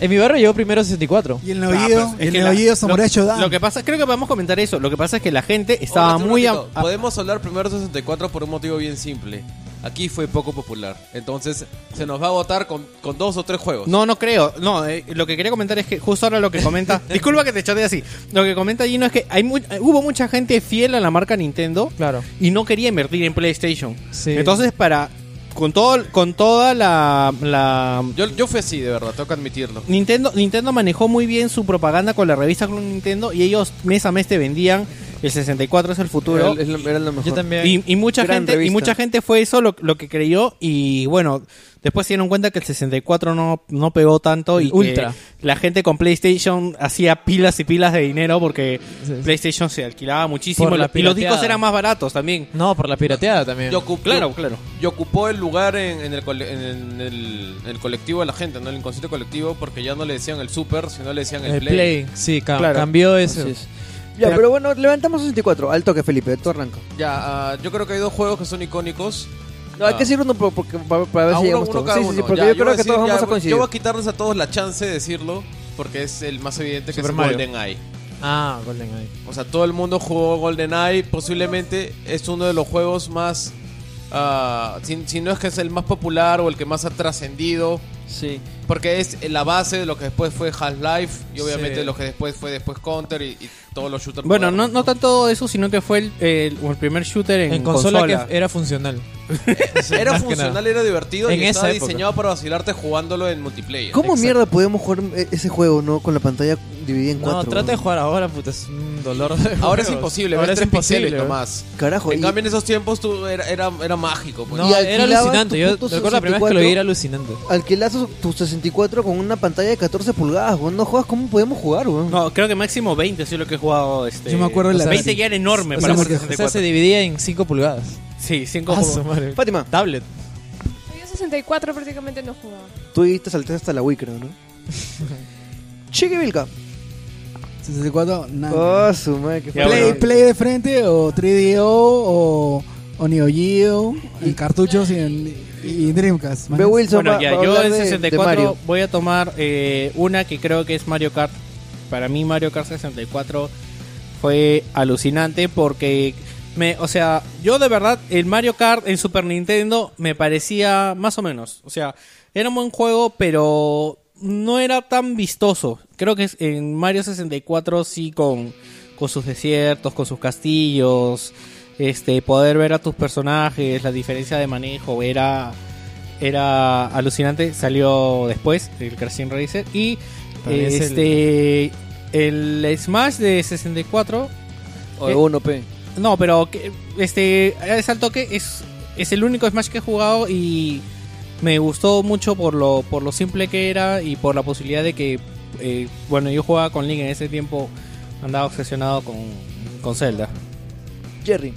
en mi barrio llegó primero 64. Y el Ah, pues, es el que la- Samurai lo, Shodown. lo que pasa, creo que podemos comentar eso. Lo que pasa es que la gente estaba Un muy ratito, am- Podemos hablar primero de 64 por un motivo bien simple. aquí fue poco popular. Entonces se nos va a votar con, con dos o tres juegos. No, no creo. No, eh, lo que quería comentar es que justo ahora lo que comenta. disculpa que te chate así. Lo que comenta Gino es que hay mu- eh, hubo mucha gente fiel a la marca Nintendo Claro. y no quería invertir en PlayStation. Sí. Entonces, para. Con, todo, con toda la, la Yo, yo fui así, de verdad, tengo que admitirlo. Nintendo, Nintendo manejó muy bien su propaganda con la revista Club Nintendo y ellos mes a mes te vendían el 64 es el futuro. Era, era- era lo mejor. Yo también. Y, y mucha Gran gente y mucha gente fue eso lo, lo que creyó y bueno después se dieron cuenta que el 64 no, no pegó tanto y Ultra. que la gente con PlayStation hacía pilas y pilas de dinero porque Sí, sí. PlayStation se alquilaba muchísimo la y los discos eran más baratos también No, por la pirateada también. Yo ocup- claro claro y ocupó el lugar en, en el, en, el, en el colectivo de la gente, ¿no? El inconsciente colectivo, porque ya no le decían el Super, sino le decían el, el Play. Play. Sí, ca- Claro. cambió eso. Así es. Ya, pero bueno, levantamos 64. Al toque, Felipe, tú arranca. Ya, ah, yo creo que hay dos juegos que son icónicos. No, hay Ah. que decir uno por- porque, para, para ver A si uno, llegamos uno todos. cada Sí, sí, sí, porque Ya, yo voy creo a que todos vamos ya, a coincidir. Yo voy a quitarles a todos la chance de decirlo, porque es el más evidente que es Mario. GoldenEye. Ah, GoldenEye. O sea, todo el mundo jugó GoldenEye. Posiblemente es uno de los juegos más. ah, si, si no es que es el más popular o el que más ha trascendido. Sí. Porque es la base de lo que después fue Half-Life. Y obviamente Sí. lo que después fue después Counter y, y todos los shooters. bueno no, modernos, no tanto eso sino que fue el, el- el primer shooter en, En consola, consola, que era funcional. Era funcional, era divertido En y estaba esa época. diseñado para vacilarte jugándolo en multiplayer. ¿Cómo Exacto. mierda podemos jugar ese juego, no? Con la pantalla dividida en No, cuatro. trata de weón? jugar ahora, puta, es un dolor. de Ahora es huevos. imposible, Ahora ves es tres píxeles imposible. Carajo. En y- cambio, en esos tiempos tú era, era, era mágico. Pues. No, Y era alquilabas alucinante. tu Yo puto recuerdo la primera vez que lo 64. vi, era alucinante. Alquilas tu, tu 64 con una pantalla de 14 pulgadas, weón. No juegas, ¿cómo podemos jugar, weón? no creo que máximo 20 es lo que he jugado este Yo me acuerdo de o la sea, 20 ya era enorme o para sea, un porque- O sea, 64 se dividía en 5 pulgadas. Sí 5 Ah, su madre. Fátima, Tablet. Yo 64 prácticamente no jugaba. tú te saltaste hasta la Wii, creo, ¿no? Chiqui Vilca. 64, nada. Oh, su madre, qué Ya, Play, bueno. Play de frente o 3DO o, o Neo Geo en cartuchos y, en, y Dreamcast. Ve Wilson Bueno, va- ya, va yo en de- de 64 Mario. voy a tomar eh, una que creo que es Mario Kart. Para mí Mario Kart 64 fue alucinante porque me, o sea, yo de verdad el Mario Kart en Super Nintendo me parecía más o menos, o sea, era un buen juego, pero no era tan vistoso. Creo que es- en Mario 64 sí con con sus desiertos, con sus castillos, este poder ver a tus personajes, la diferencia de manejo era era alucinante, salió después el Crash Team Racer y el- este el... Smash de 64 O de eh, 1P. No, pero que, este es al toque es es el único Smash que he jugado y me gustó mucho por lo por lo simple que era y por la posibilidad de que eh, bueno, yo jugaba con Link en ese tiempo andaba obsesionado con con Zelda. Jerry.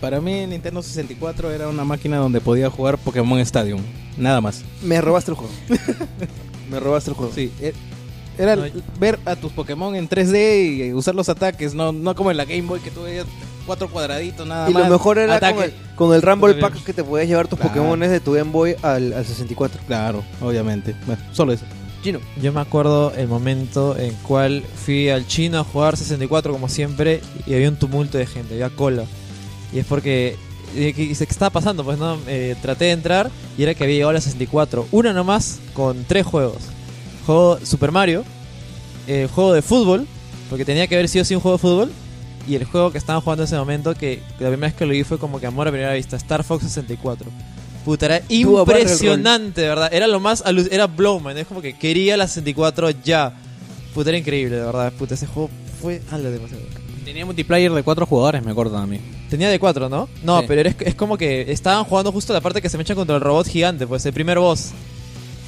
Para mí Nintendo 64 era una máquina donde podía jugar Pokémon Stadium. Nada más. Me robaste el juego. Me robaste el juego. Sí, e- era No, ver a tus Pokémon en 3D y usar los ataques, no, no como en la Game Boy que tú veías cuatro cuadraditos nada Y más. lo mejor era con el, con el Rumble. Pack que te podías llevar tus Claro. Pokémones de tu Game Boy al, al 64. Claro, obviamente. Bueno, solo eso. Gino. Yo me acuerdo el momento en cual fui al chino a jugar 64 como siempre y había un tumulto de gente, había cola. Y es porque eh, ¿qué, qué estaba pasando? Pues no, Eh, traté de entrar y era que había llegado a la 64. Una nomás con tres juegos. Juego Super Mario, el juego de fútbol, porque tenía que haber sido así un juego de fútbol. Y el juego que estaban jugando en ese momento, que la primera vez que lo vi fue como que amor a primera vista, Star Fox 64. Puta, era impresionante, de verdad. Era lo más. Era Blowman, es como que quería la 64 ya. Puta, era increíble, de verdad. Puta, ese juego fue. ala, demasiado. Tenía multiplayer de cuatro jugadores, me acuerdo a mí. Tenía de 4, ¿no? No, Sí. pero era- es como que estaban jugando justo la parte que se me echan contra el robot gigante, pues el primer boss.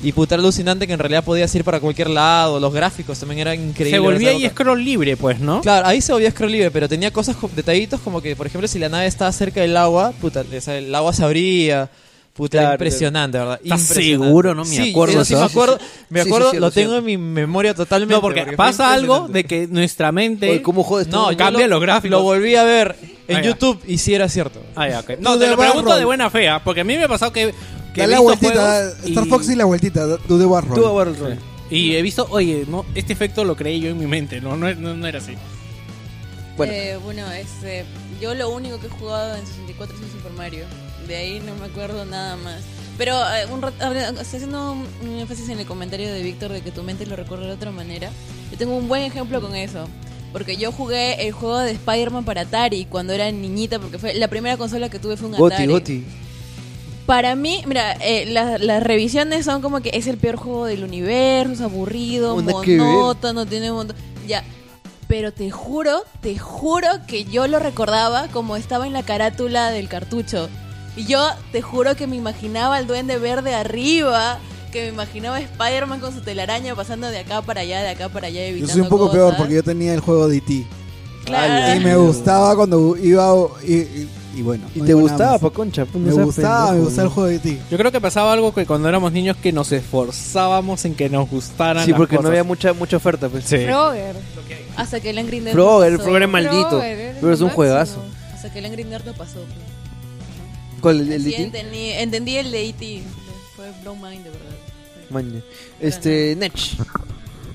Y puta, alucinante que en realidad podías ir para cualquier lado. Los gráficos también eran increíbles. Se volvía época. scroll libre, pues, ¿no? Claro, ahí se volvía scroll libre, pero tenía cosas, co- detallitos como que, por ejemplo, si la nave estaba cerca del agua, puta, o sea, el agua se abría. Puta, Claro, impresionante, ¿verdad? ¿Estás Impresionante. seguro? No me Sí, acuerdo, eso sí me acuerdo, me Sí, acuerdo, sí, sí, lo lo tengo en mi memoria totalmente. No, porque pasa algo de que nuestra mente... Oye, ¿Cómo jodes? No, Cambia lo, los gráficos. Lo volví a ver en Ah. YouTube y sí era cierto. Ah, ya, ok. No, te lo pregunto de buena fe, ¿ah? porque a mí me ha pasado que, que he Dale la vueltita. juegos Star Fox y la vueltita. Do the War a Battle Royale. y he visto, oye, no, este efecto lo creí yo en mi mente, no, no, no, no era así. Bueno. Eh, bueno, este, yo lo único que he jugado en 64 es Super Mario. De ahí no me acuerdo nada más. Pero eh, un estoy haciendo un un énfasis en el comentario de Víctor de que tu mente lo recuerda de otra manera. Yo tengo un buen ejemplo con eso. Porque yo jugué el juego de Spider-Man para Atari cuando era niñita, porque fue la primera consola que tuve fue un Goti, Atari. Goti. Para mí, mira, eh, la- las revisiones son como que es el peor juego del universo, es aburrido, ver. monótono, tiene un montón... Ya, pero te juro, te juro que yo lo recordaba como estaba en la carátula del cartucho. Y yo te juro que me imaginaba al duende verde arriba, que me imaginaba a Spider-Man con su telaraña pasando de acá para allá, de acá para allá, Yo evitando soy un poco peor porque yo tenía el juego de E.T. Claro. Y me gustaba cuando iba. Y, y- y bueno. ¿Y no te gustaba, más. pa' concha? Pues no Me gustaba, me pendejo, gustaba el ¿no? juego de E.T. Yo creo que pasaba algo que cuando éramos niños que nos esforzábamos en que nos gustaran Sí, las porque no había mucha mucha oferta. Pues. Sí. Frogger. Hasta que el Angry Nerd Frogger, el es maldito. Pero es un juegazo. Hasta que el Angry Nerd lo pasó. pues. ¿Cuál, el, el Sí, DT? entendí, entendí el de E.T. Fue blow mind, de verdad. Maña. Este, Nech.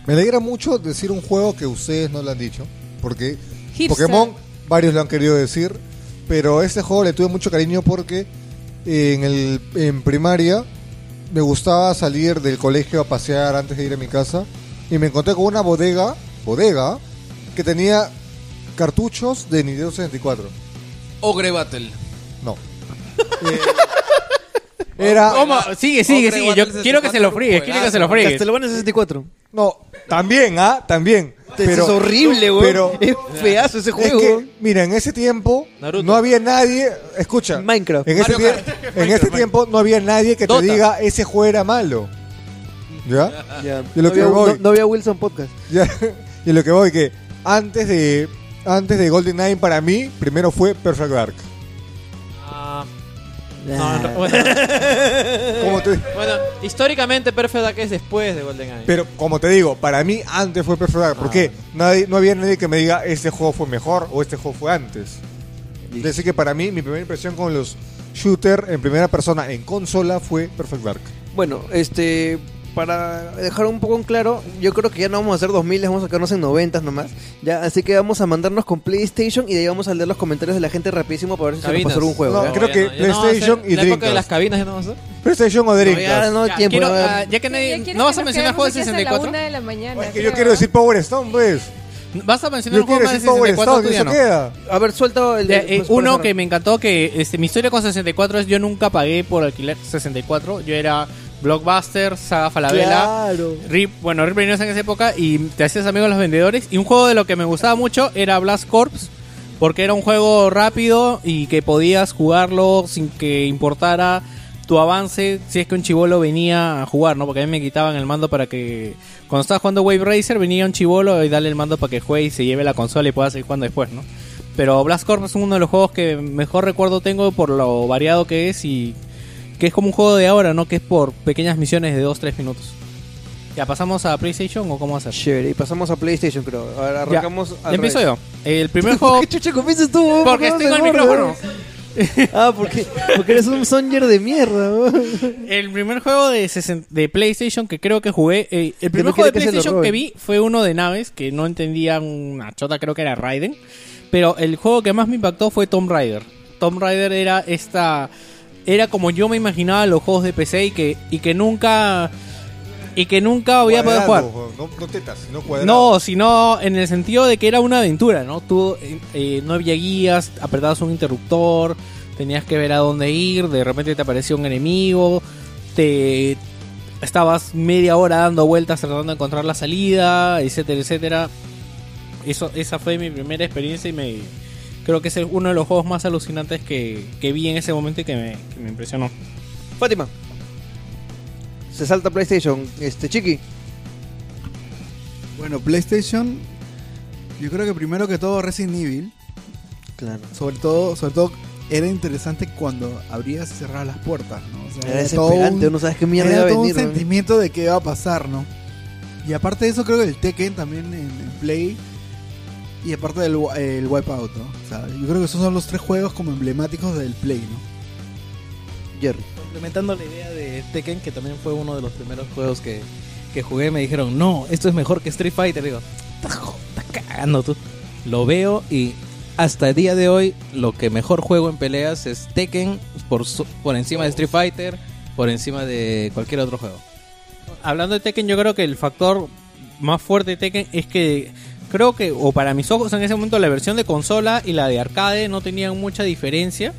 Me alegra mucho decir un juego que ustedes no lo han dicho, porque Hipster. Pokémon varios lo han querido decir, pero este juego le tuve mucho cariño porque en, el, en primaria me gustaba salir del colegio a pasear antes de ir a mi casa y me encontré con una bodega, bodega, que tenía cartuchos de Nintendo 64. Ogre Battle. No. Eh, era... ¿Cómo? Sigue, sigue, sigue. Yo quiero que se lo 64, friegue, quiero que se lo friegue. Castlevania 64. No, también, ¿ah? También. es horrible, güey. Pero es feazo ese Es juego. que, mira, en ese tiempo Naruto. no había nadie. Escucha, Minecraft. en ese, Mario tie- en ese tiempo no había nadie que Dota. te diga ese juego era malo. ¿Ya? Ya. Y lo no, que había, voy. no- no había Wilson Podcast. ¿Ya? Y lo que voy que antes de antes de Golden Nine para mí primero fue Perfect Dark. Ah, no, re- bueno, Como te, bueno, históricamente Perfect Dark es después de GoldenEye. pero como te digo, para mí antes fue Perfect Dark. porque nadie, no había nadie que me diga este juego fue mejor o este juego fue antes. Es decir, que para mí mi primera impresión con los shooter en primera persona en consola fue Perfect Dark. Bueno, este, para dejar un poco en claro, yo creo que ya no vamos a hacer 2000, vamos a sacarnos en 90 nomás. Ya, así que vamos a mandarnos con PlayStation y de ahí vamos a leer los comentarios de la gente rapidísimo para ver si se nos Cabinas. pasó algún juego. No, ¿ya? creo que ya PlayStation hacer y La época de Dreamcast. las cabinas ya no vamos a hacer. PlayStation o No, Dreamcast. ya no Ya, tiempo. quiero, ya. ah, ya que Ya nadie- no vas a mencionar juegos de aquí hasta la 64. una de la mañana, Es que yo quiero decir Power Stone, pues. Vas a mencionar Yo un juego más de decir Power 64 Stone, eso ¿no? queda. A ver, suelta el eh, pues, para uno que me encantó que este, mi historia con 64 es yo nunca pagué por alquiler 64. Yo era Blockbuster, Saga Falabella. Claro. Rip, bueno, Rip en esa época y te hacías amigo de los vendedores. Y un juego de lo que me gustaba mucho era Blast Corps, porque era un juego rápido y que podías jugarlo sin que importara tu avance si es que un chivolo venía a jugar, ¿no? Porque a mí me quitaban el mando para que cuando estaba jugando Wave Racer venía un chivolo y darle el mando para que juegue y se lleve la consola y pueda seguir jugando después, ¿no? Pero Blast Corps es uno de los juegos que mejor recuerdo tengo por lo variado que es y que es como un juego de ahora, ¿no? Que es por pequeñas misiones de 2-3 minutos. ¿Ya pasamos a PlayStation o cómo hacer? Chévere, y pasamos a PlayStation, creo. Ahora arrancamos al Empiezo revés. yo. El primer juego... ¿Qué chucha comienzas tú? Porque ¿Por qué tengo el micrófono. ah, porque, porque eres un songer de mierda. El primer juego de, PlayStation que creo que jugué, eh, el Que primer no juego de que PlayStation roben. que vi fue uno de naves que no entendía una chota, creo que era Raiden. Pero el juego que más me impactó fue Tomb Raider. Tomb Raider era esta, era como yo me imaginaba los juegos de PC y que y que nunca y que nunca había podido jugar. No, no tetas, sino cuadrado. No, sino en el sentido de que era una aventura, ¿no? Tú eh, no había guías, apretabas un interruptor, tenías que ver a dónde ir, de repente te aparecía un enemigo, te estabas media hora dando vueltas tratando de encontrar la salida, etcétera, etcétera. Eso, esa fue mi primera experiencia y me creo que es el- uno de los juegos más alucinantes que, que vi en ese momento y que me, que me impresionó. Fátima. Se salta PlayStation. Este, Chiqui. Bueno, PlayStation, yo creo que primero que todo Resident Evil, Claro. sobre todo, sobre todo era interesante cuando abrías y cerrabas las puertas, ¿no? O sea, Era desesperante, un- no sabes qué mierda era iba a todo venir. un ¿no? sentimiento de qué iba a pasar, ¿no? Y aparte de eso, creo que el Tekken también en, en Play. Y aparte del el Wipeout, ¿no? O sea, yo creo que esos son los tres juegos como emblemáticos del Play, ¿no? Jerry. Complementando la idea de Tekken, que también fue uno de los primeros juegos que, que jugué, me dijeron, no, esto es mejor que Street Fighter. Digo, estás cagando tú. lo veo y hasta el día de hoy lo que mejor juego en peleas es Tekken por, por encima de Street Fighter, por encima de cualquier otro juego. Hablando de Tekken, yo creo que el factor más fuerte de Tekken es que creo que, o para mis ojos en ese momento, la versión de consola y la de arcade no tenían mucha diferencia.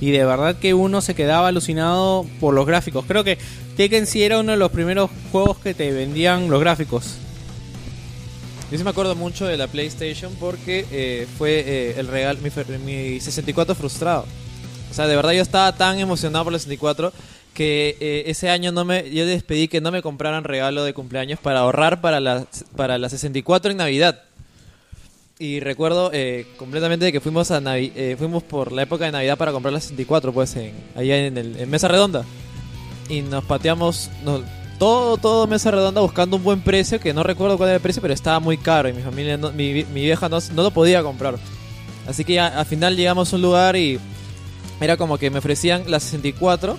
Y de verdad que uno se quedaba alucinado por los gráficos. Creo que Tekken sí era uno de los primeros juegos que te vendían los gráficos. Yo sí me acuerdo mucho de la PlayStation porque eh, fue eh, el regalo, mi, mi 64 frustrado. O sea, de verdad yo estaba tan emocionado por la 64 que eh, ese año no me, yo les pedí que no me compraran regalo de cumpleaños para ahorrar para la, para la 64 en Navidad. Y recuerdo eh, completamente que fuimos eh, fuimos por la época de Navidad para comprar la 64, pues, en, allá en, el, Mesa Redonda. Y nos pateamos todo, todo Mesa Redonda buscando un buen precio, que no recuerdo cuál era el precio, pero estaba muy caro y mi familia, no- mi, mi vieja no, no lo podía comprar. Así que al final llegamos a un lugar y era como que me ofrecían la 64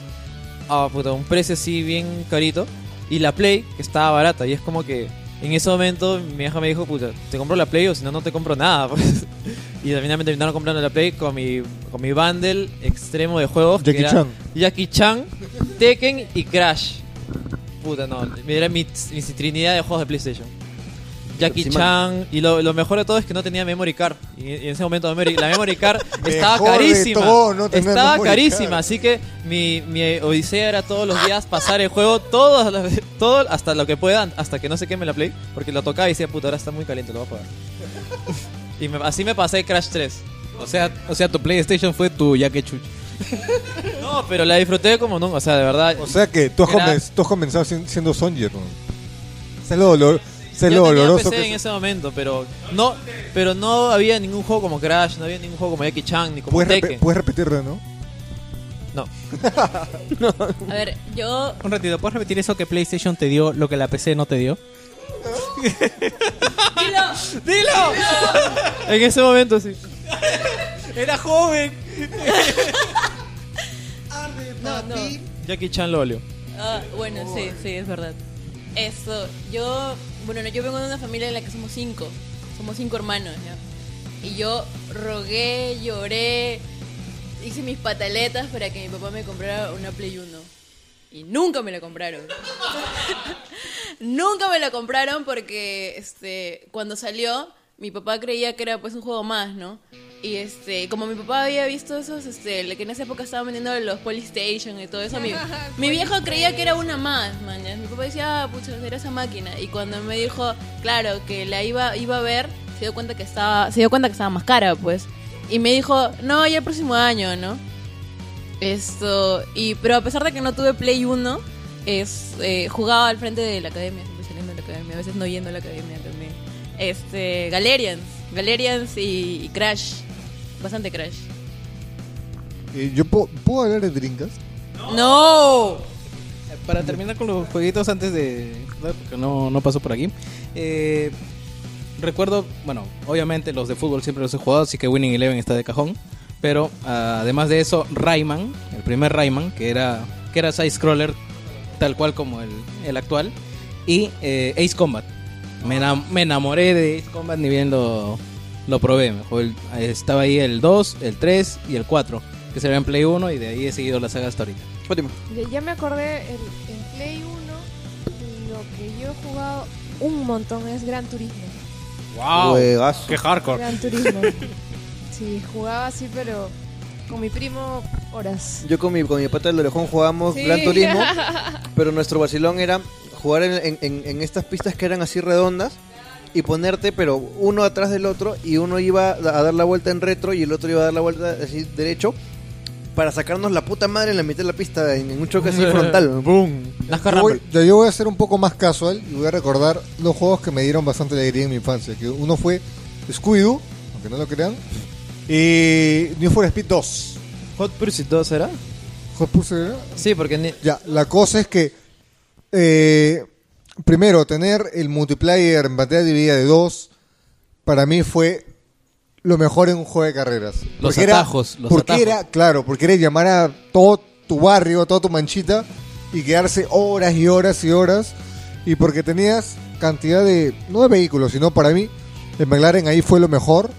a puta, un precio así bien carito y la Play que estaba barata y es como que en ese momento mi vieja me dijo, puta, te compro la Play o si no, no te compro nada. pues. Y al final me terminaron comprando la Play con mi, con mi bundle extremo de juegos. que Jackie era Chan. Jackie Chan, Tekken y Crash. Puta, no, era mi, mi trinidad de juegos de PlayStation. Jackie Chan, y lo, lo mejor de todo es que no tenía memory card. Y, y en ese momento memory- la memory card estaba Mejor de carísima. todo, no tener estaba memory carísima, card. así que mi, mi odisea era todos los días pasar el juego, todos los- todo hasta lo que puedan, hasta que no se queme la play, porque lo tocaba y decía, puta, ahora está muy caliente, lo voy a jugar. y me- así me pasé Crash 3. O sea, o sea, tu PlayStation fue tu ya que chuch. No, pero la disfruté como no, o sea, de verdad. O sea que tú has, Era- comenz- tú has comenzado sien- siendo Songer, ¿no? Lo, sé lo Yo tenía doloroso PC que en es. ese momento, pero no, pero no había ningún juego como Crash, no había ningún juego como Jackie Chan ni como Puedes, repe- puedes repetirlo, ¿no? No. A ver, yo. Un ratito, ¿puedes repetir eso que PlayStation te dio, lo que la PC no te dio? ¡Dilo! ¡Dilo! En ese momento sí. Era joven. No, no. Jackie Chan lo olió. Ah, bueno, sí, sí, es verdad. Eso, yo, bueno, no, yo vengo de una familia en la que somos cinco, somos cinco hermanos, ¿ya? Y yo rogué, lloré, hice mis pataletas para que mi papá me comprara una Play 1. Y nunca me la compraron. nunca me la compraron porque, este, cuando salió, mi papá creía que era pues un juego más, ¿no? Y este, como mi papá había visto esos, este, que en esa época estaban vendiendo los Polystation y todo eso, mi, mi viejo creía que era una más, man. Mi papá decía, ah, pucha, era esa máquina. Y cuando me dijo, claro, que la iba, iba a ver, se dio cuenta que estaba, se dio cuenta que estaba más cara, pues. Y me dijo, no, ya el próximo año, ¿no? Esto, y, pero a pesar de que no tuve Play 1, es, eh, jugaba al frente de la academia, siempre saliendo de la academia, a veces no yendo a la academia también. Este, Galerians, Galerians y, y Crash, bastante Crash. Eh, ¿Yo puedo, puedo hablar de Drinkas? ¡No! Para terminar con los jueguitos antes de... Porque no, no pasó por aquí. Eh, recuerdo, bueno, obviamente los de fútbol siempre los he jugado, así que Winning Eleven está de cajón. Pero ah, además de eso, Rayman, el primer Rayman, que era, que era side-scroller tal cual como el, el actual. Y eh, Ace Combat. Me, enam- me enamoré de Ace Combat ni bien lo, lo probé. El- estaba ahí el 2, el 3 y el 4, que se ve en Play 1 y de ahí he seguido la saga hasta ahorita. Fátima. Ya- me acordé, en, en Play 1, lo que yo he jugado un montón es Gran Turismo. ¡Wow! Juegazo. ¡Qué hardcore! Gran Turismo. Sí, jugaba así, pero con mi primo horas. Yo con mi, con mi pata del orejón jugábamos Sí. Gran Turismo, pero nuestro vacilón era jugar en, en- en- en estas pistas que eran así redondas y ponerte, pero uno atrás del otro y uno iba a dar la vuelta en retro y el otro iba a dar la vuelta así derecho para sacarnos la puta madre en la mitad de la pista en, en un choque así frontal. ¡Bum! NASCAR Yo voy, yo- yo voy a ser un poco más casual y voy a recordar los juegos que me dieron bastante alegría en mi infancia. Que uno fue Scooby-Doo, aunque no lo crean, y New for Speed 2. Hot Pursuit 2 era? Hot Pursuit, ¿era? Sí, porque ni- Ya, la cosa es que, eh, primero, tener el multiplayer en pantalla dividida de dos, para mí fue lo mejor en un juego de carreras. Los Porque era- atajos, los porque atajos. era, claro, porque era llamar a todo tu barrio, a toda tu manchita y quedarse horas y horas y horas. Y porque tenías cantidad de, no de vehículos, sino para mí, El McLaren ahí fue lo mejor,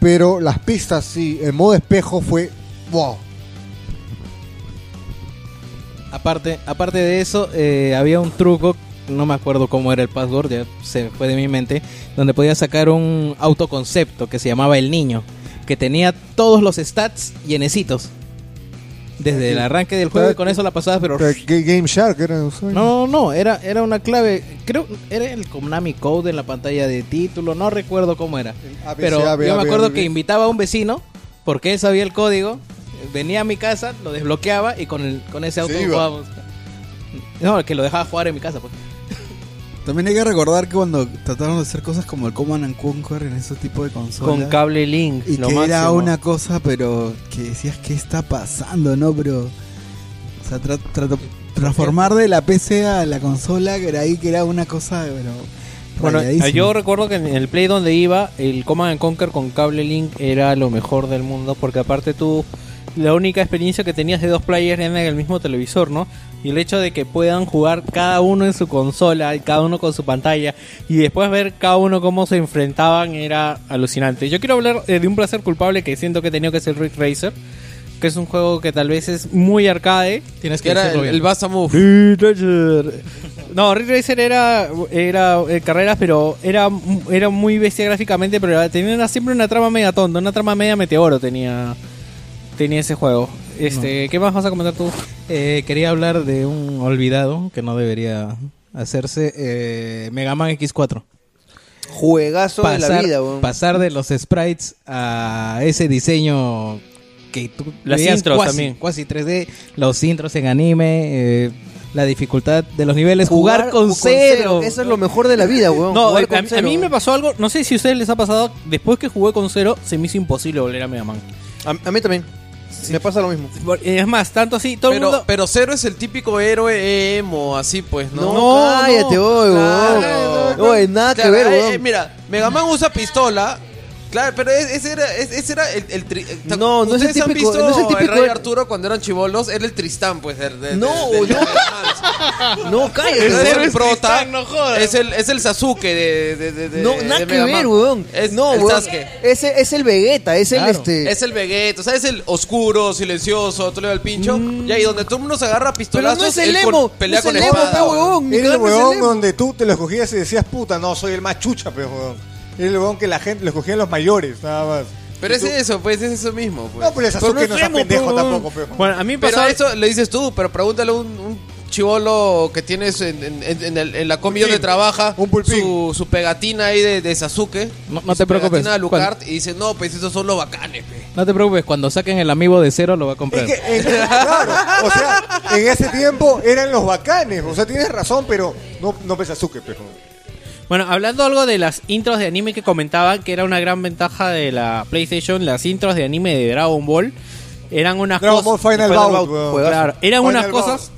pero las pistas sí, el modo espejo fue wow. Aparte, aparte de eso, eh, había un truco, no me acuerdo cómo era el password, ya se fue de mi mente, donde podías sacar un autoconcepto que se llamaba El Niño, que tenía todos los stats llenecitos. Desde el arranque del juego y con eso la pasabas, pero... Ga- Game Shark era un sueño. No, no, era, era una clave, creo, era el Konami Code en la pantalla de título, no recuerdo cómo era. Pero yo me acuerdo que invitaba a un vecino, porque él sabía el código, venía a mi casa, lo desbloqueaba y con, el, con ese auto iba. jugábamos. No, que lo dejaba jugar en mi casa, pues. También hay que recordar que cuando trataron de hacer cosas como el Command and Conquer en ese tipo de consolas. Con cable link. Y lo que era máximo. una cosa, pero que decías, ¿qué está pasando, no? Pero. O sea, tra- tra- transformar de la PC a la consola, que era ahí, que era una cosa, pero. Bueno, rayadísima. yo recuerdo que en el Play donde iba, el Command and Conquer con cable link era lo mejor del mundo, porque aparte tú, la única experiencia que tenías de dos players era en el mismo televisor, ¿no? Y el hecho de que puedan jugar cada uno en su consola, y cada uno con su pantalla, y después ver cada uno cómo se enfrentaban era alucinante. Yo quiero hablar eh, de un placer culpable que siento que he tenido que es el Rick Racer, que es un juego que tal vez es muy arcade, Tienes Que era el, bien. el Basta Move. no, Ridge Racer era, era eh, carreras, pero era, era muy bestia gráficamente, pero tenía una- siempre una trama media tonta, una trama media meteoro tenía, tenía ese juego. Este, ¿Qué más vas a comentar tú? Eh, quería hablar de un olvidado que no debería hacerse, eh, Mega Man X4. Juegazo de la Pasar, vida, weón. pasar de los sprites a ese diseño que tú Las veías intros cuasi, también. cuasi 3D, los intros en anime, eh, la dificultad de los niveles, jugar, con, cero. Eso es lo mejor de la vida, weón. No, jugar eh, con a, a mí me pasó algo, no sé si a ustedes les ha pasado, después que jugué con cero, se me hizo imposible volver a Mega Man. A, a mí también. Me pasa lo mismo. Por- Es más, tanto así, todo el Pero, mundo... pero Zero es el típico héroe emo, así pues, ¿no? No, cállate, oye, Claro, no, nada que Claro, ver, eh, eh, mira, Mega Man usa pistola. Claro, pero es- ese era, es- ese era el, el tri- eh, ¿te- No, no es el ¿Ustedes han típico- visto no es el típico- Rey Arturo cuando eran chivolos? Era el Tristán, pues, de, de- No, de- de- no. de- No, cállate. Es weón. el prota, Tristán, no jodas. es el, es el Sasuke de, de, de, de- No, de nada que ver, weón. Es no, el weón. Sasuke. Ese es el Vegeta, es el Claro. este. Es el Vegeta, o sea, es el oscuro, silencioso, tú le das el pincho. Y ahí donde todo el mundo se agarra a Pero pistolazos, no es el él con- emo. pelea no es con el emo, pe, huevón. Era el Claro, no es el huevón emo. donde tú te lo escogías y decías, puta, no, soy el más chucha, pero huevón. Era el huevón que la gente lo escogían los mayores, nada más. Pero es eso, pues, es eso mismo. Pues. No, pero el Sasuke no, es es pendejo pero- tampoco, pero. Bueno, a mí me Pero pasó... eso le dices tú, pero pregúntale a un, un chivolo que tienes en, en, en- en el- en la combi donde trabaja Un pulpín. su, su pegatina ahí de, de Sasuke. No- y no su te preocupes. pegatina de Lucart y dice, no, pues esos son los bacanes, pe. No te preocupes, cuando saquen el amiibo de cero lo va a Es comprar. que, en- claro, o sea, en ese tiempo eran los bacanes. O sea, tienes razón, pero no, no pesa Sasuke, pero. Bueno, hablando algo de las intros de anime que comentaban, que era una gran ventaja de la PlayStation, las intros de anime de Dragon Ball eran unas Dragon Ball cosas... Final, Final Bout, Bout. Claro, eran Final unas cosas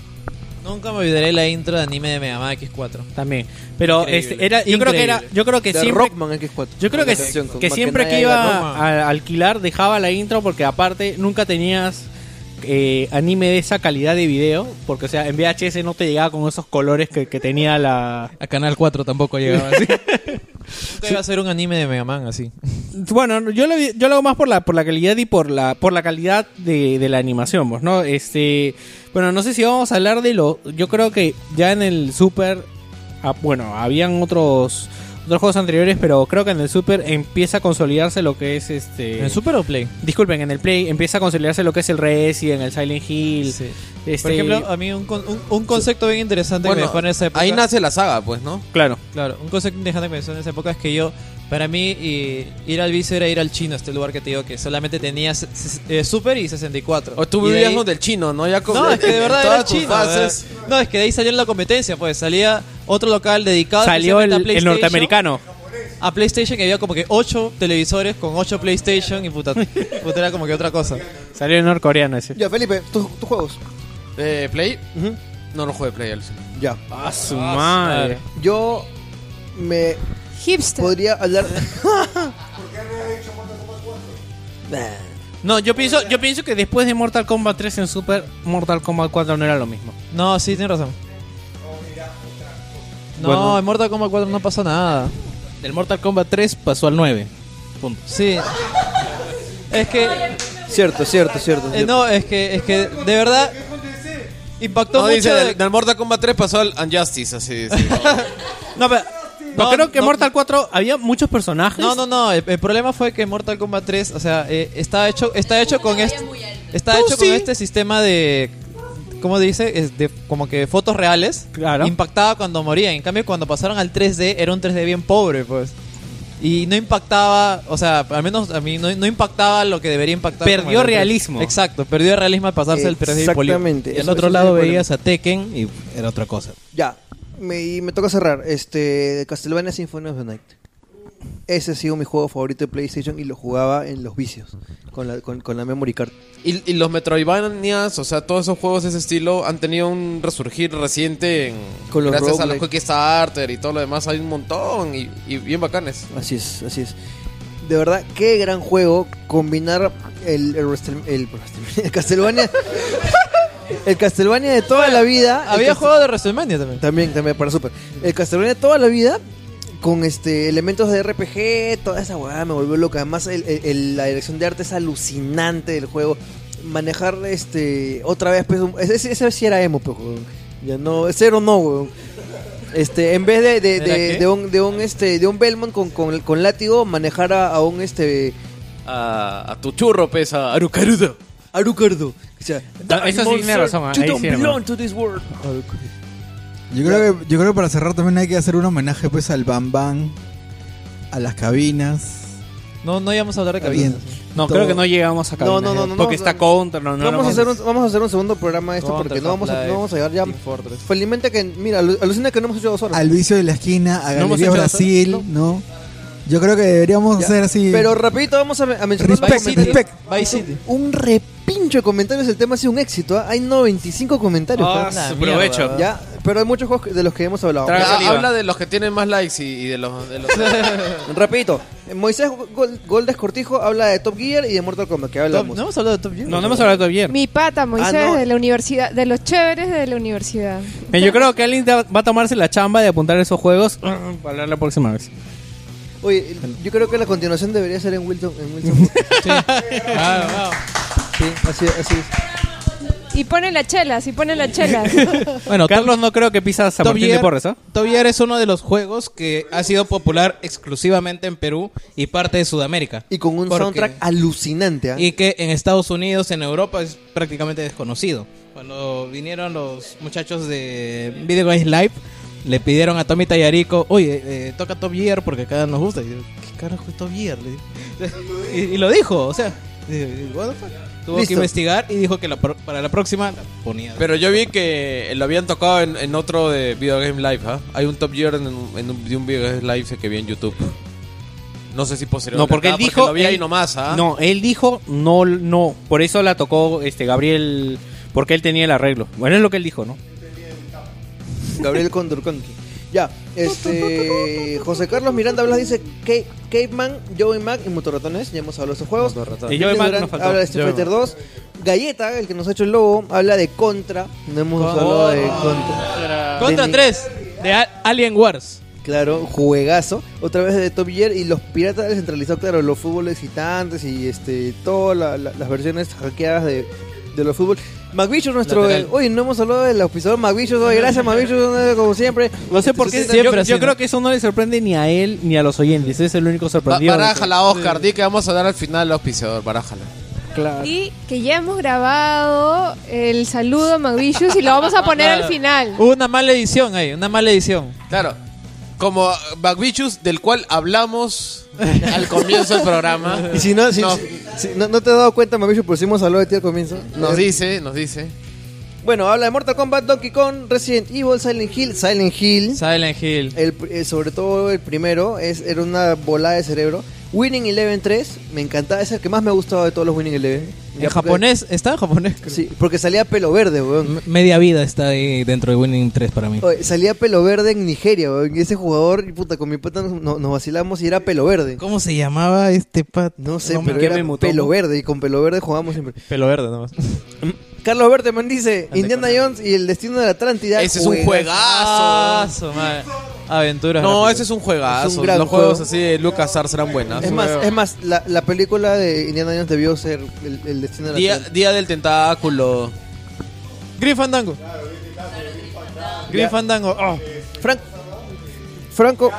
Nunca me olvidaré la intro de anime de Mega Man X4. también. Pero este, era, yo creo que era, yo creo que De siempre, Rockman X4. yo creo que, que siempre que iba a alquilar dejaba la intro porque aparte nunca tenías eh, anime de esa calidad de video, porque o sea en VHS no te llegaba con esos colores que, que tenía la, A Canal 4 tampoco llegaba así. Nunca iba a ser un anime de Mega Man así. Bueno, yo lo, vi- yo lo hago más por la por la calidad y por la por la calidad de, de la animación, pues, ¿no? Este, bueno, no sé si vamos a hablar de lo yo creo que ya en el Super ah, bueno, habían otros otros juegos anteriores, pero creo que en el Super empieza a consolidarse lo que es este ¿En el Super o Play? Disculpen, en el Play empieza a consolidarse lo que es el Resident, el Silent Hill. Sí. Este, Por ejemplo, a mí un, con- un, un concepto bien interesante que me dejó en esa época. ahí nace la saga, pues, ¿no? claro. Claro, un concepto interesante que me dejó en esa época es que yo, para mí, y- ir al vicio era ir al chino, este lugar que te digo que solamente tenía se- se- eh, Super y 64. O tú vivías ahí- donde el chino, ¿no? Ya con- No, es que de verdad era el chino. No, es que de ahí salió la competencia, pues. Salía otro local dedicado Salió el, a el PlayStation. norteamericano. A PlayStation que había como que 8 televisores con 8 PlayStation y puta, puta era como que otra cosa. Salió el norcoreano ese. Ya, Felipe, tus tus juegos. Eh, ¿Play? No, no juego de Play, alucina. Ya. A su madre. Yo me Hipster. podría hablar. Nah. No, yo pienso, yo pienso que después de Mortal Kombat 3 en Super, Mortal Kombat 4 no era lo mismo. No, sí, tienes razón. No, Bueno. en Mortal Kombat 4 no pasó nada. Del Mortal Kombat 3 pasó al 9. Punto. Sí. Es que Cierto, cierto, cierto. eh, no, es que es que de verdad impactó No, mucho. dice, de- del, del Mortal Kombat 3 pasó al Unjustice, así dice. No, pero, No, no, creo que no. Mortal 4 había muchos personajes. No, no, no. El, el problema fue que Mortal Kombat 3, o sea, eh, está hecho, está hecho con este, está hecho con este sistema de, ¿cómo dice? Es de como que fotos reales. Claro. Impactaba cuando morían. En cambio, cuando pasaron al 3D era un 3D bien pobre, pues. Y no impactaba, o sea, al menos a mí no, no impactaba lo que debería impactar. Perdió como el 3D. realismo. Exacto, perdió realismo al pasarse el 3D polido. Exactamente. Y al otro lado veías a Tekken y era otra cosa. Ya, me, y me toca cerrar. Este, Castlevania Symphony of the Night. Ese ha sido mi juego favorito de PlayStation y lo jugaba en los vicios, con la, con, con la memory card. Y, y los Metroidvanias, o sea, todos esos juegos de ese estilo han tenido un resurgir reciente en, Con los gracias a los. Kickstarter y todo lo demás. Hay un montón y, y bien bacanes. Así es, así es. De verdad, qué gran juego combinar el, el, el, el Castlevania. El Castlevania de toda la vida. Había juego de WrestleMania también. También, también, para Super. El Castlevania de toda la vida, con este elementos de RPG, toda esa hueá me volvió loca. Además, el- el- el- la dirección de arte es alucinante del juego. Manejar este otra vez, pues, un- ese, ese sí era emo, pues, weón. Ya no, cero no, weón. Este, en vez de, de, ¿Era de, un, de un este de un Belmont con, con, con látigo, manejar a, a un este A, a tu churro pesa Arucarudo. Arucardo. O sea, eso sí tiene razón, You don't belong to this world. Yo creo, que, yo creo que para cerrar también hay que hacer un homenaje pues al Bam Bam, a las cabinas. No, no íbamos a hablar de Bien. cabinas. No, Todo. creo que no llegamos a No, cabinas, no, no, no, Porque no, está no. contra, no, no vamos, a hacer un, vamos a hacer un segundo programa de esto Contra, porque no vamos, a, no vamos a llegar ya. Felizmente que, mira, alu- alucina que no hemos hecho dos horas. Al vicio de la esquina, a Galería Brasil, ¿no? Yo creo que deberíamos Ya. hacer así. Pero rapidito vamos a, a mencionar. Vice City. Un repincho de comentarios, el tema ha sido un éxito. ¿ah? Hay 95 comentarios. Ah, pues. su provecho. pero hay muchos juegos de los que hemos hablado. Traga Ya, saliva. habla de los que tienen más likes y, y de los... De los Rapidito, Moisés Gol- Goldes Cortijo habla de Top Gear y de Mortal Kombat, que Top- hablamos. no hemos hablado de Top Gear. No, no hemos hablado de ayer. Mi pata Moisés Ah, no. de la universidad, de los chéveres de la universidad. Eh, Yo creo que alguien te- va a tomarse la chamba de apuntar esos juegos para hablar la próxima vez. Oye, yo creo que la continuación debería ser en Wilson. En Wilson. sí, así, así es. Y pone la chela, si pone la chela. Bueno, Carlos no creo que pisas San Top Martín de Gear, Porres, ¿ah? Top Gear es uno de los juegos que ha sido popular exclusivamente en Perú y parte de Sudamérica. Y con un Porque- soundtrack alucinante. ¿ah? Y que en Estados Unidos, en Europa, es prácticamente desconocido. Cuando vinieron los muchachos de Video Games Live, le pidieron a Tommy Tallarico, oye, eh, toca Top Gear porque acá nos gusta. Y yo, ¿qué carajo es Top Gear? Le dije. y, y lo dijo, o sea, what the fuck? Tuvo Listo. que investigar y dijo que la pro- para la próxima la ponía. Pero yo vi que lo habían tocado en, en otro de Video Game Live, ¿ah? Hay un Top Gear en, un- en un, de un Video Game Live que vi en YouTube. No sé si posterior. No, porque él dijo. lo vi ahí él- nomás, ¿ah? No, él dijo no, no. Por eso la tocó este Gabriel. Porque él tenía el arreglo. Bueno, es lo que él dijo, ¿no? Gabriel Condorconqui. Ya, este. José Carlos Miranda Blas dice Ca- Caveman, Joey Mac y Motorratones. Ya hemos hablado de esos juegos. Y Joey Mac Durán nos faltó. habla de Street Fighter 2. Galleta, el que nos ha hecho el logo, habla de Contra. No hemos hablado de Contra. Contra De- 3. de Alien Wars. Claro, juegazo. Otra vez de Top Gear y los piratas descentralizados, claro, los fútbol excitantes y este todas la- la- las versiones hackeadas de, de los fútbol. McVicious, nuestro. Lateral. eh, Oye, no hemos hablado del auspiciador McVicious. Oye, gracias, McVicious, como siempre. No sé por qué. Siempre Yo, creo que eso no le sorprende ni a él ni a los oyentes. Es el único Ba- sorprendido. que- barájala, Oscar. Di que vamos a dar al final el auspiciador. Barájala. Claro. y que ya hemos grabado el saludo a Magvicious y lo vamos a poner al final. Hubo una mala edición ahí, una mala edición. Claro. Como Backbichus, del cual hablamos al comienzo del programa. Y si no, si, No. si- si no, no te has dado cuenta, pero sí hemos hablado de ti al comienzo. Nos Eh, dice, nos dice. Bueno, habla de Mortal Kombat, Donkey Kong, Resident Evil, Silent Hill. Silent Hill. Silent Hill. El, eh, sobre todo el primero, es, era una volada de cerebro. Winning Eleven 3, me encantaba, es el que más me ha gustado de todos los Winning Eleven. En Ya, porque- japonés, está en japonés. creo. Sí, porque salía pelo verde, weón. M- Media vida está ahí dentro de Winning 3 para mí. Oye, salía pelo verde en Nigeria, weón. Y ese jugador, y puta, con mi pata nos, vacilamos y era pelo verde. ¿Cómo se llamaba este pat? No sé, pero era pelo verde y con pelo verde jugamos siempre. Pelo verde nomás. Carlos Berteman dice Indiana Jones y el destino de la Atlántida. Ese es un juegazo. madre. Aventuras. No, gráficas. ese es un juegazo. Es un gran Los juegos juego. así de LucasArts serán buenas. Es más, es más la, la película de Indiana Jones debió ser el, el destino de la Día. Día del Tentáculo. Grim Fandango. Grim Ya. Fandango. Oh. Frank, Franco,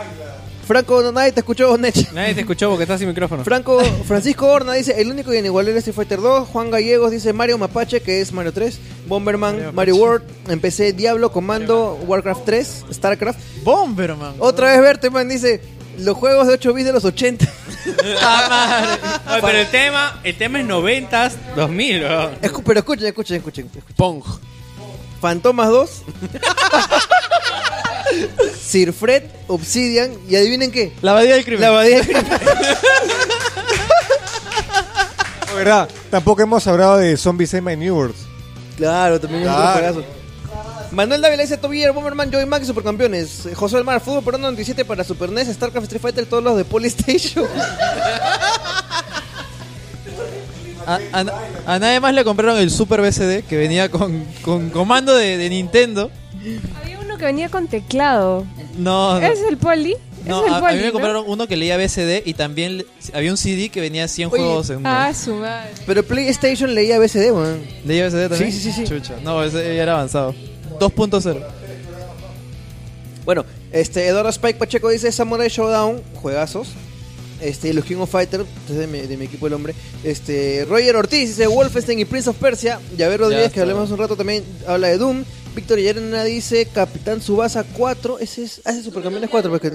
Franco, no, nadie te escuchó, Nech. Nadie te escuchó porque estás sin micrófono. Franco Francisco Horna dice, el único y inigualable Street Fighter 2. Juan Gallegos dice Mario Mapache, que es Mario 3. Bomberman, Mario, World. Empecé Diablo, Comando, Warcraft 3, Starcraft. Bomberman. Otra vez Berteman dice, los juegos de 8 bits de los 80. Oye, pero el tema, el tema es 90s, 2000, weón. Escu- pero escuchen, escuchen, escuchen. escuchen. Pong. Fantomas 2. Sir Fred, Obsidian. Y adivinen qué. La abadía del crimen. La abadía del crimen. No, ¿Verdad? Tampoco hemos hablado de Zombies Ema New Worlds. Claro, también es un Claro. juegazo. Manuel Dávila dice Tobiller, Bomberman, Joy Max y Supercampeones. Eh, José Almar, Fútbol Pro 97 para Super NES, StarCraft, Street Fighter, todos los de Polystation. A, a- a nadie más le compraron el Super BCD que venía con, con comando de, de Nintendo. Había uno que venía con teclado. No, no. ¿Es el poli? No, ¿Es el a, poli, mí me no? compraron uno que leía BCD y también le- había un CD que venía 100 Oye, juegos en uno. Ah, su madre. Pero PlayStation leía BCD, weón. ¿Leía BCD también? Sí, sí, sí, sí. Chucha. No, ese ya era avanzado. 2.0. Bueno, este Eduardo Spike Pacheco dice Samurai Showdown, juegazos. Este, los King of Fighters, de mi, de mi equipo el hombre. Este, Roger Ortiz dice Wolfenstein y Prince of Persia. Javier Rodríguez, que hablemos hace un rato también, habla de Doom. Víctor Llerena dice Capitán Subasa 4. Ese es, ese es Supercampeones 4. Porque,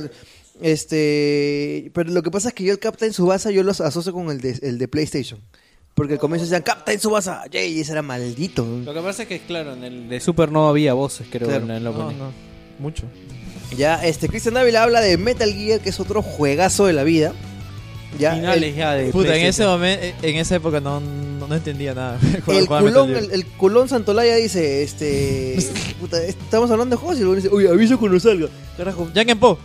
este, pero lo que pasa es que yo el Captain Subasa yo los asocio con el de, el de PlayStation. Porque al comienzo decían Captain Subasa, yay, y ese era maldito. Lo que pasa es que, claro, en el de Super no había voces, creo, Claro. en el No, opening. no. Mucho. Ya, este, Cristian Dávila habla de Metal Gear, que es otro juegazo de la vida. Ya, Finales el- ya de Puta, en ese momento, en esa época no, no, no entendía nada. El culón, el, el culón Santolaya dice, este, puta, estamos hablando de juegos y luego dice, uy, aviso cuando salga. Carajo. Jack and Po.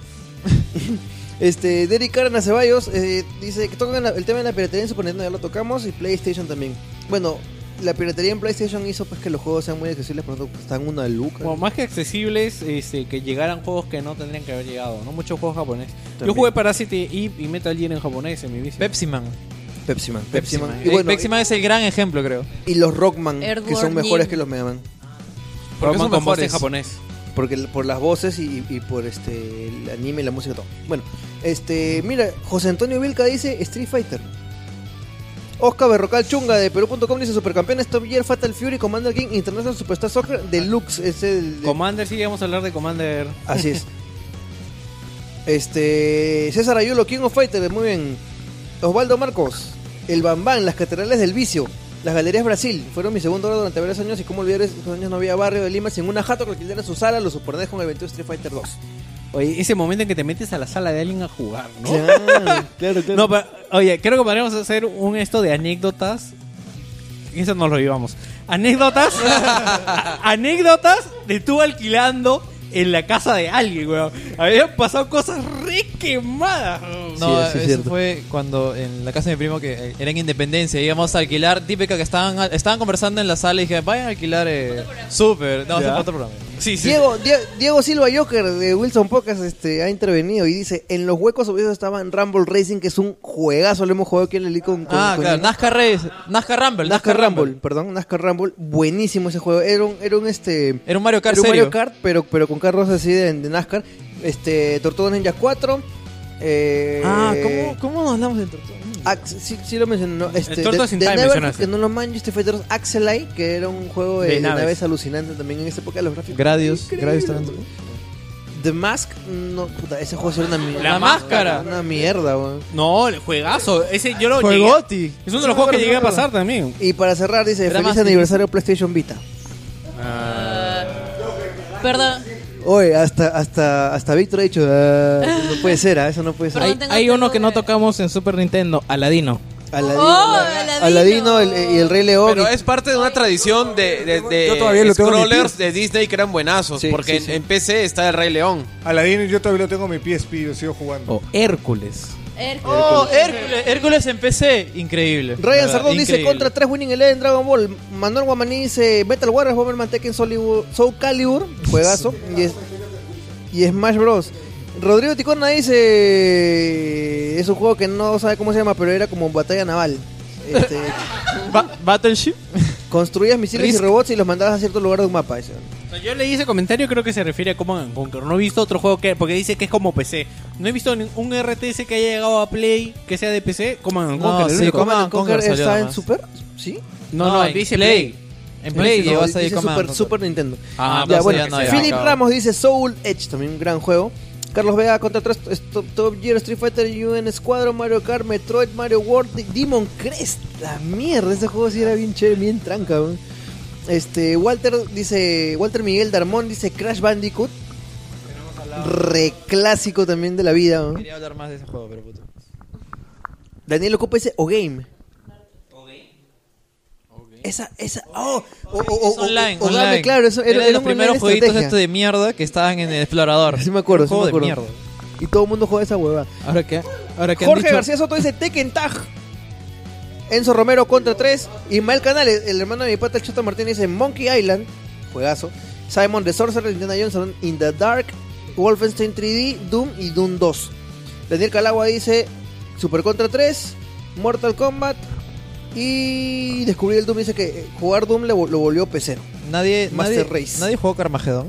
Este, Derek Carna Ceballos eh, dice que tocan la- el tema de la piratería en Super Nintendo, ya lo tocamos, y PlayStation también. Bueno, la piratería en PlayStation hizo pues que los juegos sean muy accesibles, por ejemplo, están una luca. Como más que accesibles, este, que llegaran juegos que no tendrían que haber llegado, ¿no? Muchos juegos japoneses. Yo jugué Parasite y Metal Gear en japonés en mi vicio. Pepsi Man. Pepsi Man. Pepsi Man. Man. Y bueno, Pepsi Man es el gran ejemplo, creo. y los Rockman, que son mejores Jim. que los Mega Man. Porque Rockman son con voz en japonés. Porque por las voces y, y por este el anime y la música y todo. Bueno, este, mira, José Antonio Vilca dice Street Fighter. Oscar Berrocal Chunga de Perú.com dice Supercampeones Top Gear Fatal Fury Commander King International Superstar Soccer Deluxe. Es el. Commander, sí, vamos a hablar de Commander. Así es. Este. César Ayulo, King of Fighter, muy bien. Osvaldo Marcos, El Bambán, las catedrales del vicio. Las Galerías Brasil fueron mi segundo grado durante varios años y como olvidar esos años no había barrio de Lima sin una jato que alquilara su sala, los superdes con el 22 Street Fighter 2. Oye, ese momento en que te metes a la sala de alguien a jugar, ¿no? Claro, claro, claro. No, pero, oye, creo que podríamos hacer un esto de anécdotas. Eso nos lo llevamos. Anécdotas. anécdotas de tú alquilando en la casa de alguien, weón. Habían pasado cosas re quemadas. No, Sí, sí, es eso cierto. fue cuando en la casa de mi primo que eh, era en Independencia íbamos a alquilar, típica que estaban estaban conversando en la sala y dije, vayan a alquilar eh, Super. No, Ya. otro programa. Sí, sí. Diego, Die- Diego Silva Joker de Wilson Podcast este, ha intervenido y dice: En los huecos obvios estaban Rumble Racing, que es un juegazo. Lo hemos jugado aquí en el con, con- Ah, con- claro, NASCAR Race, NASCAR Rumble, NASCAR Rumble, perdón, NASCAR Rumble, buenísimo ese juego. Era un, era un este. Era un Mario Kart era un serio. Mario Kart, pero, pero con carros así de, de NASCAR. Este, Tortugas Ninja 4. Eh, Ah, ¿cómo, ¿cómo nos hablamos del tortuga? Ax- sí, sí lo mencionó. ¿no? Este, Tortugas de, in de Time Never, que no lo manches, 2 Axelite, que era un juego de, De naves. naves. alucinante también en esa época. Los gráficos. Gradius. Gradius también. The Mask, no, puta, ese juego era una mierda. La máscara. Una mierda, weón. No, el juegazo. Ese yo lo Fue llegué. Gotti. Es uno de los juegos que llegué a pasar también. Y para cerrar, dice: Era Feliz aniversario PlayStation Vita. Perdón. Oye, hasta, hasta, hasta Víctor ha dicho: "Ah, no puede ser, ah, eso no puede ser. Hay, uno que no volver. tocamos en Super Nintendo, Aladino. Aladino, Oh, la- Aladino. Aladino, el- y el Rey León. Pero y- es parte de una tradición de, de, de Yo todavía lo tengo en mi scrollers de Disney que eran buenazos. Sí, porque sí, en, sí. en PC está el Rey León. Aladino yo todavía lo tengo en mi PSP, yo sigo jugando. O Hércules. Hércules. Oh, Hércules, Hércules en PC, increíble. Ryan. Sardón dice contra 3 Winning Eleven en Dragon Ball. Manuel Guamaní dice Metal Warriors, Bomberman Tekken, Soul Calibur, juegazo. y, es, y Smash Bros. Rodrigo Ticona dice. Es un juego que no sabe cómo se llama, pero era como batalla naval. Este, Ba- Battleship. Construías misiles Risk. y robots y los mandabas a cierto lugar de un mapa. ese. O sea, Yo leí ese comentario, creo que se refiere a Command Conquer. No he visto otro juego que. Porque dice que es como PC. No he visto un RTS que haya llegado a Play que sea de PC. Command No, Conquer. el sí, único. Command Conquer está en. Super, ¿sí? No, no, en dice Play. Play. En Play No, llegó dice Command Super. Super Nintendo. Ah, ya, pues bueno, ya no. Philip. Ramos dice Soul Edge, también un gran juego. Carlos Vega contra 3, Top, Gear, Street Fighter, UN Squadron, Mario Kart, Metroid, Mario World, Demon Crest. La mierda, ese juego sí era bien chévere, bien tranca. weón. Este, Walter dice, Walter Miguel Darmón dice Crash Bandicoot. Re clásico también de la vida. weón. Quería hablar más de ese juego, pero puto. Daniel ocupa ese O Game. Esa, esa, oh, o, o, o, Es online, o- online. claro, eso era, Era los primeros jueguitos estos de mierda que estaban en el explorador. Sí me acuerdo, sí me acuerdo. de mierda. Y todo el mundo juega esa hueva. Ahora que, ahora que han Jorge dicho- García Soto dice Tekken Tag. Enzo Romero contra 3. Ismael Canales, el hermano de mi pata el Chota Martínez, dice Monkey Island. Juegazo. Simon The Sorcerer, Indiana Johnson In the Dark. Wolfenstein 3D, Doom y Doom 2. Daniel Calagua dice Super Contra 3. Mortal Kombat. Y descubrí el Doom. Dice que eh, jugar Doom lo volvió pecero. Nadie, Master nadie, Race. nadie jugó Carmageddon.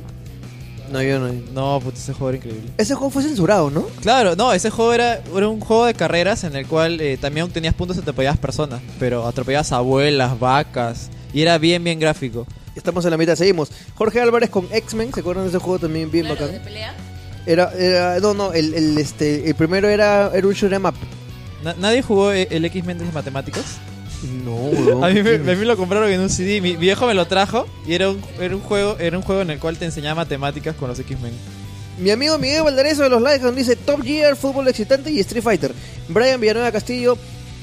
No, yo no. No, puto, ese juego era increíble. Ese juego fue censurado, ¿no? Claro, no, ese juego era, era un juego de carreras en el cual eh, también obtenías puntos y atropellabas personas, pero atropellabas abuelas, vacas, y era bien, bien gráfico. Estamos en la mitad, seguimos. Jorge Álvarez con X-Men, ¿se acuerdan de ese juego también bien Claro, bacán? de pelea. Era, era- no, no, el, el, este, el primero era, era un shoot 'em up. Na- ¿Nadie jugó eh, el X-Men de matemáticas? No, weón. A mí, me, ¿qué a mí lo compraron en un CD, mi viejo me lo trajo y era un, era un juego era un juego en el cual te enseñaba matemáticas con los X-Men. Mi amigo Miguel Valderezo de los Lighthouse dice Top Gear, Fútbol Excitante y Street Fighter. Brian Villanueva Castillo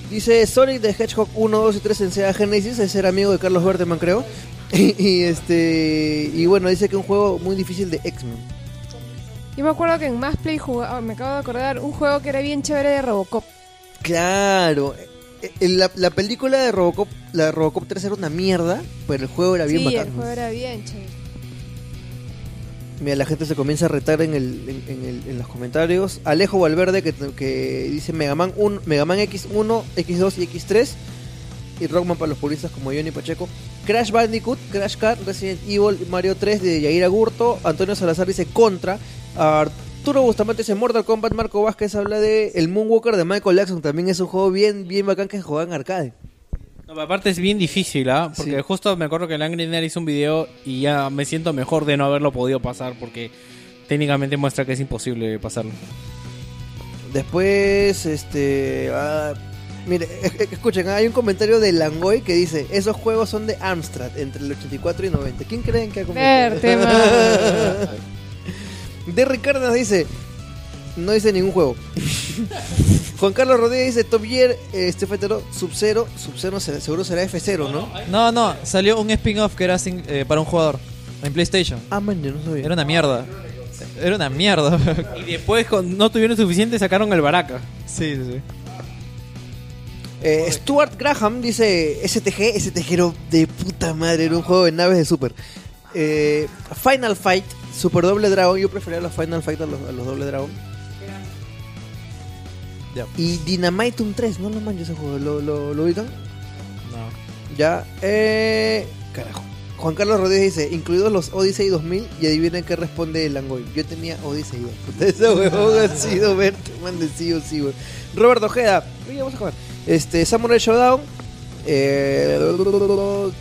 dice Sonic the Hedgehog 1, 2 y 3 en Sega Genesis. Ese era amigo de Carlos Berteman, creo. Y, y, este y bueno, dice que es un juego muy difícil de X-Men. Yo me acuerdo que en Más Play jugaba, me acabo de acordar, un juego que era bien chévere de Robocop. Claro. La, la película de Robocop, la de Robocop 3 era una mierda, pero el juego era bien sí, bacán. el juego era bien chévere. Mira, la gente se comienza a retar en, el, en, en el- en los comentarios. Alejo Valverde que, que dice Mega Man, 1, Mega Man X1, X2 y X3. Y Rockman para los puristas como Johnny Pacheco. Crash Bandicoot, Crash Car, Resident Evil, Mario 3 de Yair Agurto. Antonio Salazar dice Contra. Arturo Bustamante dice Mortal Kombat. Marco Vázquez habla de El Moonwalker de Michael Jackson. También es un juego bien, bien bacán que juega en arcade. No, aparte es bien difícil, ¿ah? Porque Sí. justo me acuerdo que el Angry Nerd hizo un video y ya me siento mejor de no haberlo podido pasar porque técnicamente muestra que es imposible pasarlo. Después, este. ah, mire, escuchen, hay un comentario de Langoy que dice: Esos juegos son de Amstrad entre el 84 y 90. ¿Quién creen que ha comentado? De Ricardo dice: No dice ningún juego. Juan Carlos Rodríguez dice: Top Gear, eh, este Sub-Zero. Sub-Zero será- seguro será F0, ¿no? No, no, salió un spin-off que era sin- eh, para un jugador en PlayStation. Ah, man, yo no sabía. Era una mierda. Era una mierda. Y después, con- no tuvieron suficiente, sacaron el Baraka. sí, sí, sí. Eh, Stuart Graham dice STG, STG era de puta madre, era un juego de naves de Super. Eh, Final Fight, Super Doble Dragon, yo prefería los Final Fight a los, a los Doble Dragon. Ya. Y Dynamitum 3, no lo manches ese juego, ¿lo, lo, lo ubican? No. Ya, eh, carajo. Juan Carlos Rodríguez dice, incluidos los Odyssey 2000, y adivinen qué responde el Langoy. Yo tenía Odyssey 2. Puta, Ese huevón ha sido verte, man, de sí o sí, güey. Roberto Ojeda, oye, vamos a jugar. Este, Samurai Showdown. Eh,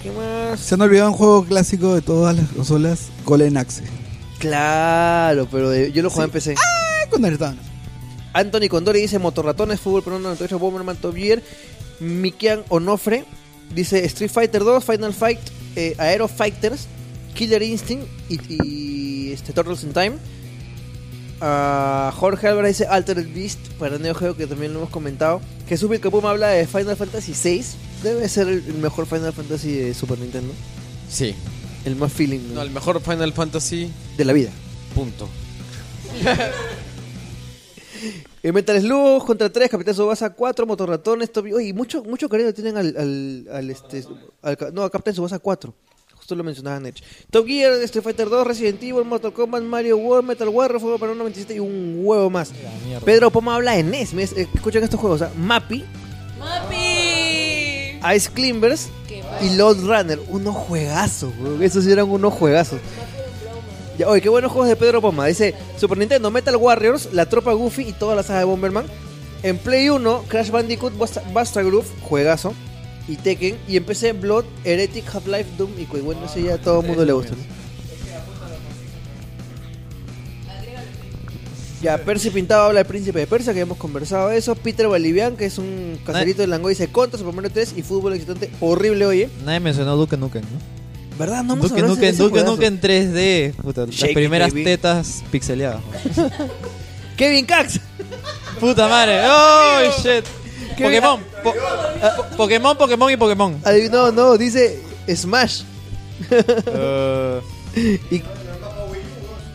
¿Qué más? Se han olvidado un juego clásico de todas las consolas, Golden Axe. Claro, pero de- yo lo jugué Sí. en PC. Ah, cuando estaban. Anthony Condori dice Motorratones, Fútbol Pro 98, Bomberman Top Gear. Mikian Onofre dice Street Fighter 2, Final Fight, eh, Aero Fighters, Killer Instinct y, y, este, Turtles in Time. Ah, Jorge Álvarez dice Altered Beast para Neo Geo, que también lo hemos comentado. Jesús Vilcapuma habla de Final Fantasy 6. Debe ser el mejor Final Fantasy de Super Nintendo. Sí. El más feeling ¿no? No, el mejor Final Fantasy, de la vida. punto. Eh, Metal Slug contra 3, Capitán Subasa 4, Motorratones, Toby. Oye, mucho, mucho cariño tienen al, al, al, este, al no, a Captain Subasa 4. Justo lo mencionaba Nech. Top Gear, Street Fighter 2, Resident Evil, Mortal Kombat, Mario World, Metal Warrior, Fuego para un 97 y un huevo más. Pedro Poma habla de NES. ¿me- eh, Escuchan estos juegos. ¿ah? Mappy, ¡Mapi! Ice Climbers y Load Runner. Unos juegazos, weón. Esos eran unos juegazos. Ya, oye, qué buenos juegos de Pedro Poma. Dice Super Nintendo, Metal Warriors, La Tropa Goofy y toda la saga de Bomberman. En Play 1, Crash Bandicoot, Busta Groove, juegazo. Y Tekken. Y en PC, Blood, Heretic, Half-Life, Doom y Quake. Bueno, ese ya a todo el mundo le gusta. Ya, Percy Pintado habla del príncipe de Persia, que hemos conversado de eso. Peter Bolivian, que es un caserito de Langoy, dice contra Super Mario 3 y fútbol excitante horrible, oye. Nadie mencionó Duke Nukem, ¿no? ¿Verdad? No hemos Duke hablado de Nukem, ese Duke juegazo. Nukem 3D. Puta, las Shake it, primeras baby. tetas pixeleadas. Kevin Cax. Puta madre. ¡Oh, shit! ¿Qué- Pokémon. Po- po- Pokémon, Pokémon y Pokémon. Adivino, no, dice Smash. Eh, Y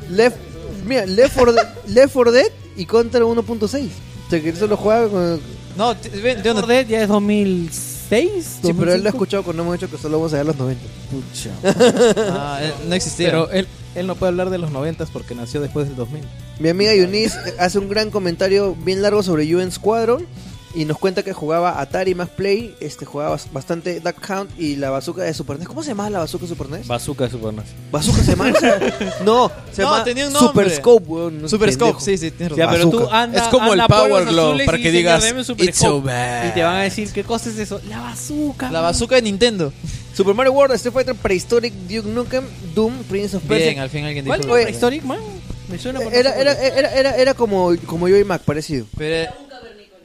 Left, mira, Left 4, Dead- Left 4 Dead y Contra 1.6. O sea, que eso lo juega con... no. Left 4 Dead ya es 2006. Sí, pero él lo ha 2005. escuchado cuando hemos dicho que solo vamos a ver los 90. Ah, eh, no existía. Pero él, él no puede hablar de los 90 porque nació después del 2000. Mi amiga Eunice hace un gran comentario bien largo sobre UN Squadron y nos cuenta que jugaba Atari más Play, este jugaba bas- bastante Duck Hunt y la bazooka de Super NES. ¿Cómo se llama la bazooka de Super NES? Bazooka de Super NES. ¿Bazooka se llama? no, se No, llama tenía un nombre. Super Scope, weón. no Super. Scope, sí, sí, tienes Ya, razón. pero tú anda, Es como el anda Power Glove, para que digas, "Dame un Super "It's so Scope". bad. Y te van a decir, ¿qué cosa es eso? La bazooka. La bazooka de Nintendo. Super Mario World, Street Fighter, Prehistoric, Duke Nukem, Doom, Prince of Persia. Bien, al fin alguien ¿Cuál dijo. Oye, Prehistoric, man? Me suena por Era, era, por qué. era, era, era como, como yo y Mac, parecido. Pero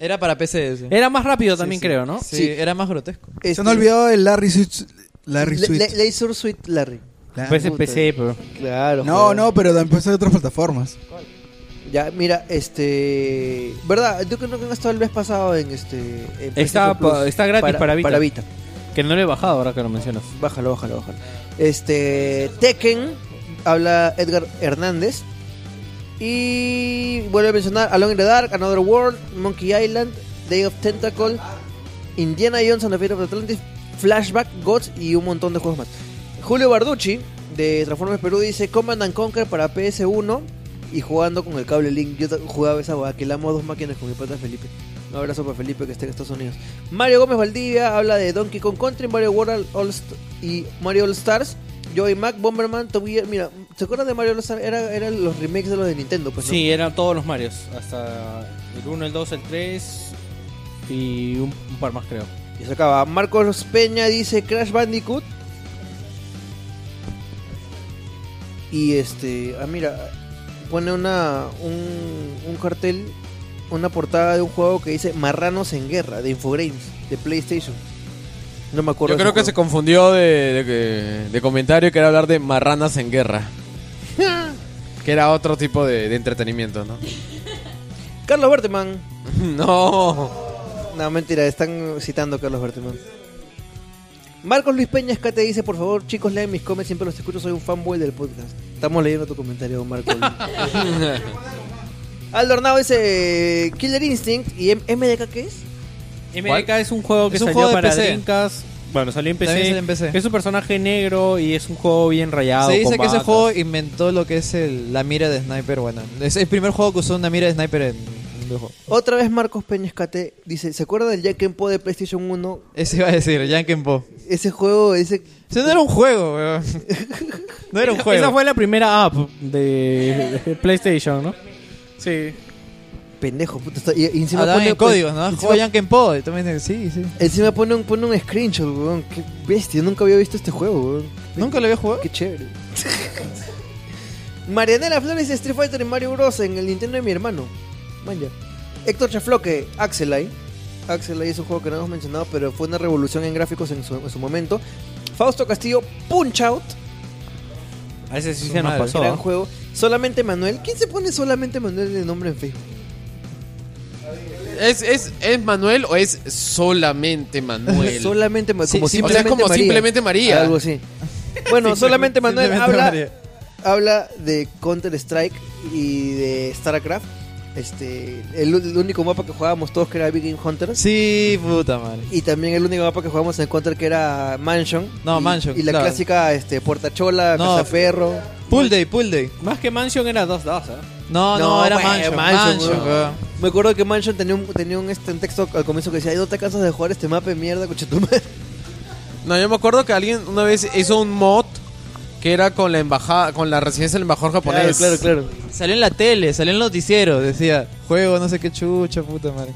era para PC ese. Era más rápido también, sí. creo, ¿no? Sí, Sí. era más grotesco. Se Este, han olvidado el Larry Switch. Larry. Le- Laser Suite Larry. Claro. PC, PC, pero... Claro. No, joder. no, pero empezó de otras plataformas. Ya, mira, este. ¿Verdad? Duke Nukem ha estado el mes pasado en este. en Está, PlayStation Plus. pa- está gratis para, Vita. Para Vita. Que no lo he bajado ahora que lo mencionas. Bájalo, bájalo, bájalo. Este. Tekken. Habla Edgar Hernández. Y vuelve a mencionar Alone in the Dark, Another World, Monkey Island, Day of Tentacle, Indiana Jones and the Fate of Atlantis, Flashback, Gods y un montón de juegos más. Julio Barducci de Transformers Perú dice Command and Conquer para PS1 y jugando con el cable Link. Yo jugaba esa hueá que la amo a dos máquinas con mi pata Felipe. Un abrazo para Felipe que está en Estados Unidos. Mario Gómez Valdivia habla de Donkey Kong Country, Mario World All y Mario All Stars. Joey Mac, Bomberman, Gear. Mira, ¿se acuerdan de Mario Stars? Era, eran los remakes de los de Nintendo, pues, ¿no? Sí, eran todos los Marios. Hasta el 1, el 2, el 3 y un, un par más, creo. Y se acaba. Marcos Peña dice Crash Bandicoot. Y este, ah mira, pone una un, un cartel, una portada de un juego que dice Marranos en Guerra de Infogrames de PlayStation. No me acuerdo. Yo creo que se confundió de, de, comentario que era hablar de marranas en guerra. que era otro tipo de, de entretenimiento, ¿no? Carlos Berteman. no. No, mentira, están citando a Carlos Berteman. Marcos Luis Peña Escate dice, por favor, chicos, lean mis comments, siempre los escucho, soy un fanboy del podcast. Estamos leyendo tu comentario, Marcos. Aldo Arnau dice, Killer Instinct y M- MDK, ¿qué es? MDK es un juego que Es un salió juego de para PC. Dreamcast. Bueno, salió en PC. También salió en PC. Es un personaje negro y es un juego bien rayado. Se dice con que ese batas. juego inventó lo que es el- la mira de sniper. Bueno, es el primer juego que usó una mira de sniper en un videojuego. Otra vez Marcos Peña Escate dice, ¿se acuerda del Jack Po de PlayStation 1? Ese iba a decir, Janken Po. Ese juego, ese... Ese no era un juego, weón. No era un juego. Esa fue la primera app de, de PlayStation, ¿no? Sí. Pendejo, puta, está- y, y encima Hablaban pone... en códigos, ¿no? encima- Juego y También, sí, sí. Encima pone un, pone un screenshot, weón. Qué bestia, nunca había visto este juego, weón. ¿Nunca lo había jugado? Qué chévere. Marianela Flores Street Fighter y Mario Bros. en el Nintendo de mi hermano. Manja. Héctor Chafloque, Axelay. Axelay es un juego que no hemos mencionado, pero fue una revolución en gráficos en su, en su momento. Fausto Castillo, Punch Out. A ese sí se nos pasó. Gran juego. Solamente Manuel. ¿Quién se pone solamente Manuel de nombre en Facebook? ¿Es, es, ¿Es Manuel o es solamente Manuel? solamente Ma- Sí, como sí, o sea, es simplemente como María. simplemente María. Algo así. Bueno, solamente Manuel Simplemente habla María. habla de Counter Strike y de StarCraft. este el, el único mapa que jugábamos todos que era Big Game Hunters. Sí, puta madre. Y también el único mapa que jugábamos en Counter que era Mansion. No, Y- Mansion, Y la claro. clásica este, Portachola, No, Cazaperro. Pull Day, Pull Day. Más que Mansion era 2-2, ¿eh? No, no, era bueno, Mansion. Mansion, Mansion, weón. weón. Me acuerdo que Mansion tenía un, tenía un, este, un texto al comienzo que decía, "Ay, no te cansas de jugar este mapa de mierda, coche tu madre". No, yo me acuerdo que alguien una vez hizo un mod que era con la embajada, con la residencia del embajador japonés. Claro, claro, claro. Salió en la tele, salió en el noticiero. Decía, juego no sé qué chucha, puta madre.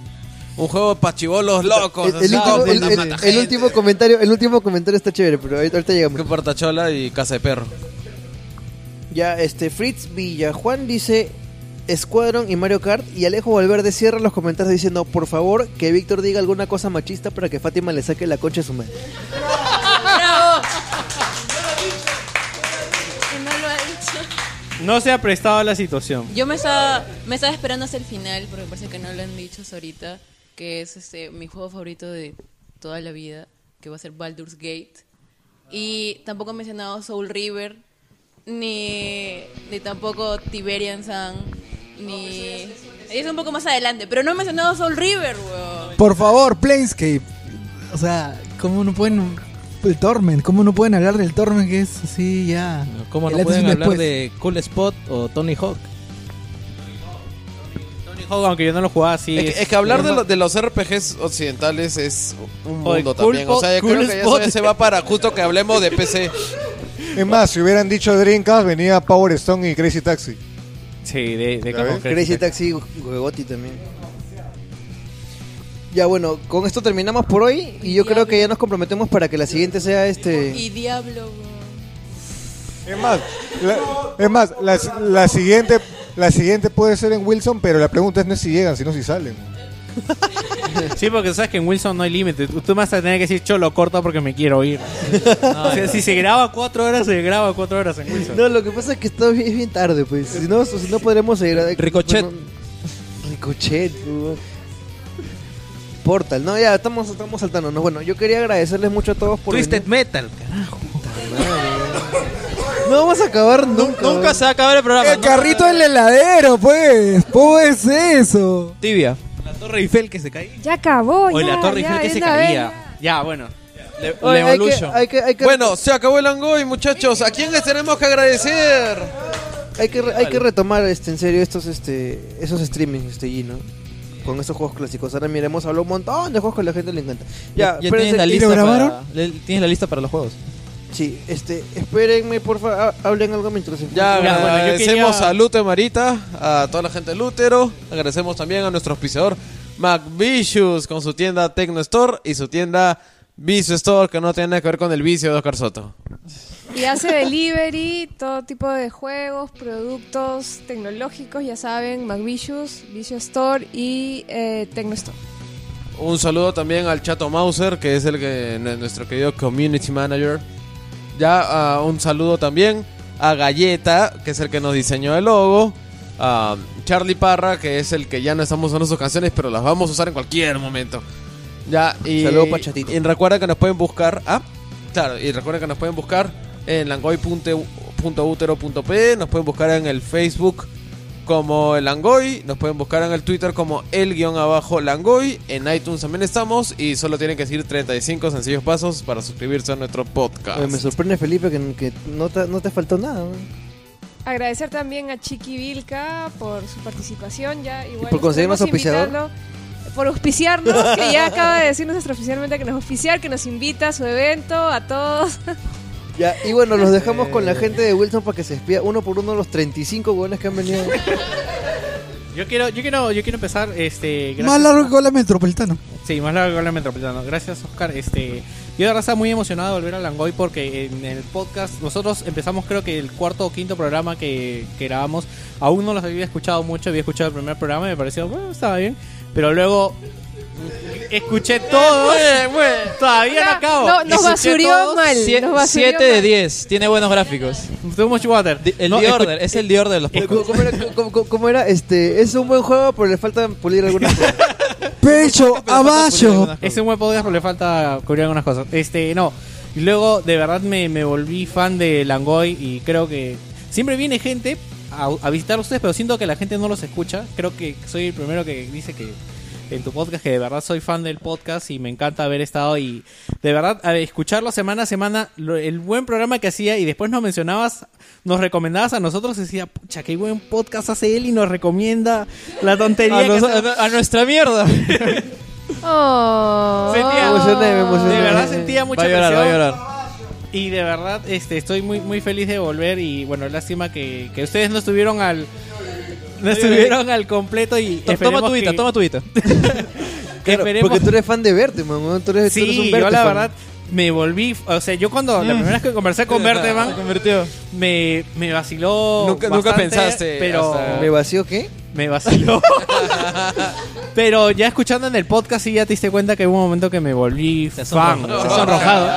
Un juego para chivolos locos. El, el último, el- el- último comentario, el último comentario está chévere, pero ahorita, ahorita llegamos. Que portachola y casa de perro. Ya, este, Fritz Villa, Juan dice Squadron y Mario Kart y Alejo Valverde cierra los comentarios diciendo, por favor, que Víctor diga alguna cosa machista para que Fátima le saque la concha a su madre. No lo ha dicho. No se ha prestado a la situación. Yo me estaba, me estaba esperando hasta el final, porque parece que no lo han dicho hasta ahorita, que es este mi juego favorito de toda la vida, que va a ser Baldur's Gate. Y tampoco he mencionado Soul River, ni, ni tampoco Tiberian Sun, ni... Es un poco más adelante, pero no he mencionado Soul River, weón. Por favor, Planescape. O sea, ¿cómo no pueden. El Torment, ¿cómo no pueden hablar del Torment que es así ya? ¿Cómo no pueden hablar después. de Cool Spot o Tony Hawk? Tony Hawk, aunque yo no lo jugaba así. Es que, es que hablar de, lo- de los RPGs occidentales es un Oye, mundo cool también. O sea, yo cool creo que ya spot. eso ya se va para justo que hablemos de PC. Es más, si hubieran dicho Dreamcast, venía Power Stone y Crazy Taxi. Sí, de, de Crazy Taxi, Huegotti también. Ya bueno, con esto terminamos por hoy y yo creo que ya nos comprometemos para que la siguiente sea este... Y Diablo, weón. Es más, la, es más la, la siguiente la siguiente puede ser en Wilson, pero la pregunta es no es si llegan, sino si salen. Sí, porque sabes que en Wilson no hay límite. Tú vas a tener que decir, cholo, corta porque me quiero ir. o sea, si se graba cuatro horas, se graba cuatro horas en Wilson. No, lo que pasa es que está bien, bien tarde, pues. Si no, si no podremos seguir. Ricochet. Bueno, Ricochet, weón. Portal, no, ya estamos, estamos saltándonos. Bueno, yo quería agradecerles mucho a todos por. Twisted venir. Metal, carajo. No vamos a acabar nunca. Nunca weón. se va a acabar el programa. El carrito en el heladero, pues. ¿Cómo es eso? Tibia. Torre Eiffel que se caía. Ya acabó, O ya, la Torre ya, Eiffel que se una vez, caía. ya. Ya, bueno. Le- Oye, hay, que, Levolution. hay, que, hay, que, Bueno, se acabó el Angoy, muchachos. ¿A quién les tenemos que agradecer? hay, que, hay que retomar este, en serio estos, este, esos streamings, este, y, ¿no? Con esos juegos clásicos. Ahora mira, hemos hablado un montón de juegos que a la gente le encanta. Ya, ya espérense, tienes la ¿y lista lo para, grabaron? le- tienes la lista para los juegos. Sí, este, espérenme, por favor, hablen algo mientras Ya, Ya, bueno, agradecemos quería- a Lute Marita, a toda la gente de Lutero. Agradecemos también a nuestro auspiciador McVicious con su tienda Tecno Store y su tienda Vicio Store, que no tiene nada que ver con el vicio de Oscar Soto. Y hace delivery, todo tipo de juegos, productos tecnológicos, ya saben, McVicious, Vicio Store y eh, Tecno Store. Un saludo también al Chato Mauser, que es el que nuestro querido community manager. Ya ah, un saludo también a Galleta, que es el que nos diseñó el logo. A Charlie Parra, que es el que ya no estamos usando sus canciones, pero las vamos a usar en cualquier momento. Ya, y, Saludo pa' Chatito. y recuerda que nos pueden buscar. Ah, claro, y recuerda que nos pueden buscar en langoy.utero.p. Nos pueden buscar en el Facebook como el Langoy. Nos pueden buscar en el Twitter como el guion abajo Langoy. En iTunes también estamos. Y solo tienen que seguir 35 sencillos pasos para suscribirse a nuestro podcast. Oye, me sorprende, Felipe, que, que no, te, no te faltó nada. ¿no? Agradecer también a Chiqui Vilca por su participación. Ya igual por lo conseguirnos auspiciador? Por auspiciarnos, que ya acaba de decirnos extraoficialmente que nos auspiciar, que nos invita a su evento, a todos. Ya, y bueno, los dejamos con la gente de Wilson para que se espía uno por uno los 35 hueones que han venido. Yo quiero, yo quiero, yo quiero empezar, este, gracias Más largo que la Metropolitano. Sí, más largo que el metropolitano. Gracias, Oscar. Este, yo de verdad estaba muy emocionado de volver a Langoy porque en el podcast nosotros empezamos creo que el cuarto o quinto programa que, que grabamos. Aún no los había escuchado mucho, había escuchado el primer programa y me pareció, bueno, estaba bien. Pero luego escuché todo. Todavía no acabo. No, nos Escuché basurió mal. Sie- nos basurió 7 de mal. 10. Tiene buenos gráficos. Too much water. Di- El No, The escu- Order. Es el The Order de los ¿Cómo, podcasts. cómo era? ¿Cómo- cómo- cómo era? Este, es un buen juego, pero le falta pulir algunas cosas. Pecho abajo. Es un buen podcast, pero le falta cubrir algunas cosas. Este, no. Y luego, de verdad, me, me volví fan de Langoy y creo que siempre viene gente a, a visitar a ustedes, pero siento que la gente no los escucha. Creo que soy el primero que dice que en tu podcast que de verdad soy fan del podcast y me encanta haber estado y de verdad a ver, escucharlo semana a semana, lo- el buen programa que hacía y después nos mencionabas, nos recomendabas a nosotros y decía, pucha, qué buen podcast hace él y nos recomienda la tontería A, que nos- hace". a- a nuestra mierda. Oh. Sentía- Me emocioné, me emocioné. De verdad sentía mucha va a llorar, va a presión. llorar. Y de verdad, este, estoy muy, muy feliz de volver y bueno, lástima que, que ustedes no estuvieron al, no estuvieron al completo y To- Toma esperemos tu guita, que- toma tu guita. Claro, esperemos- porque tú eres fan de Berteman, ¿no? Tú eres, tú eres Sí, un yo Berteman. la verdad me volví, o sea, yo cuando la primera vez que conversé con Se Berteman convirtió. me, me vaciló Nunca- nunca bastante, pensaste pero hasta- ¿Me vació qué? me vaciló. pero ya escuchando en el podcast sí ya te diste cuenta que hubo un momento que me volví Se fan, sonrojó. se sonrojado.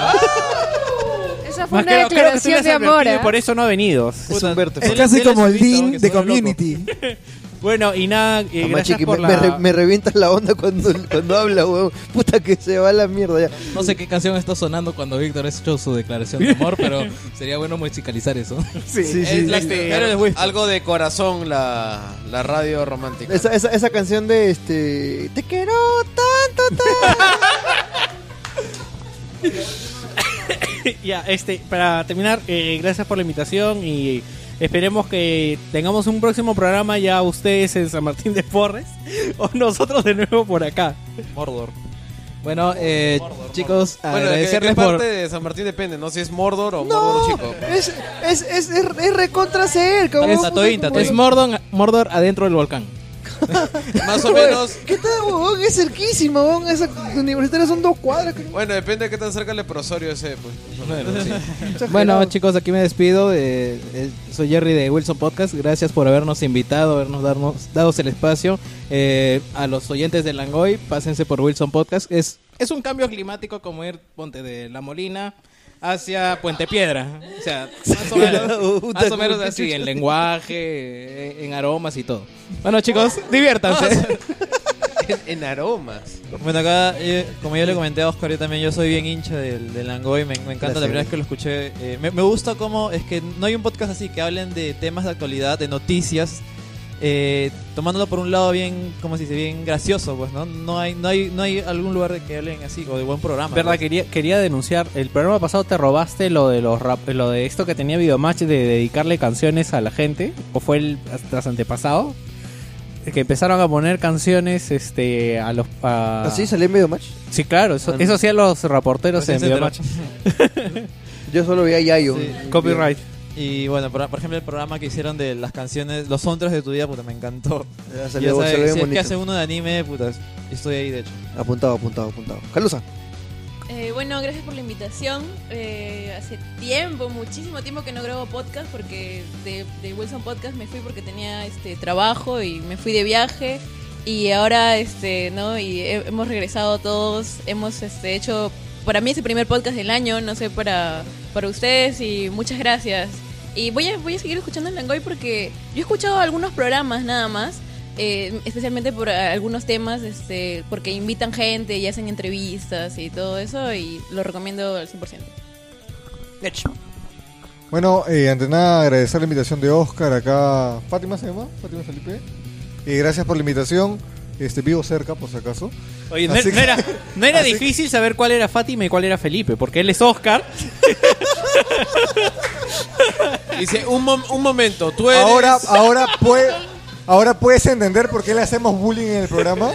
Esa fue Más una creo- creo que tú declaración de amor. advertido ¿eh? por eso no ha venido. Es. Es casi como el Dean de vuelve. Community. Bueno, y nada, eh, gracias por me, la... me re- me revientas la onda cuando, cuando habla, weón. Puta que se va a la mierda ya. No sé qué canción está sonando cuando Víctor ha hecho su declaración de amor, pero sería bueno musicalizar eso. Sí, Sí, Es la algo de corazón la, la radio romántica. Esa, esa, esa canción de este. Te quiero tanto, tanto. ya, este, para terminar, eh, gracias por la invitación y esperemos que tengamos un próximo programa ya ustedes en San Martín de Porres o nosotros de nuevo por acá. Mordor. Bueno, eh, chicos, Bueno, ¿de qué, agradecerles qué por... parte de San Martín depende? No si es Mordor o No, Mordor chico. es, es, es, es, es recontra Tatooine, como-. Es Mordor, Mordor adentro del volcán. Más o menos. ¿Qué tal, weón? Es cerquísima, weón. Esa universitaria son dos cuadras. creo. Bueno, depende de qué tan cerca el leprosorio ese, pues. más o menos, sí. Bueno, chicos, aquí me despido. eh, eh, soy Jerry de Wilson Podcast. Gracias por habernos invitado, habernos darnos, dados el espacio. Eh, a los oyentes de Langoy, pásense por Wilson Podcast. Es, es un cambio climático como ir, ponte, de La Molina hacia Puente Piedra. O sea, más o menos, más o así, en lenguaje, en aromas y todo. Bueno, chicos, diviértanse. en, en aromas. Bueno, acá, eh, como yo le comenté a Oscar, yo también yo soy bien hincha del, del Langoy, me, me encanta Gracias, la primera vez que lo escuché. eh, me, me gusta cómo es que no hay un podcast así que hablen de temas de actualidad, de noticias, eh, tomándolo por un lado bien, como se dice, bien gracioso, pues, ¿no? No hay, no hay, no hay algún lugar de que hablen así, o de buen programa. Verdad, pues. quería, quería denunciar, el programa pasado te robaste lo de los rap, lo de esto que tenía Videomatch de dedicarle canciones a la gente, o fue el tras antepasado, que empezaron a poner canciones este a los a- ¿Así salió en medio match? Sí, claro, eso, eso hacían los reporteros en Recién se Videomatch. Yo solo veía a Yayo. Sí. Copyright. Y bueno, por, por ejemplo, el programa que hicieron de las canciones, los soundtracks de tu vida, puta, me encantó. Ya Ya sabes, salió bien si es que hace uno de anime, puta, estoy ahí de hecho. Apuntado, apuntado, apuntado. Calusa. Eh, bueno, gracias por la invitación. Eh, hace tiempo, muchísimo tiempo que no grabo podcast porque de, de Wilson Podcast me fui porque tenía este trabajo y me fui de viaje y ahora este no y he- hemos regresado todos, hemos este hecho para mí es el primer podcast del año, no sé para para ustedes y muchas gracias. Y voy a voy a seguir escuchando el Langoy porque yo he escuchado algunos programas nada más. eh, especialmente por algunos temas, este, porque invitan gente y hacen entrevistas y todo eso, y lo recomiendo al 100%. Bueno, eh, ante nada agradecer la invitación de Oscar acá. ¿Fátima se llama? ¿Fátima Felipe? Eh, gracias por la invitación. Este, vivo cerca, por si acaso. Oye, no, Así no que- era, no era así que- difícil saber cuál era Fátima y cuál era Felipe, porque él es Oscar. Dice, un, mom- un momento, tú eres... Ahora, ahora, puede, ahora puedes entender por qué le hacemos bullying en el programa.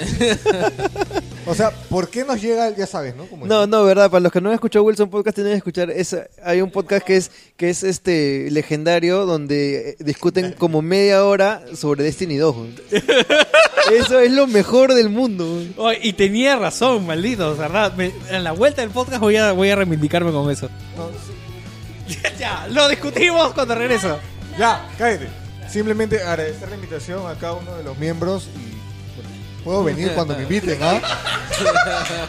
O sea, ¿por qué nos llega, ya sabes, ¿no? Como No, no, verdad, para los que no han escuchado Wilson Podcast tienen que escuchar esa, hay un podcast que es que es este legendario donde eh, discuten como media hora sobre Destiny 2. güey. Eso es lo mejor del mundo. Oye, y tenía razón, maldito, ¿verdad? Me- en la vuelta del podcast voy a, voy a reivindicarme con eso. ya, lo discutimos cuando regreso. Ya, cállate. Simplemente agradecer la invitación a cada uno de los miembros y bueno, puedo venir cuando me inviten, ¿ah?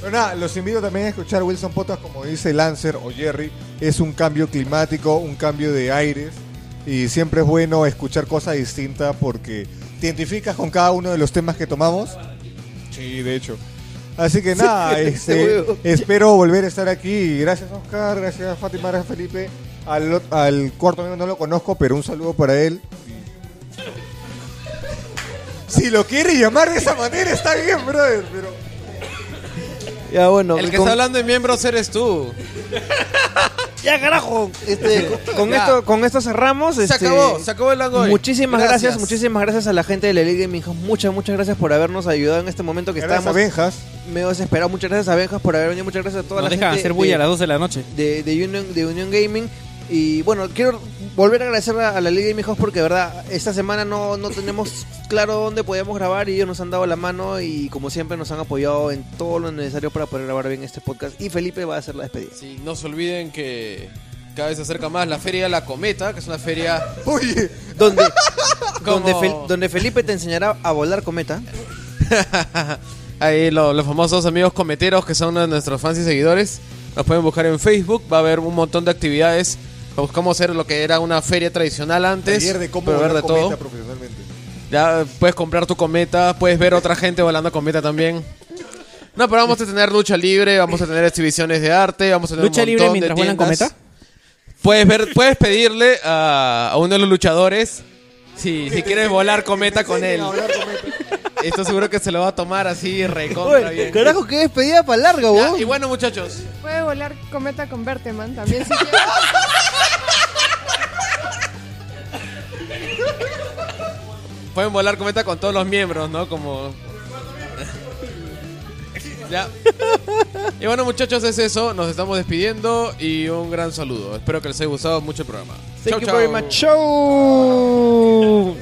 Pero nada, los invito también a escuchar Wilson Podcast, como dice Lancer o Jerry. Es un cambio climático, un cambio de aires. Y siempre es bueno escuchar cosas distintas porque te identificas con cada uno de los temas que tomamos. Sí, de hecho. Así que nada, este, espero volver a estar aquí. Gracias Oscar, gracias Fátima, gracias Felipe. Al, al cuarto amigo no lo conozco, pero un saludo para él. Si lo quiere llamar de esa manera, está bien, brother. Pero Ya, bueno. El que con- está hablando de miembros eres tú. ¡Ya, carajo! Este, con, Ya. esto, con esto cerramos. Se este, acabó, se acabó el Langoy. Muchísimas gracias. muchísimas gracias a la gente de la Liga Gaming House. Muchas, muchas gracias por habernos ayudado en este momento que gracias a estamos Benjas. medio desesperados. Muchas gracias a Benjas por haber venido. Muchas gracias a toda Nos la dejan gente hacer bulla de- a las 12 de la noche. de, de Union, de Union Gaming. Y bueno, quiero volver a agradecer a, la Liga Gaming House porque, de verdad, esta semana no, no tenemos claro dónde podíamos grabar y ellos nos han dado la mano y, como siempre, nos han apoyado en todo lo necesario para poder grabar bien este podcast. Y Felipe va a hacer la despedida. Sí, no se olviden que cada vez se acerca más la Feria de la Cometa, que es una feria... Donde, donde, Fel- donde Felipe te enseñará a volar cometa. Ahí lo- los famosos amigos cometeros que son de nuestros fans y seguidores. Nos pueden buscar en Facebook, va a haber un montón de actividades. Buscamos hacer lo que era una feria tradicional antes. taller de cómo pero ver volar de cometa todo. profesionalmente. Ya puedes comprar tu cometa, puedes ver otra gente volando cometa también. No, pero vamos a tener lucha libre, vamos a tener exhibición de arte, vamos a tener ¿Lucha un libre montón de mientras vuelan cometa? Puedes ver, puedes pedirle a, a uno de los luchadores si, si quieres volar cometa con él. Esto seguro que se lo va a tomar así recontra bien. carajo, qué despedida para larga, Ya, weón. y bueno, muchachos, Puede volar cometa con Berteman también si quiere. pueden volar cometa con todos los miembros, ¿no? Como Ya. Y bueno, muchachos, es eso. Nos estamos despidiendo y un gran saludo. Espero que les haya gustado mucho el programa. Thank Chau, you very much. Chau.